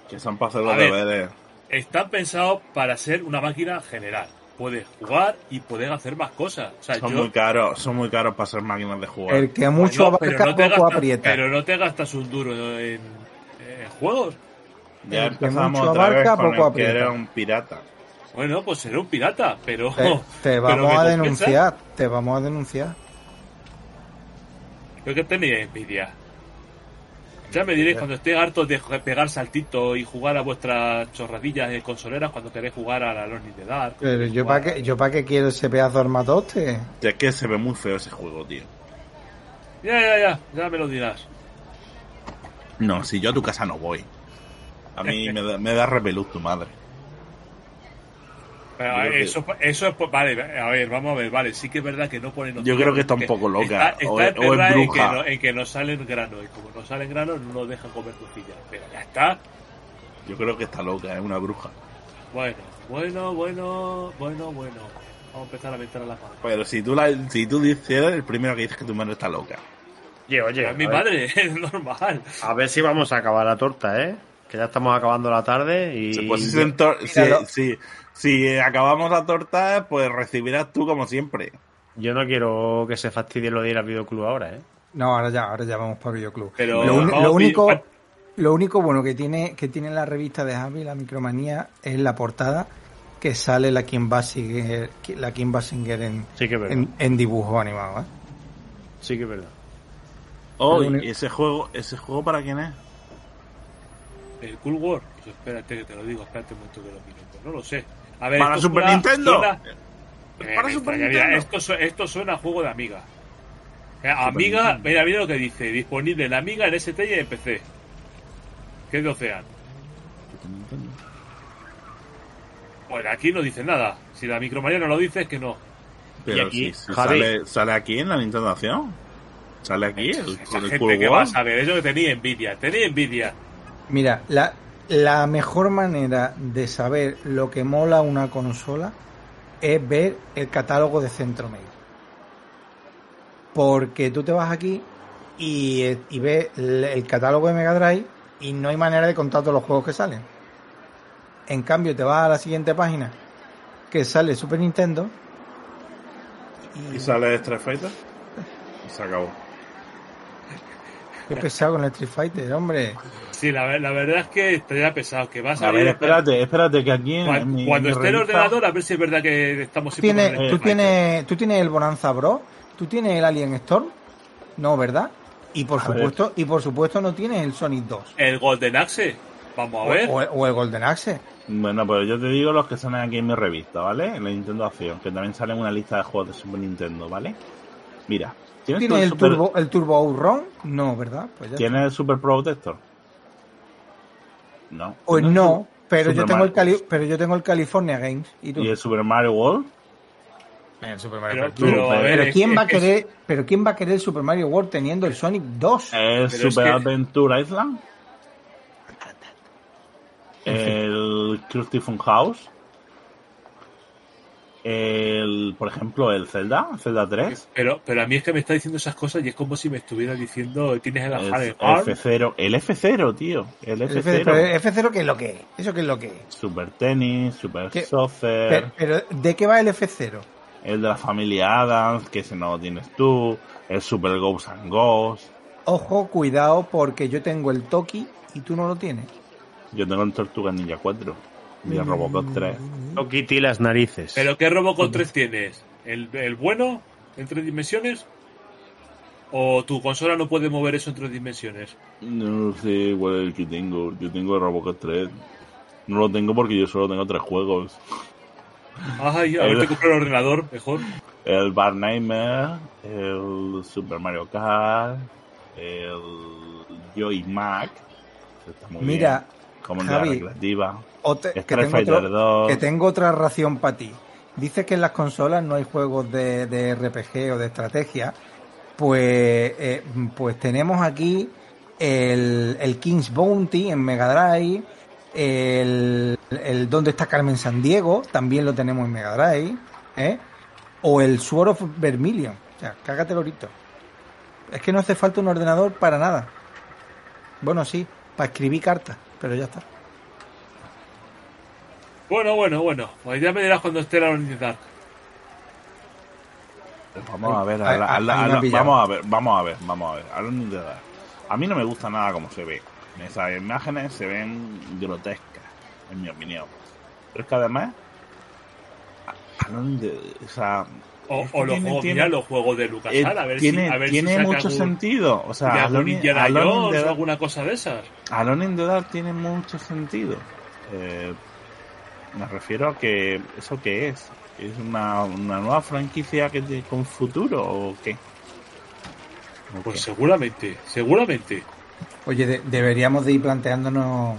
Que son para hacer los deberes. Están pensados para ser una máquina general. Puedes jugar y puedes hacer más cosas. O sea, Son yo- muy caros, son muy caros para ser máquinas de jugar. El que mucho Bueno, pero abarca, no te poco gastas- aprieta. Pero no te gastas un duro en, en juegos. Ya el que empezamos mucho otra vez abarca, con poco el que aprieta. era un pirata. Bueno, pues seré un pirata, pero. Te, (laughs) vamos a denunciar, te vamos a denunciar. Creo que tenía envidia. Ya me diréis cuando esté harto de pegar saltito y jugar a vuestras chorradillas de consoleras cuando queréis jugar a la Lonely de Dark. Pero yo para qué, yo para qué quiero ese pedazo de armatoste. Ya es que se ve muy feo ese juego, tío. Ya, ya, ya, ya me lo dirás. No, si yo a tu casa no voy. A mí me da, me da repelús tu madre. Pero, creo que- eso, eso es. por- Vale, a ver, vamos a ver, vale, sí que es verdad que no ponen. Yo creo que está un poco loca, Está, o está es- o es en que, bruja. no, en que no salen granos. Y como no salen granos, no nos dejan comer costillas. Pero ya está. Yo creo que está loca, es una bruja. Bueno, bueno, bueno, bueno, bueno. Vamos a empezar a meter a la mano. Pero si tú, la, si tú dices, eres el primero que dices que tu madre está loca. Oye, oye. es mi ver- madre, (laughs) es normal. A ver si vamos a acabar la torta, ¿eh? Que ya estamos acabando la tarde y... Pues si, si- Míralo. si- si acabamos la torta, pues recibirás tú como siempre. Yo no quiero que se fastidie lo de ir al videoclub ahora, ¿eh? No, ahora ya, ahora ya vamos para Videoclub. Pero lo, único, lo único bueno que tiene, que tiene la revista de Javi, la micromanía, es la portada que sale la Kim Basinger, la Kim Basinger en, Sí en, en dibujo animado, ¿eh? Sí que es verdad. Oh, ¿y ese juego, ese juego para quién es? El Cool War. Pues espérate que te lo digo, espérate un momento que lo miro. Pues no lo sé. A ver, ¿Para Super suena- Nintendo? suena- ¿Es Eh, para Super. Nintendo? Esto, su- esto suena a juego de Amiga. Eh, Amiga, mira, mira lo que dice. Disponible en Amiga, en ST y en PC. ¿Qué es de Ocean? Bueno, aquí no dice nada. Si la micromanía no lo dice, es que no. Pero aquí, si, si Javi. sale, sale aquí en la Nintendo Acción. Sale aquí el, Esa el gente Cool que War. va a saber, eso que tenía envidia. Tenía envidia. Mira, la, la mejor manera de saber lo que mola una consola es ver el catálogo de Centromail. Porque tú te vas aquí y, eh, y ves el, catálogo de Mega Drive y no hay manera de contar todos los juegos que salen. En cambio, te vas a la siguiente página que sale Super Nintendo ¿Y sale Street Fighter? Se acabó. Qué pesado con el Street Fighter, hombre. Sí, la, ver- la verdad es que estaría pesado. Que vas A ver, espérate, espérate, que aquí en, Cuando, en mi, cuando mi esté el ordenador, a ver si es verdad que estamos Tú tienes, tú, Fighter. tienes, tú tienes el Bonanza Bro, tú tienes el Alien Storm, no, ¿verdad? Y por A ver. supuesto, y por supuesto no tienes el Sonic 2. El Golden Axe. Vamos a O, ver. o- o el Golden Axe. Bueno, pues yo te digo los que salen aquí en mi revista, ¿vale? En la Nintendo Acción, que también sale una lista de juegos de Super Nintendo, ¿vale? Mira, ¿tienes, tú ¿Tienes el Super, Turbo, el Turbo Outrun? No, ¿verdad? Pues ya. ¿tienes el Super Protector? No. Pues ¿Tienes no, pero yo tengo el Cali- pero yo tengo el California Games. ¿Y tú? ¿Y el Super Mario World? El Super Pero, Mario pero, a Pero es- quién va a es que- querer, pero quién va a querer el Super Mario World teniendo el Sonic 2? ¿El Pero es Super que- Adventure Island? ¿El Krusty Fun House? El, por ejemplo, el Zelda, Zelda 3. Pero, pero a mí es que me está diciendo esas cosas y es como si me estuviera diciendo tienes el El Hard Arm. F0, el F0, tío. El El F0, F0. pero el F0 ¿qué es lo que es? ¿Eso qué es lo que es? Super Tennis, Super ¿Qué? Soccer, Pero, pero, ¿de qué va el F0? el de la familia Adams, que ese no lo tienes tú, el Super Ghosts and Ghosts. Ojo, cuidado, porque yo tengo el Toki y tú no lo tienes. Yo tengo el Tortuga Ninja 4 y el Robocop 3. No quité las narices. ¿Pero qué Robocop 3 tienes? ¿El, el bueno en tres dimensiones? ¿O tu consola no puede mover eso en tres dimensiones? No sé cuál es el que tengo. Yo tengo el Robocop 3. No lo tengo porque yo solo tengo tres juegos. Ay, a ver, El- te compré el ordenador, mejor. El Bar Nightmare, el Super Mario Kart, el Joy Mac. que Está muy Mira, bien. Como de la Javi, Otra- que, tengo Fighter otro- 2. que tengo otra ración para ti. Dices que en las consolas no hay juegos de, de RPG o de estrategia. Pues, eh, pues tenemos aquí el, el King's Bounty en Mega Drive. El, el ¿Dónde está Carmen San Diego? También lo tenemos en Mega Drive. ¿eh? O el Sword of Vermilion. O sea, cágate lorito. Es que no hace falta un ordenador para nada. Bueno, sí, para escribir cartas, pero ya está. Bueno, bueno, bueno. Pues ya me dirás cuando esté la Unity Dark. Vamos a ver, a la- a la- a la- vamos a ver, vamos a ver, vamos a ver. In the Dark. A mí no me gusta nada como se ve. Esas imágenes se ven grotescas, en mi opinión. Pero es que además, a- in the- o sea, O, es que o los juegos, tiene- mira, los juegos de Lucas eh, a ver tiene si, a ver tiene si saca mucho algún- sentido. O sea, de algún Alone, in- Indiana Alone in Jones the o Dark- alguna cosa de esas. Alone in the Dark tiene mucho sentido. Eh, me refiero a que eso qué es. ¿Es una, una nueva franquicia que te- con futuro o qué? ¿O Pues qué? seguramente, seguramente. Oye, de- deberíamos de ir planteándonos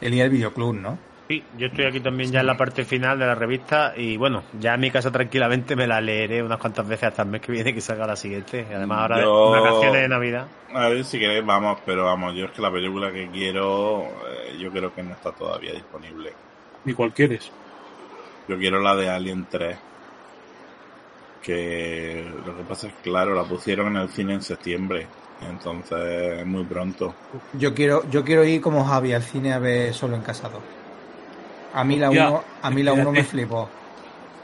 el ir al videoclub, ¿no? Sí, yo estoy aquí también ya en la parte final de la revista y bueno, ya en mi casa tranquilamente me la leeré unas cuantas veces hasta el mes que viene que salga la siguiente. Y además ahora Yo- de vacaciones de Navidad. A ver si queréis, vamos, pero vamos, yo es que la película que quiero, eh, yo creo que no está todavía disponible. Ni cual quieres. Yo quiero la de Alien 3. Que lo que pasa es claro, la pusieron en el cine en septiembre. Entonces es muy pronto. Yo quiero, yo quiero ir como Javi al cine a ver solo en casa 2. A mí la Ya, 1, a mí la 1 me flipó.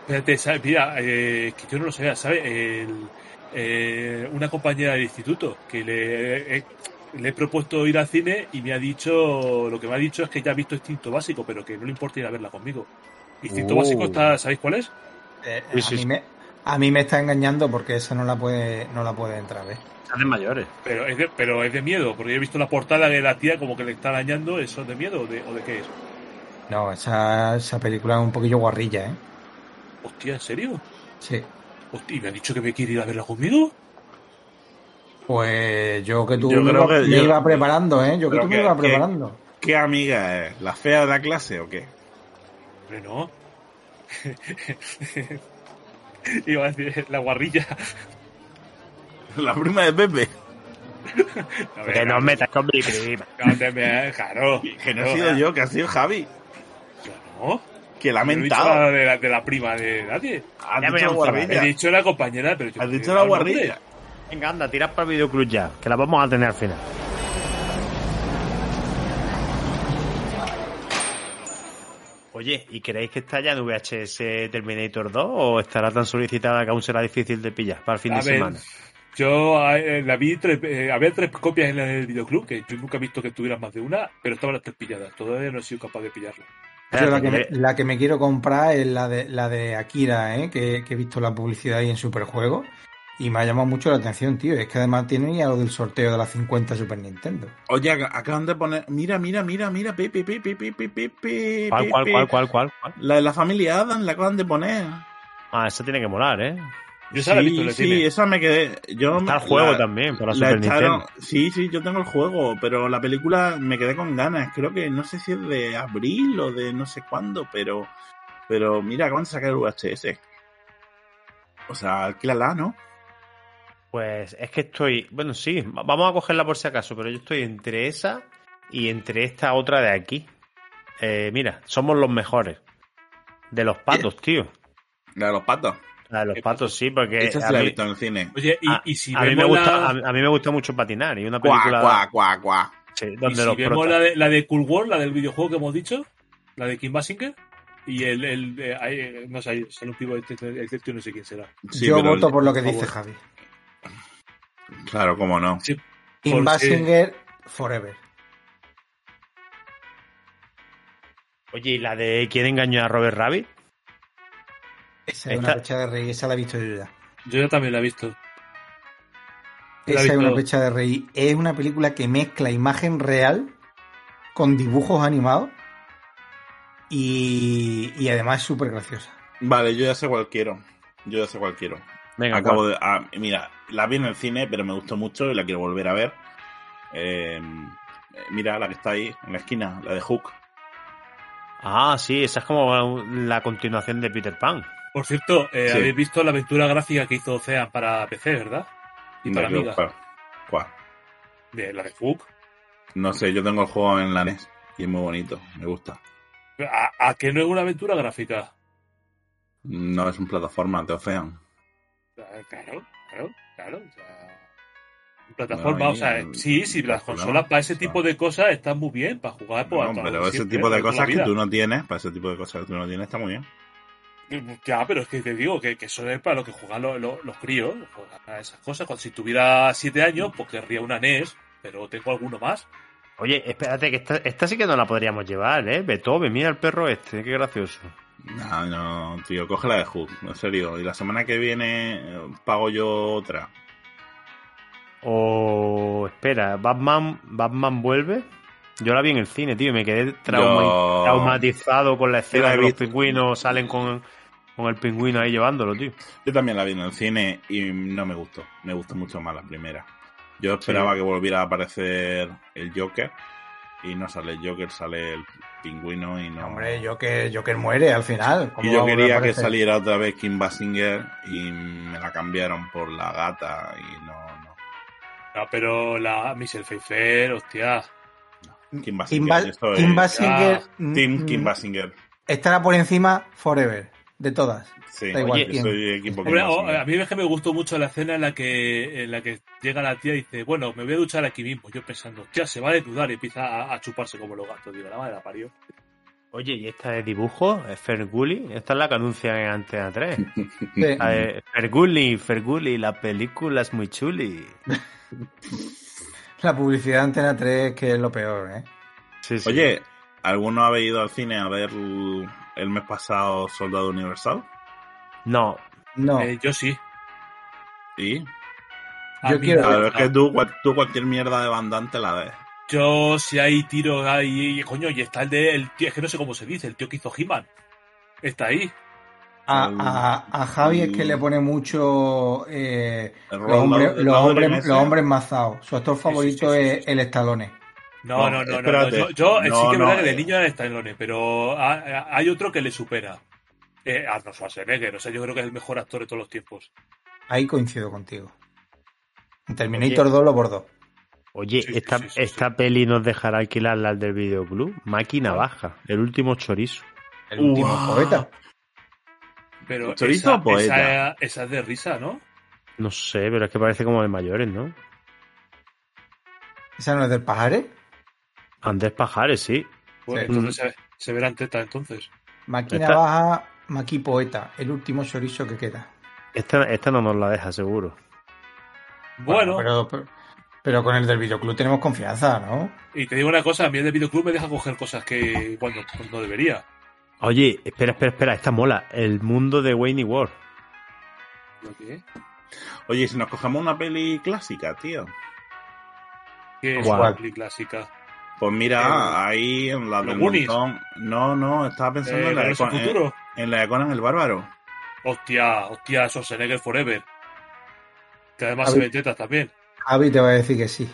Espérate, ¿sabes? mira, eh, que yo no lo sabía, ¿sabes? El- eh, una compañera del instituto que le, eh, le he propuesto ir al cine y me ha dicho, lo que me ha dicho es que ya ha visto Instinto Básico, pero que no le importa ir a verla conmigo. Instinto Uh. Básico está, ¿sabéis cuál es? Eh, Sí, a, sí, mí sí. me, a mí me está engañando porque esa no la puede, no la puede entrar, ¿eh? Hacen mayores. Pero es, de, pero es de miedo, porque yo he visto la portada de la tía como que le está arañando, ¿eso es de miedo o de, o de qué es? No, esa, esa película es un poquillo guarrilla, ¿eh? Hostia, ¿en serio? Sí. Hostia, ¿y me ha dicho que me quiere ir a verla conmigo? Pues yo que tú Yo me, creo iba, que me yo- iba preparando, ¿eh? Yo que tú me que- iba que- preparando. ¿Qué amiga es? ¿La fea de la clase o qué? Hombre, no. (laughs) Iba a decir la guarrilla. La prima de Pepe. (laughs) Ver, Que no metas con mi prima. (laughs) no te me- Claro. Que no he sido yo, que ha sido Javi. No. Que la Yo no he dicho nada de la, de la prima de nadie. Has Ya dicho me la guarrilla. He dicho la compañera, pero yo Has no dicho la nombre. guarrilla. Venga, anda, tirad para el videoclub ya, que la vamos a tener al final. Oye, ¿y creéis que está ya en VHS Terminator 2 o estará tan solicitada que aún será difícil de pillar para el fin A de ver, semana? Yo eh, la vi, tres- eh, había tres copias en el videoclub, que yo nunca he visto que tuvieran más de una, pero estaban las tres pilladas. Todavía no he sido capaz de pillarla. Yo la que, me, Espérate, la que me quiero comprar es la de, la de Akira, ¿eh? que, que he visto la publicidad ahí en Superjuego. Y me ha llamado mucho la atención, tío. Es que además tiene ya lo del sorteo de las 50 Super Nintendo. Oye, ac- acaban de poner. Mira, mira, mira, mira. Pepe, pepe, pepe, pepe. ¿Cuál, cuál, cuál, cuál, cuál, cuál? La de la familia Adam la acaban de poner. Ah, esa tiene que molar, ¿eh? Yo esa la he visto en Sí, el sí, cine. esa me quedé. Yo Está el la- juego también, para la Super echaron- Nintendo. Sí, sí, yo tengo el juego, pero la película me quedé con ganas. Creo que no sé si es de abril o de no sé cuándo, pero. Pero mira, acaban de sacar el VHS. O sea, alquílala, ¿no? Pues es que estoy. Bueno, sí, va- vamos a cogerla por si acaso, pero yo estoy entre esa y entre esta otra de aquí. Eh, mira, somos los mejores. De los patos, tío. La de los patos. La de los patos, sí, porque. Esa sí la he visto en el cine. Oye, y, a- y si a mí me gusta, a, a mí me gusta mucho patinar y una película cuá, cuá, cuá. sí, y donde si los vemos la de, la de Cool World, la del videojuego que hemos dicho, la de Kim Basinger, y el, el eh, eh, no sé, sale un pivo, no sé quién será. Sí, Yo voto por lo que dice. Javi. Claro, cómo no. Sí, Basinger Forever. Oye, ¿y la de quién engañó a Robert Rabbit? Esa es Esta- una fecha de rey, esa la he visto yo ya. Yo ya también la he visto. La he Esa es visto. una fecha de rey. Es una película que mezcla imagen real con dibujos animados y, y además es súper graciosa. Vale, yo ya sé cuál quiero. Yo ya sé cuál quiero. Venga, Acabo de. ah, mira, la vi en el cine, pero me gustó mucho y la quiero volver a ver. Eh, mira, la que está ahí, en la esquina, la de Hook. Ah, sí, esa es como la continuación de Peter Pan. Por cierto, eh, Sí. habéis visto la aventura gráfica que hizo Ocean para PC, ¿verdad? Y para No, Amiga. ¿cuál? ¿Cuál? De la de Hook. No sé, yo tengo el juego en la NES y es muy bonito, me gusta. ¿A, a que no es una aventura gráfica? No es un plataforma, te Ocean. Ah, Claro, claro, claro. o sea, plataforma, o sea, y- sí, sí, las consolas para ese tipo de cosas están muy bien, para jugar pues, No, pero ese siempre, tipo de cosas que tú no tienes, para ese tipo de cosas que tú no tienes, está muy bien. Ya, pero es que te digo que, que eso es para lo que juegan los, los, los críos, juegan a esas cosas. Cuando si tuviera siete años, pues querría una NES, pero tengo alguno más. Oye, espérate, que esta, esta sí que no la podríamos llevar, ¿eh? Beethoven, mira el perro este, qué gracioso. No, no, tío, coge la de Hook, en serio. Y la semana que viene eh, pago yo otra. O, espera, Batman, Batman vuelve. Yo la vi en el cine, tío, y me quedé trauma- Yo- traumatizado con la escena de los pingüinos salen con, con el pingüino ahí llevándolo, tío. Yo también la vi en el cine y no me gustó. Me gustó mucho más la primera. Yo esperaba que volviera a aparecer el Joker y no sale el Joker, sale el pingüino y no. Hombre, Joker, Joker muere al final. ¿Cómo y yo quería que saliera otra vez Kim Basinger y me la cambiaron por la gata y no, no. No, pero la Michelle Pfeiffer, hostia. Kim Kim, Basinger. Ba- esto es- Kim Basinger Ah, Team Kim mm, Basinger. estará por encima Forever, de todas. Sí, da igual yo quién. soy equipo Kim Hombre, o- Basinger. a mí es que me gustó mucho la escena en la que en la que llega la tía y dice, bueno, me voy a duchar aquí mismo. Yo pensando, hostia, se va a desnudar y empieza a, a chuparse como los gatos. Digo, la madre la parió. Oye, ¿y esta de dibujo? ¿Es Fergulli? Esta es la que anuncian en Antena 3. (laughs) Sí. Fergulli, Fergulli, la película es muy chuli. (laughs) La publicidad de Antena 3 que es lo peor, ¿eh? Sí, sí. Oye, ¿alguno habéis ido al cine a ver el, mes pasado Soldado Universal? No, No, Eh, yo sí. ¿Y? A Yo quiero- Claro, es gusta. que tú, cual- tú cualquier mierda de bandante la ves. Yo, si hay tiros ahí, coño, y está el de, el tío, es que no sé cómo se dice, el tío que hizo He-Man. Está ahí. a, a- a Javi es que le pone mucho eh, los, los, hombres, los hombres mazados. Su actor favorito sí, sí, es sí. el Estalone. No, No, no, no, no. Yo, yo, No, sí que es verdad que de eh. niño era Stallone, pero ha- ha- hay otro que le supera. Eh, Arnold Schwarzenegger, o sea, yo creo que es el mejor actor de todos los tiempos. Ahí coincido contigo. En Terminator 2 lo bordó. Oye, Sí, esta, sí, sí, esta peli nos dejará alquilar la del videoclub. Máquina baja, el último chorizo. El último poeta. Pero ¿Chorizo esa, o poeta? esa- esa es de risa, ¿no? No sé, pero es que parece como de mayores, ¿no? ¿Esa no es del pajaré? Andrés Pajares, sí. Pues Sí. entonces se, se verán tetas entonces. Máquina Esta- baja, Maqui poeta. El último chorizo que queda. Esta, esta no nos la deja, seguro. Bueno, Pero, pero, pero con el del videoclub tenemos confianza, ¿no? y te digo una cosa, a mí el de videoclub me deja coger cosas que cuando, cuando debería. Oye, espera, espera, espera, esta mola. El mundo de Wayne World. ¿Lo qué? Oye, si nos cogemos una peli clásica, tío. ¿Qué es una peli clásica? Pues mira, ahí en la ¿Los del montón. No, no, estaba pensando Eh, en, la de, ¿Regreso al Con- futuro? en, en la de Conan el Bárbaro. Hostia, hostia, Schwarzenegger Forever. Que además se ve tetas también. Javi te va a decir que sí.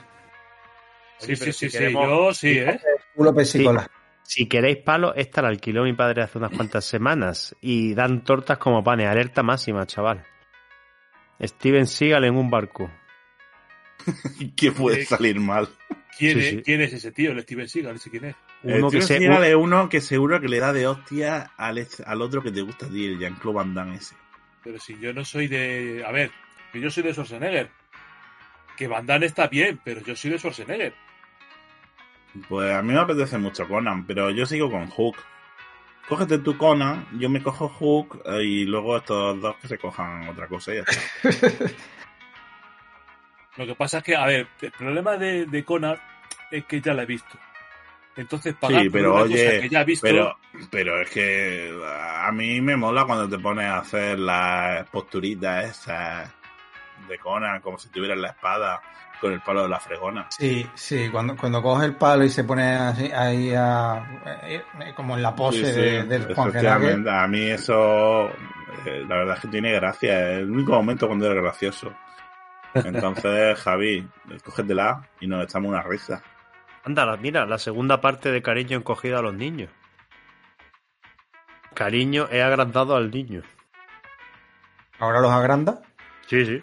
Sí, sí, sí, si sí, queremos- yo sí, ¿eh? Culo pesicola. Si queréis palo, esta la alquiló mi padre hace unas cuantas semanas. Y dan tortas como panes. Alerta máxima, chaval. Steven Seagal en un barco. (laughs) ¿Qué puede Eh, salir mal? ¿Quién, Sí, es, sí. ¿Quién es ese tío? El Steven Seagal, no sé quién es. Uno el que se, Seagal es uno que seguro que le da de hostia al otro que te gusta a ti, el Jean-Claude Van Damme ese. Pero si yo no soy de... A ver, que yo soy de Schwarzenegger. Que Van Damme está bien, pero yo soy de Schwarzenegger. Pues a mí me apetece mucho Conan, pero yo sigo con Hook. Cógete tu Conan, yo me cojo Hook eh, y luego estos dos que se cojan otra cosa y ya está. (laughs) Lo que pasa es que, a ver, el problema de, de Conan es que ya la he visto. Entonces, pagar Sí, por pero una oye, cosa que ya he visto... Pero, pero es que a mí me mola cuando te pones a hacer las posturitas esas de Conan, como si tuvieras la espada con el palo de la fregona. Sí, sí, cuando, cuando coge el palo y se pone así, ahí a, eh, como en la pose Sí, sí, de, del Juan. A mí eso, eh, la verdad es que tiene gracia. Es el único momento cuando era gracioso. Entonces, Javi, cógetela y nos echamos una risa. Anda, mira, la segunda parte de cariño encogido a los niños. Cariño he agrandado al niño. Ahora los agranda. Sí, sí.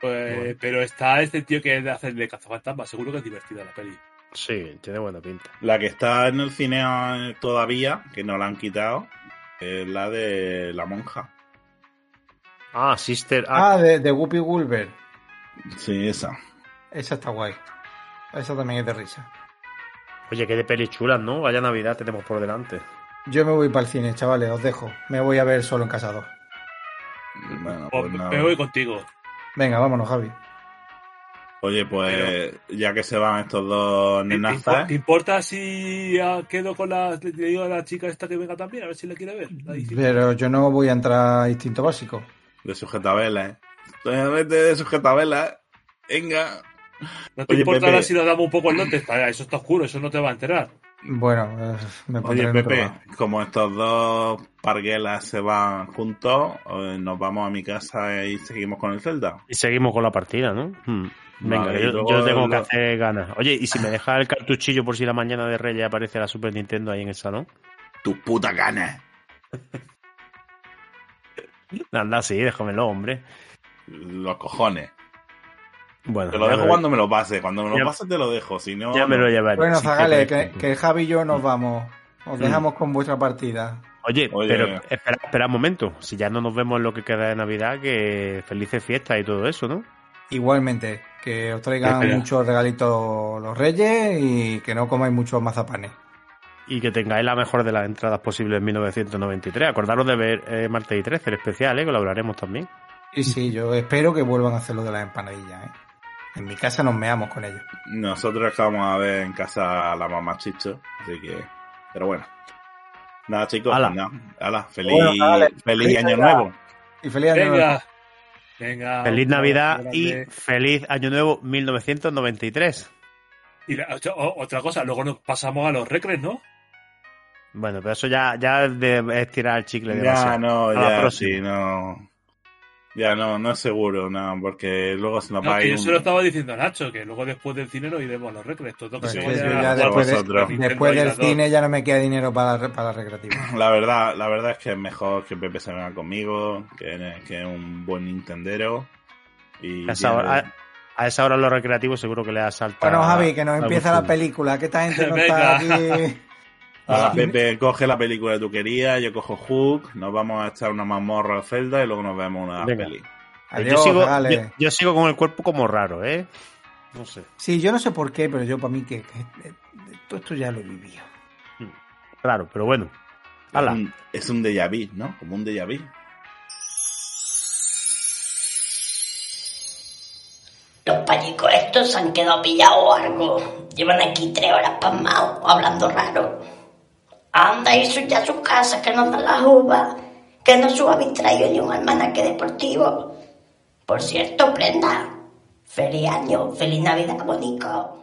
pues, Bueno. Pero está este tío que hace el de cazafantasmas. Seguro que es divertida la peli. Sí, tiene buena pinta. La que está en el cine todavía, que no la han quitado, es la de la monja. Ah, Sister Act. Ah, de, de Whoopi Goldberg. Sí, esa. Esa está guay. Esa también es de risa. Oye, qué de pelis chulas, ¿no? Vaya Navidad tenemos por delante. Yo me voy para el cine, chavales, os dejo. Me voy a ver solo en casa 2. Bueno, O pues me- nada. voy contigo. Venga, vámonos, Javi. Oye, pues ya que se van estos dos ¿Te, te nenazas, impo- te importa si quedo con la... Le digo a la chica esta que venga también? A ver si la quiere ver. La Pero yo no voy a entrar a instinto básico. De sujetabelas, ¿eh? Vete de sujetabelas. Venga. ¿No te Oye, importa Pepe. ahora si nos damos un poco el lote? Está- Eso está oscuro, eso no te va a enterar. Bueno, eh, me Oye, Pepe, como estos dos parguelas se van juntos, eh, nos vamos a mi casa y seguimos con el Zelda. Y seguimos con la partida, ¿no? Hmm. Venga, Vale, yo, tengo que lo- hacer ganas. Oye, ¿y si me dejas el cartuchillo por si la mañana de Reyes aparece la Super Nintendo ahí en el salón? Tu puta gana. (laughs) Anda, sí, déjamelo, hombre. Los cojones. Bueno, Te lo dejo me- cuando me lo pase. Cuando me lo Ya- pase te lo dejo. Si no, Ya me lo llevaré. Bueno, Zagales, quieres. que, que Javi y yo nos vamos. Os dejamos con vuestra partida. Oye, Oye. pero espera, espera un momento. Si ya no nos vemos en lo que queda de Navidad, que felices fiestas y todo eso, ¿no? Igualmente, que os traigan muchos regalitos los reyes y que no comáis muchos mazapanes. Y que tengáis la mejor de las entradas posibles en 1993. Acordaros de ver eh, Martes y 13, el especial, ¿eh? Que lo hablaremos también. Y sí, yo espero que vuelvan a hacer lo de las empanadillas. ¿eh? En mi casa nos meamos con ellos. Nosotros vamos a ver en casa a la mamá Chicho. Así que. Pero bueno. Nada, chicos. Hala. pues nada. Hala, feliz, Bueno, dale. feliz Feliz año Navidad. nuevo. Y feliz año nuevo. Venga. Venga. Feliz Navidad y feliz Año Nuevo 1993. Y la- otra cosa, luego nos pasamos a los recres, ¿no? Bueno, pero eso ya, ya es de estirar el chicle Ya demasiado. no, ya sí, no. Ya no, no es seguro, no, porque luego se nos No, va a que ir. yo se lo estaba diciendo a Nacho, que luego después del cine nos iremos a los Pues ya jugar después, de- después del cine ya no me queda dinero para la, para la recreativa. (laughs) La verdad, la verdad es que es mejor que Pepe se venga conmigo, que, que es un buen Nintendero. Y A esa, hora, a, a esa hora los recreativos seguro que le asalta. Bueno, Javi, que nos empieza la película. Que esta gente no (laughs) está aquí. (laughs) Ahora Pepe coge la película que tú querías, yo cojo Hook, nos vamos a echar una mazmorra al Zelda y luego nos vemos una Venga. peli. Yo Adiós, sigo, Zagales. yo, yo sigo con el cuerpo como raro, ¿eh? No sé. Sí, yo no sé por qué, pero yo para mí que, que- que- todo esto ya lo he vivido. Raro, pero bueno. Es un, es un déjà vu, ¿no? Como un déjà vu. Los payicos estos se han quedado pillados o algo. Llevan aquí tres horas pasmados, hablando raro. Anda, y ya a sus casas, que nos dan las uvas. Que no su habéis traído ni un almanaque deportivo. Por cierto, prenda. Feliz año, feliz Navidad, bonito.